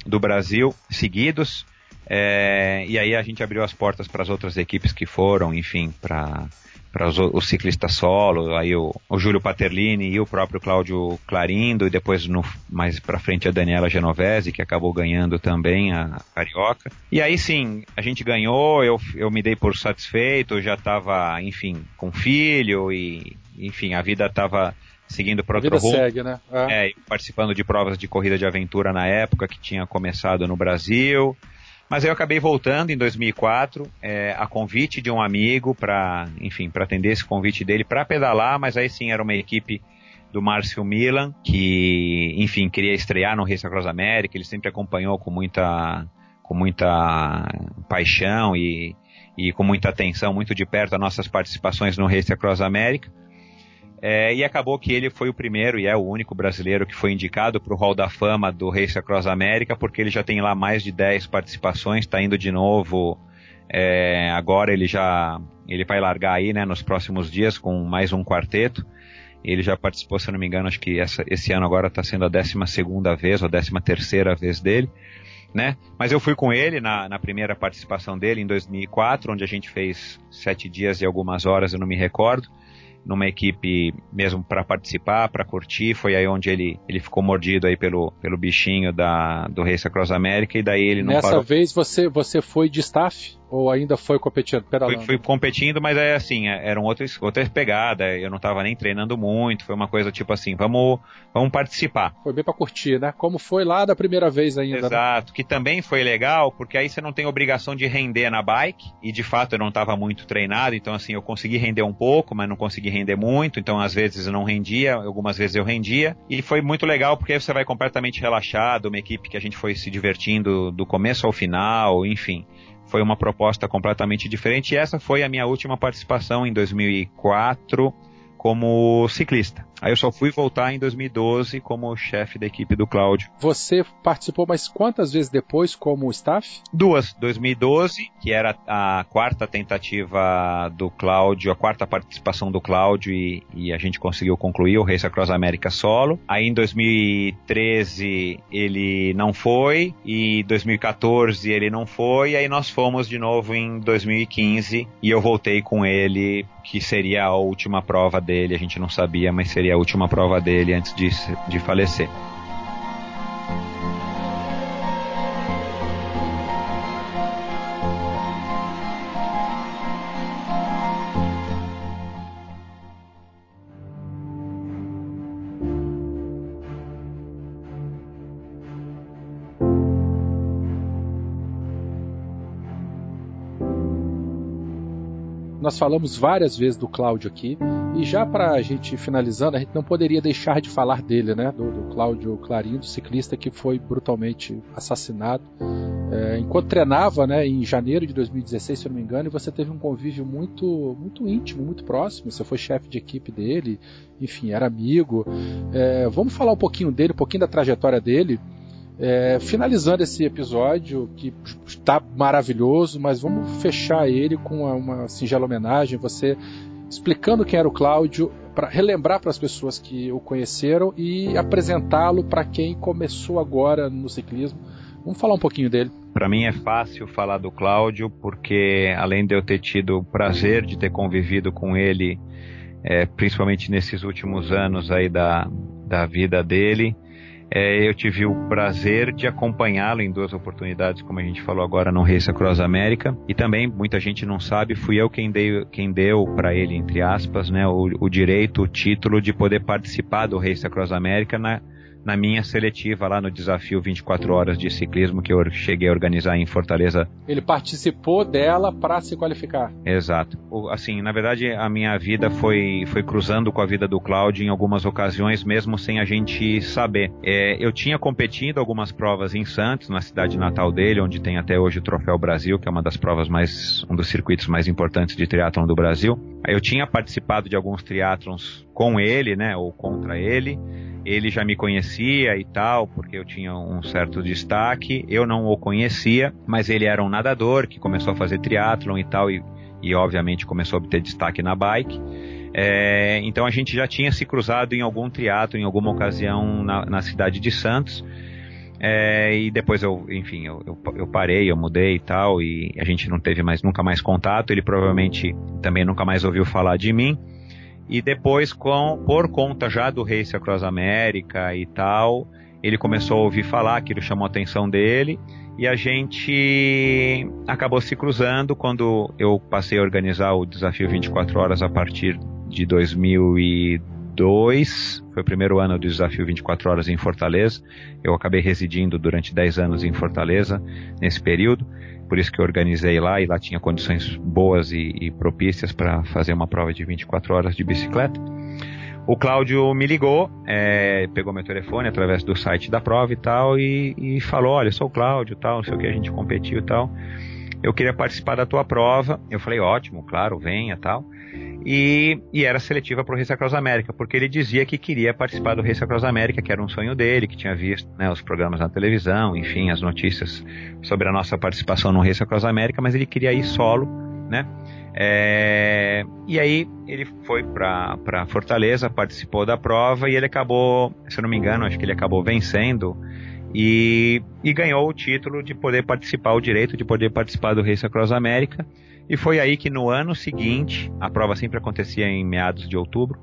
do Brasil seguidos, é, e aí a gente abriu as portas para as outras equipes que foram, enfim, para para os, os, ciclistas solo, aí o, o Júlio Paterlini e o próprio Cláudio Clarindo, e depois no, mais para frente a Daniela Genovese, que acabou ganhando também a Carioca. E aí sim, a gente ganhou, eu, eu me dei por satisfeito, já estava, enfim, com filho e, enfim, a vida estava seguindo para outro rumo. segue, né? É. É, participando de provas de corrida de aventura na época que tinha começado no Brasil. Mas aí eu acabei voltando em 2004, é, a convite de um amigo para, enfim, para atender esse convite dele para pedalar, mas aí sim era uma equipe do Márcio Milan, que, enfim, queria estrear no Race Across America, ele sempre acompanhou com muita, com muita paixão e, e com muita atenção, muito de perto, as nossas participações no Race Across America. É, e acabou que ele foi o primeiro e é o único brasileiro que foi indicado para o Hall da Fama do Race Across America, porque ele já tem lá mais de 10 participações, está indo de novo. é, agora ele já ele vai largar aí né, nos próximos dias com mais um quarteto. Ele já participou, se não me engano, acho que essa, esse ano agora está sendo a 12 vez ou 13 terceira vez dele. Né? Mas eu fui com ele na, na primeira participação dele em 2004, onde a gente fez sete dias e algumas horas, eu não me recordo numa equipe mesmo para participar, para curtir. Foi aí onde ele, ele ficou mordido aí pelo, pelo bichinho da, do Race Across America e daí ele não Nessa parou. vez você, você foi de staff ou ainda foi competindo, Fui, fui competindo, mas é assim, é- era um outro, outra pegada. Eu não tava nem treinando muito. Foi uma coisa tipo assim, vamos, vamos participar. Foi bem pra curtir, né? Como foi lá da primeira vez ainda, né? Exato, que também foi legal, porque aí você não tem obrigação de render na bike, e de fato eu não estava muito treinado, então assim, eu consegui render um pouco, mas não consegui render muito, então às vezes eu não rendia, algumas vezes eu rendia, e foi muito legal porque aí você vai completamente relaxado, uma equipe que a gente foi se divertindo do começo ao final, enfim. Foi uma proposta completamente diferente e essa foi a minha última participação em 2004 como ciclista. Aí eu só fui voltar em 2012 como chefe da equipe do Cláudio. Você participou mais quantas vezes depois como staff? Duas, 2012, que era a quarta tentativa do Cláudio, a quarta participação do Cláudio e, e a gente conseguiu concluir o Race Across América solo. Aí em 2013 ele não foi e 2014 ele não foi, aí nós fomos de novo em 2015 e eu voltei com ele, que seria a última prova dele, a gente não sabia, mas seria a última prova dele antes de, de falecer. Nós falamos várias vezes do Cláudio aqui, e já para a gente finalizando, a gente não poderia deixar de falar dele, né? Do, do Cláudio Clarindo, ciclista que foi brutalmente assassinado. É, enquanto treinava, né, em janeiro de 2016, se eu não me engano, e você teve um convívio muito, muito íntimo, muito próximo. Você foi chefe de equipe dele, enfim, era amigo. É, vamos falar um pouquinho dele, um pouquinho da trajetória dele. É, finalizando esse episódio, que está maravilhoso, mas vamos fechar ele com uma, uma singela homenagem. Você explicando quem era o Cláudio, para relembrar para as pessoas que o conheceram e apresentá-lo para quem começou agora no ciclismo. Vamos falar um pouquinho dele. Para mim é fácil falar do Cláudio, porque além de eu ter tido o prazer de ter convivido com ele, é, principalmente nesses últimos anos aí da, da vida dele, é, eu tive o prazer de acompanhá-lo em duas oportunidades, como a gente falou agora no Race Across America. E também, muita gente não sabe, fui eu quem, dei, quem deu para ele, entre aspas, né, o, o, direito, o título de poder participar do Race Across America na, na minha seletiva lá no desafio 24 horas de ciclismo que eu cheguei a organizar em Fortaleza. Ele participou dela para se qualificar. Exato. Assim, na verdade, a minha vida foi, foi cruzando com a vida do Cláudio em algumas ocasiões, mesmo sem a gente saber. É, eu tinha competido algumas provas em Santos, na cidade natal dele, onde tem até hoje o Troféu Brasil, que é uma das provas mais, um dos circuitos mais importantes de triatlon do Brasil. Eu tinha participado de alguns triatlons com ele, né, ou contra ele ele já me conhecia e tal, porque eu tinha um certo destaque. Eu não o conhecia, mas ele era um nadador que começou a fazer triatlon e tal, e, e obviamente começou a obter destaque na bike. É, então a gente já tinha se cruzado em algum triatlo, em alguma ocasião na, na cidade de Santos. É, e depois eu, enfim, eu, eu, eu, parei, eu mudei e tal, e a gente não teve mais, nunca mais contato. Ele provavelmente também nunca mais ouviu falar de mim. E depois, com, por conta já do Race Across America e tal, ele começou a ouvir falar, aquilo chamou a atenção dele, e a gente acabou se cruzando quando eu passei a organizar o desafio 24 horas a partir de 2012, 2002, foi o primeiro ano do desafio 24 horas em Fortaleza. Eu acabei residindo durante 10 anos em Fortaleza nesse período, por isso que eu organizei lá e lá tinha condições boas e, e propícias para fazer uma prova de 24 horas de bicicleta. O Cláudio me ligou, é, pegou meu telefone através do site da prova e tal, e, e falou: Olha, sou o Cláudio, tal, não sei o que, a gente competiu e tal. Eu queria participar da tua prova. Eu falei: Ótimo, claro, venha tal. E, e, era seletiva para o Race Across América, porque ele dizia que queria participar do Race Across América, que era um sonho dele, que tinha visto né, os programas na televisão, enfim, as notícias sobre a nossa participação no Race Across América, mas ele queria ir solo, né? É, e aí ele foi para Fortaleza, participou da prova e ele acabou, se eu não me engano, acho que ele acabou vencendo e, e ganhou o título de poder participar, o direito de poder participar do Race Across América. E foi aí que no ano seguinte, a prova sempre acontecia em meados de outubro,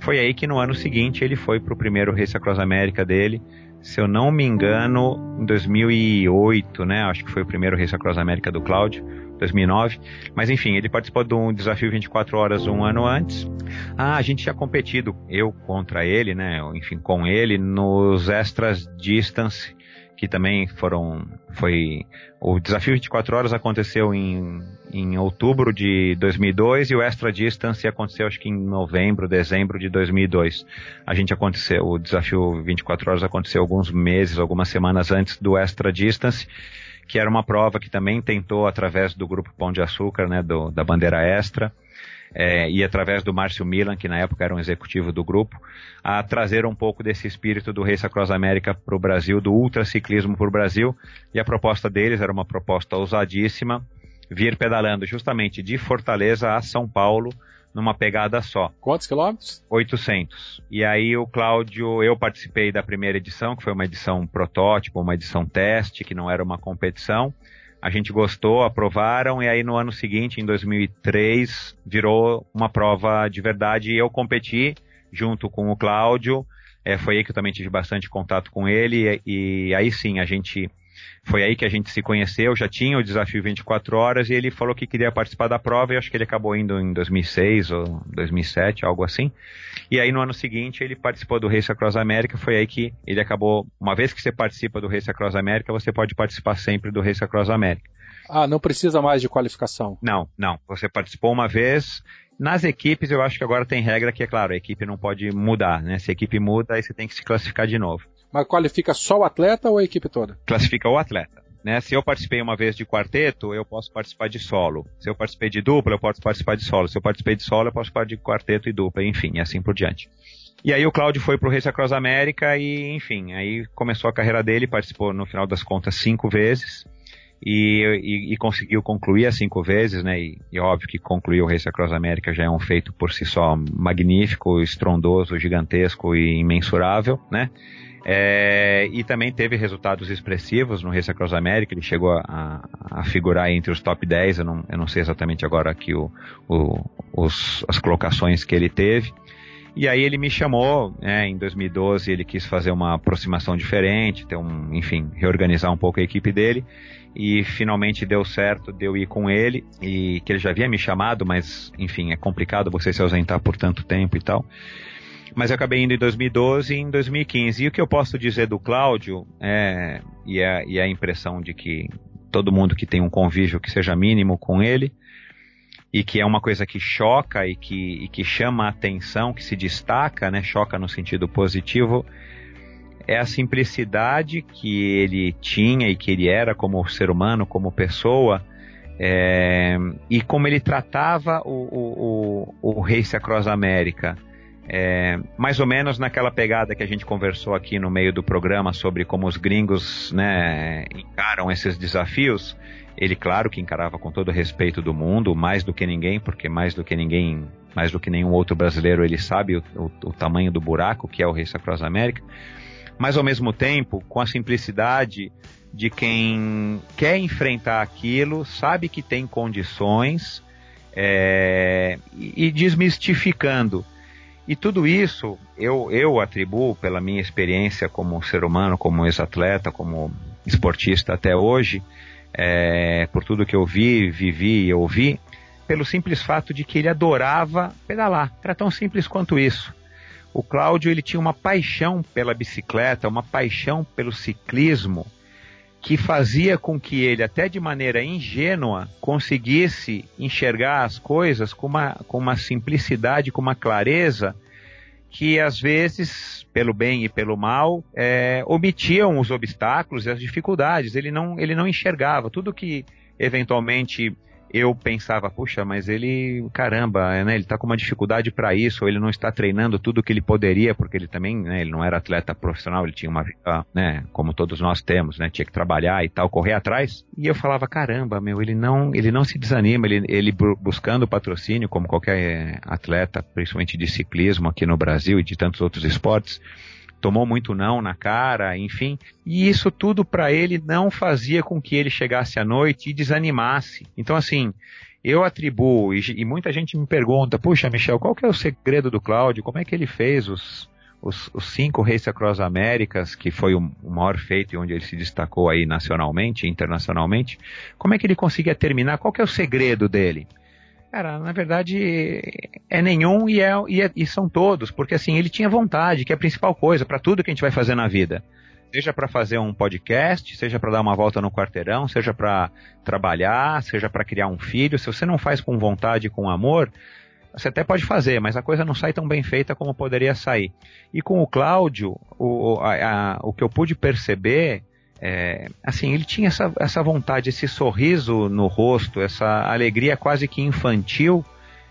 foi aí que no ano seguinte ele foi para o primeiro Race Across América dele, se eu não me engano, em 2008, né? Acho que foi o primeiro Race Across América do Cláudio 2009. Mas enfim, ele participou de um desafio 24 horas um ano antes. Ah, a gente tinha competido, eu contra ele, né? Enfim, com ele, nos extras distance, que também foram. Foi. O desafio 24 horas aconteceu em, em outubro de 2002 e o extra distance aconteceu acho que em novembro, dezembro de 2002. A gente aconteceu, o desafio 24 horas aconteceu alguns meses, algumas semanas antes do extra distance que era uma prova que também tentou, através do grupo Pão de Açúcar, né, do, da bandeira extra, é, e através do Márcio Milan, que na época era um executivo do grupo, a trazer um pouco desse espírito do Race Across América para o Brasil, do ultraciclismo para o Brasil, e a proposta deles era uma proposta ousadíssima, vir pedalando justamente de Fortaleza a São Paulo, numa pegada só. Quantos quilômetros? 800. E aí o Cláudio, eu participei da primeira edição, que foi uma edição protótipo, uma edição teste, que não era uma competição. A gente gostou, aprovaram, e aí no ano seguinte, em 2003, virou uma prova de verdade e eu competi junto com o Cláudio. É, foi aí que eu também tive bastante contato com ele, e, e aí sim a gente foi aí que a gente se conheceu, já tinha o desafio 24 horas e ele falou que queria participar da prova e acho que ele acabou indo em 2006 ou 2007, algo assim. E aí no ano seguinte ele participou do Race Across América, foi aí que ele acabou, uma vez que você participa do Race Across América, você pode participar sempre do Race Across América. Ah, não precisa mais de qualificação? Não, não. Você participou uma vez, nas equipes, eu acho que agora tem regra que, é claro, a equipe não pode mudar, né? Se a equipe muda, aí você tem que se classificar de novo. Mas qualifica só o atleta ou a equipe toda? Classifica o atleta. Né? Se eu participei uma vez de quarteto, eu posso participar de solo. Se eu participei de dupla, eu posso participar de solo. Se eu participei de solo, eu posso participar de quarteto e dupla, enfim, assim por diante. E aí o Cláudio foi pro Race Across América e, enfim, aí começou a carreira dele, participou no final das contas cinco vezes e, e, e conseguiu concluir as cinco vezes, né? E, e, óbvio que concluir o Race Across América já é um feito por si só magnífico, estrondoso, gigantesco e imensurável, né? É, e também teve resultados expressivos no Race Across America, ele chegou a, a, figurar entre os top 10, eu não, eu não sei exatamente agora aqui o, o, os, as colocações que ele teve. E aí ele me chamou, né, em 2012 ele quis fazer uma aproximação diferente, ter um, enfim, reorganizar um pouco a equipe dele. E finalmente deu certo de eu ir com ele. E que ele já havia me chamado, mas enfim, é complicado você se ausentar por tanto tempo e tal mas eu acabei indo em 2012 e em 2015. E o que eu posso dizer do Cláudio, é, e, é, e é a impressão de que todo mundo que tem um convívio que seja mínimo com ele, e que é uma coisa que choca e que, e que chama a atenção, que se destaca, né, choca no sentido positivo, é a simplicidade que ele tinha e que ele era como ser humano, como pessoa, é, e como ele tratava o, o, o, o Race Across América é, mais ou menos naquela pegada que a gente conversou aqui no meio do programa sobre como os gringos né, encaram esses desafios. Ele, claro, que encarava com todo o respeito do mundo, mais do que ninguém, porque mais do que ninguém, mais do que nenhum outro brasileiro, ele sabe o, o, o tamanho do buraco que é o Race Across América. Mas ao mesmo tempo, com a simplicidade de quem quer enfrentar aquilo, sabe que tem condições é, e desmistificando e tudo isso eu, eu atribuo pela minha experiência como ser humano, como ex-atleta, como esportista até hoje, é, por tudo que eu vi, vivi e ouvi, pelo simples fato de que ele adorava pedalar. Era tão simples quanto isso. o Cláudio ele tinha uma paixão pela bicicleta, uma paixão pelo ciclismo, que fazia com que ele, até de maneira ingênua, conseguisse enxergar as coisas com uma, com uma simplicidade, com uma clareza, que às vezes, pelo bem e pelo mal, é, omitiam os obstáculos e as dificuldades. Ele não, ele não enxergava. Tudo que eventualmente eu pensava, puxa, mas ele, caramba, né, ele está com uma dificuldade para isso, ou ele não está treinando tudo o que ele poderia, porque ele também, né, ele não era atleta profissional, ele tinha uma vida, né, como todos nós temos, né, tinha que trabalhar e tal, correr atrás. E eu falava, caramba, meu, ele não, ele não se desanima, ele, ele buscando patrocínio, como qualquer atleta, principalmente de ciclismo aqui no Brasil e de tantos outros esportes, tomou muito não na cara, enfim. E isso tudo para ele não fazia com que ele chegasse à noite e desanimasse. Então, assim, eu atribuo, e, e muita gente me pergunta, puxa, Michel, qual que é o segredo do Cláudio? Como é que ele fez os, os, os cinco Race Across Américas, que foi o, o, maior feito e onde ele se destacou aí nacionalmente e internacionalmente, como é que ele conseguia terminar? Qual que é o segredo dele? Cara, na verdade é nenhum e, é, e, é, e são todos, porque assim, ele tinha vontade, que é a principal coisa para tudo que a gente vai fazer na vida. Seja para fazer um podcast, seja para dar uma volta no quarteirão, seja para trabalhar, seja para criar um filho. Se você não faz com vontade, com amor, você até pode fazer, mas a coisa não sai tão bem feita como poderia sair. E com o Cláudio, o, a, a, o que eu pude perceber é, assim, ele tinha essa, essa vontade, esse sorriso no rosto, essa alegria quase que infantil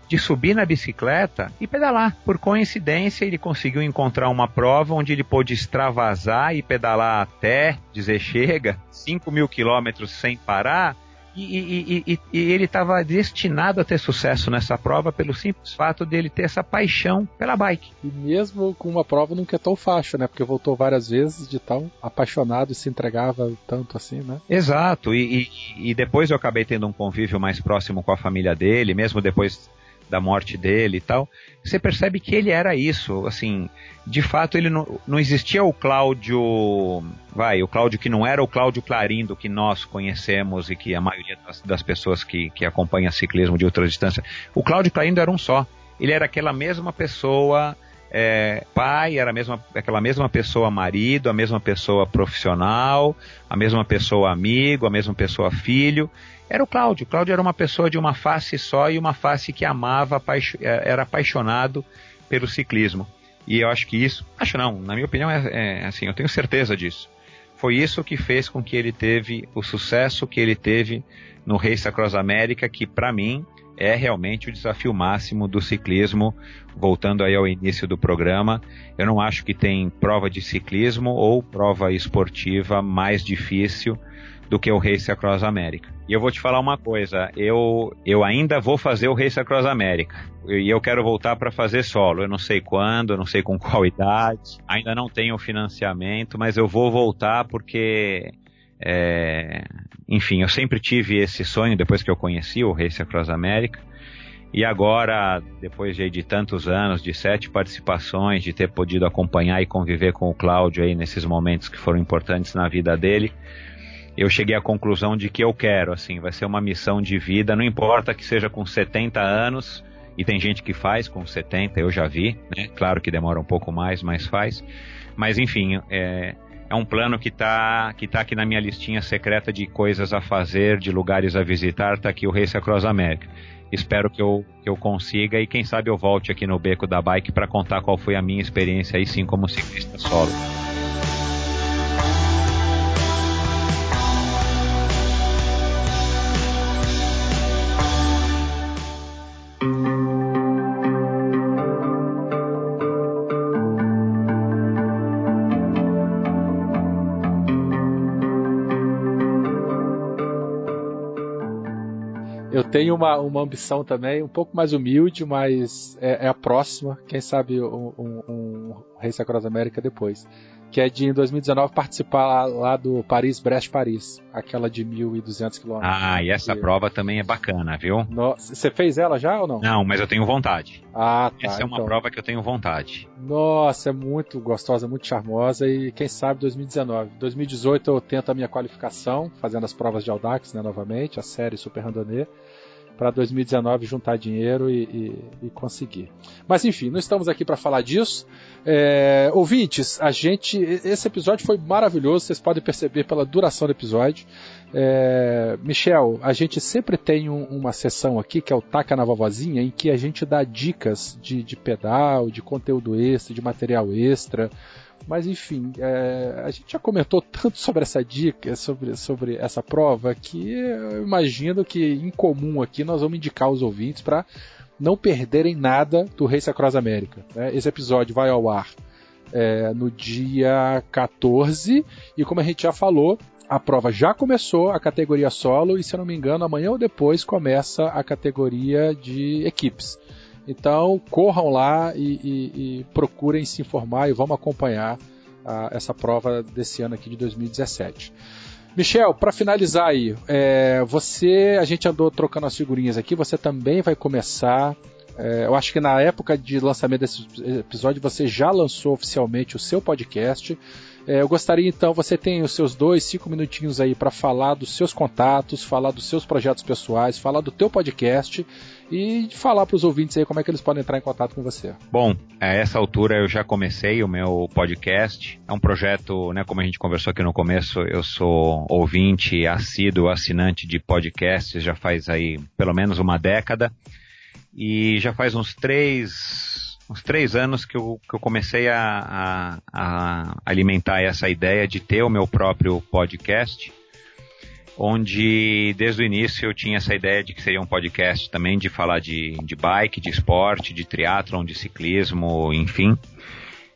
de subir na bicicleta e pedalar. Por coincidência, ele conseguiu encontrar uma prova onde ele pôde extravasar e pedalar até dizer chega, 5 mil quilômetros sem parar, e, e, e, e ele estava destinado a ter sucesso nessa prova pelo simples fato dele ter essa paixão pela bike. E mesmo com uma prova nunca é tão fácil, né? Porque voltou várias vezes de tão apaixonado e se entregava tanto assim, né? Exato. E, e depois eu acabei tendo um convívio mais próximo com a família dele, mesmo depois da morte dele e tal, você percebe que ele era isso, assim, de fato ele não, não existia o Cláudio, vai, o Cláudio que não era o Cláudio Clarindo que nós conhecemos e que a maioria das, das pessoas que, que acompanham ciclismo de ultra distância, o Cláudio Clarindo era um só, ele era aquela mesma pessoa é, pai, era mesma, aquela mesma pessoa marido, a mesma pessoa profissional, a mesma pessoa amigo, a mesma pessoa filho era o Cláudio. Cláudio era uma pessoa de uma face só e uma face que amava, é, era apaixonado pelo ciclismo. E eu acho que isso, acho não, na minha opinião é, é assim, eu tenho certeza disso. Foi isso que fez com que ele teve o sucesso que ele teve no Race Across América, que para mim é realmente o desafio máximo do ciclismo. Voltando aí ao início do programa, eu não acho que tem prova de ciclismo ou prova esportiva mais difícil do que o Race Across America. E eu vou te falar uma coisa, eu, eu ainda vou fazer o Race Across America. E eu quero voltar para fazer solo. Eu não sei quando, não sei com <laughs> qual idade, ainda não tenho financiamento, mas eu vou voltar porque é, enfim, eu sempre tive esse sonho depois que eu conheci o Race Across America. E agora, depois de, de, tantos anos, de sete participações, de ter podido acompanhar e conviver com o Cláudio aí nesses momentos que foram importantes na vida dele, eu cheguei à conclusão de que eu quero, assim, vai ser uma missão de vida, não importa que seja com 70 anos, e tem gente que faz com 70, eu já vi, né? Claro que demora um pouco mais, mas faz. Mas enfim, é, é um plano que está que tá aqui na minha listinha secreta de coisas a fazer, de lugares a visitar, está aqui o Race Across America. Espero que eu, que eu consiga e quem sabe eu volte aqui no Beco da Bike para contar qual foi a minha experiência aí sim como ciclista solo. Tenho uma, uma ambição também, um pouco mais humilde, mas é, é a próxima. Quem sabe um, um, um Race Across América depois. Que é de em 2019 participar lá, lá do Paris-Brest-Paris, aquela de 1.200 km. Ah, e essa prova também é bacana, viu? Você fez ela já ou não? Não, mas eu tenho vontade. Ah, tá. Essa é uma então. prova que eu tenho vontade. Nossa, é muito gostosa, muito charmosa e quem sabe 2019. 2018 eu tento a minha qualificação, fazendo as provas de Audax, né, novamente, a série Super Randonnée. Para 2019 juntar dinheiro e, e, e, conseguir. Mas enfim, não estamos aqui para falar disso. É, ouvintes, a gente, esse episódio foi maravilhoso. Vocês podem perceber pela duração do episódio. É, Michel, a gente sempre tem um, uma sessão aqui que é o Taca na Vovozinha, em que a gente dá dicas de, de pedal, de conteúdo extra, de material extra. Mas enfim, é, a gente já comentou tanto sobre essa dica, sobre, sobre essa prova, que eu imagino que em comum aqui nós vamos indicar os ouvintes para não perderem nada do Race Across América. Né? Esse episódio vai ao ar é, no dia 14 e como a gente já falou, a prova já começou, a categoria solo, e se eu não me engano, amanhã ou depois começa a categoria de equipes. Então, corram lá e, e, e procurem se informar e vamos acompanhar a, essa prova desse ano aqui de 2017. Michel, para finalizar aí, é, você, a gente andou trocando as figurinhas aqui, você também vai começar. É, eu acho que na época de lançamento desse episódio você já lançou oficialmente o seu podcast. É, eu gostaria então, você tem os seus dois, cinco minutinhos aí para falar dos seus contatos, falar dos seus projetos pessoais, falar do teu podcast e falar para os ouvintes aí como é que eles podem entrar em contato com você. Bom, a essa altura eu já comecei o meu podcast. É um projeto, né, como a gente conversou aqui no começo, eu sou ouvinte, assíduo, assinante de podcasts já faz aí pelo menos uma década. E já faz uns três, uns três anos que eu, que eu comecei a, a, a, alimentar essa ideia de ter o meu próprio podcast, onde desde o início eu tinha essa ideia de que seria um podcast também de falar de, de bike, de esporte, de triatlon, de ciclismo, enfim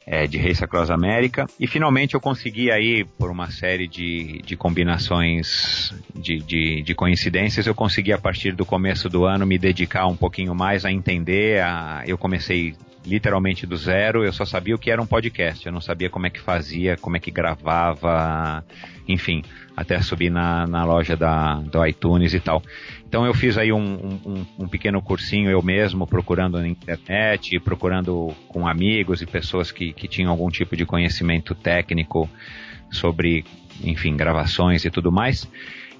é, de Race Across America. E finalmente eu consegui aí, por uma série de, de combinações de, de, de, coincidências, eu consegui a partir do começo do ano me dedicar um pouquinho mais a entender. A, eu comecei literalmente do zero, eu só sabia o que era um podcast, eu não sabia como é que fazia, como é que gravava, enfim, até subir na, na loja da, do iTunes e tal. Então eu fiz aí um, um, um, pequeno cursinho eu mesmo, procurando na internet, procurando com amigos e pessoas que, que tinham algum tipo de conhecimento técnico sobre, enfim, gravações e tudo mais.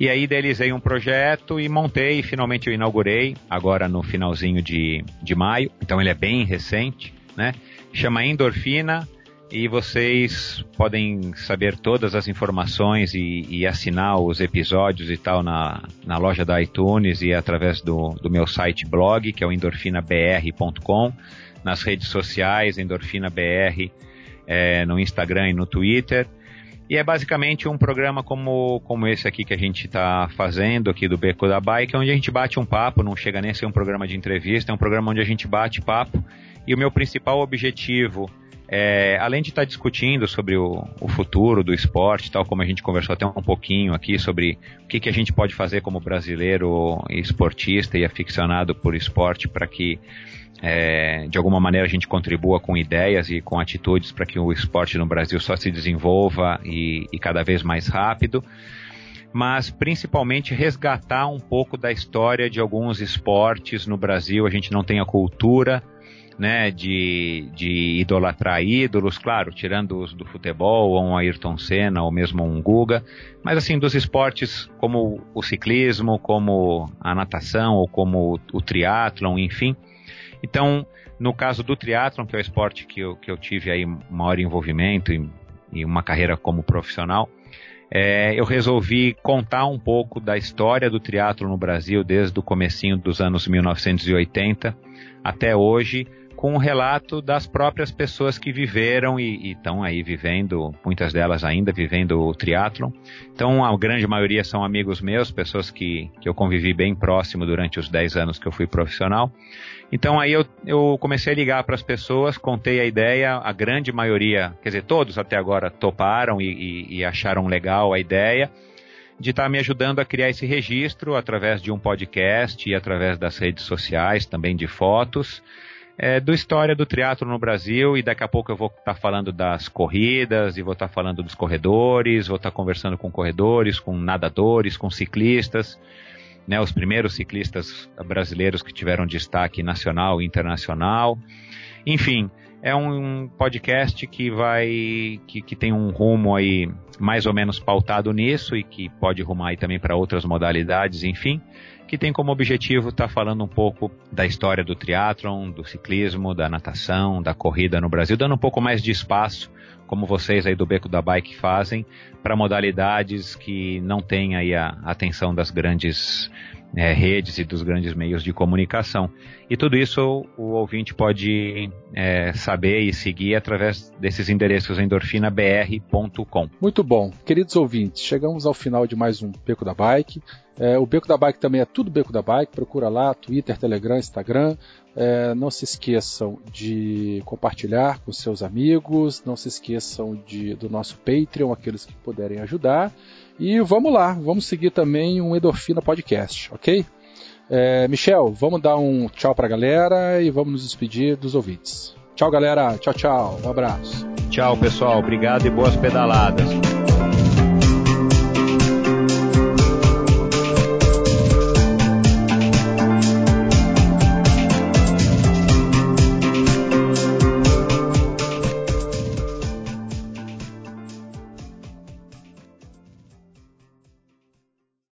E aí idealizei um projeto e montei, e finalmente eu inaugurei, agora no finalzinho de, de maio, então ele é bem recente, né? Chama Endorfina, e vocês podem saber todas as informações e, e, assinar os episódios e tal na, na loja da iTunes e através do, do meu site blog, que é o endorfinabr.com, nas redes sociais, endorfinabr, é, no Instagram e no Twitter. E é basicamente um programa como, como esse aqui que a gente está fazendo aqui do Beco da Bike, onde a gente bate um papo, não chega nem a ser um programa de entrevista, é um programa onde a gente bate papo. E o meu principal objetivo é, além de estar tá discutindo sobre o, o, futuro do esporte, tal como a gente conversou até um pouquinho aqui sobre o que, que a gente pode fazer como brasileiro esportista e aficionado por esporte para que é, de alguma maneira a gente contribua com ideias e com atitudes para que o esporte no Brasil só se desenvolva e, e cada vez mais rápido mas principalmente resgatar um pouco da história de alguns esportes no Brasil. A gente não tem a cultura né, de, de idolatrar ídolos, claro, tirando os do futebol, ou um Ayrton Senna, ou mesmo um Guga, mas assim, dos esportes como o ciclismo, como a natação, ou como o, triatlon, enfim. Então, no caso do triatlon, que é o esporte que eu, que eu tive aí maior envolvimento e, e uma carreira como profissional, é, eu resolvi contar um pouco da história do triatlo no Brasil desde o comecinho dos anos 1980 até hoje, com um relato das próprias pessoas que viveram e estão aí vivendo, muitas delas ainda vivendo o triatlon. Então, a grande maioria são amigos meus, pessoas que, que eu convivi bem próximo durante os 10 anos que eu fui profissional. Então, aí eu, eu comecei a ligar para as pessoas, contei a ideia, a grande maioria, quer dizer, todos até agora toparam e, e, e acharam legal a ideia de estar tá me ajudando a criar esse registro através de um podcast e através das redes sociais, também de fotos é, do história do triatlo no Brasil. E daqui a pouco eu vou estar tá falando das corridas e vou estar tá falando dos corredores, vou estar tá conversando com corredores, com nadadores, com ciclistas, né, os primeiros ciclistas brasileiros que tiveram destaque nacional e internacional. Enfim, é um podcast que vai que, que tem um rumo aí mais ou menos pautado nisso e que pode rumar aí também para outras modalidades, enfim, que tem como objetivo estar tá falando um pouco da história do triatlon, do ciclismo, da natação, da corrida no Brasil, dando um pouco mais de espaço, como vocês aí do Beco da Bike fazem, para modalidades que não têm aí a atenção das grandes é, redes e dos grandes meios de comunicação. E tudo isso o ouvinte pode é, saber e seguir através desses endereços endorfinabr.com. Muito bom. Queridos ouvintes, chegamos ao final de mais um Beco da Bike. É, o Beco da Bike também é tudo Beco da Bike. Procura lá, Twitter, Telegram, Instagram. É, não se esqueçam de compartilhar com seus amigos. Não se esqueçam de, do nosso Patreon, aqueles que puderem ajudar. E vamos lá, vamos seguir também um Endorfina Podcast, ok? É, Michel, vamos dar um tchau pra galera e vamos nos despedir dos ouvintes. Tchau, galera. Tchau, tchau. Um abraço. Tchau, pessoal. Obrigado e boas pedaladas.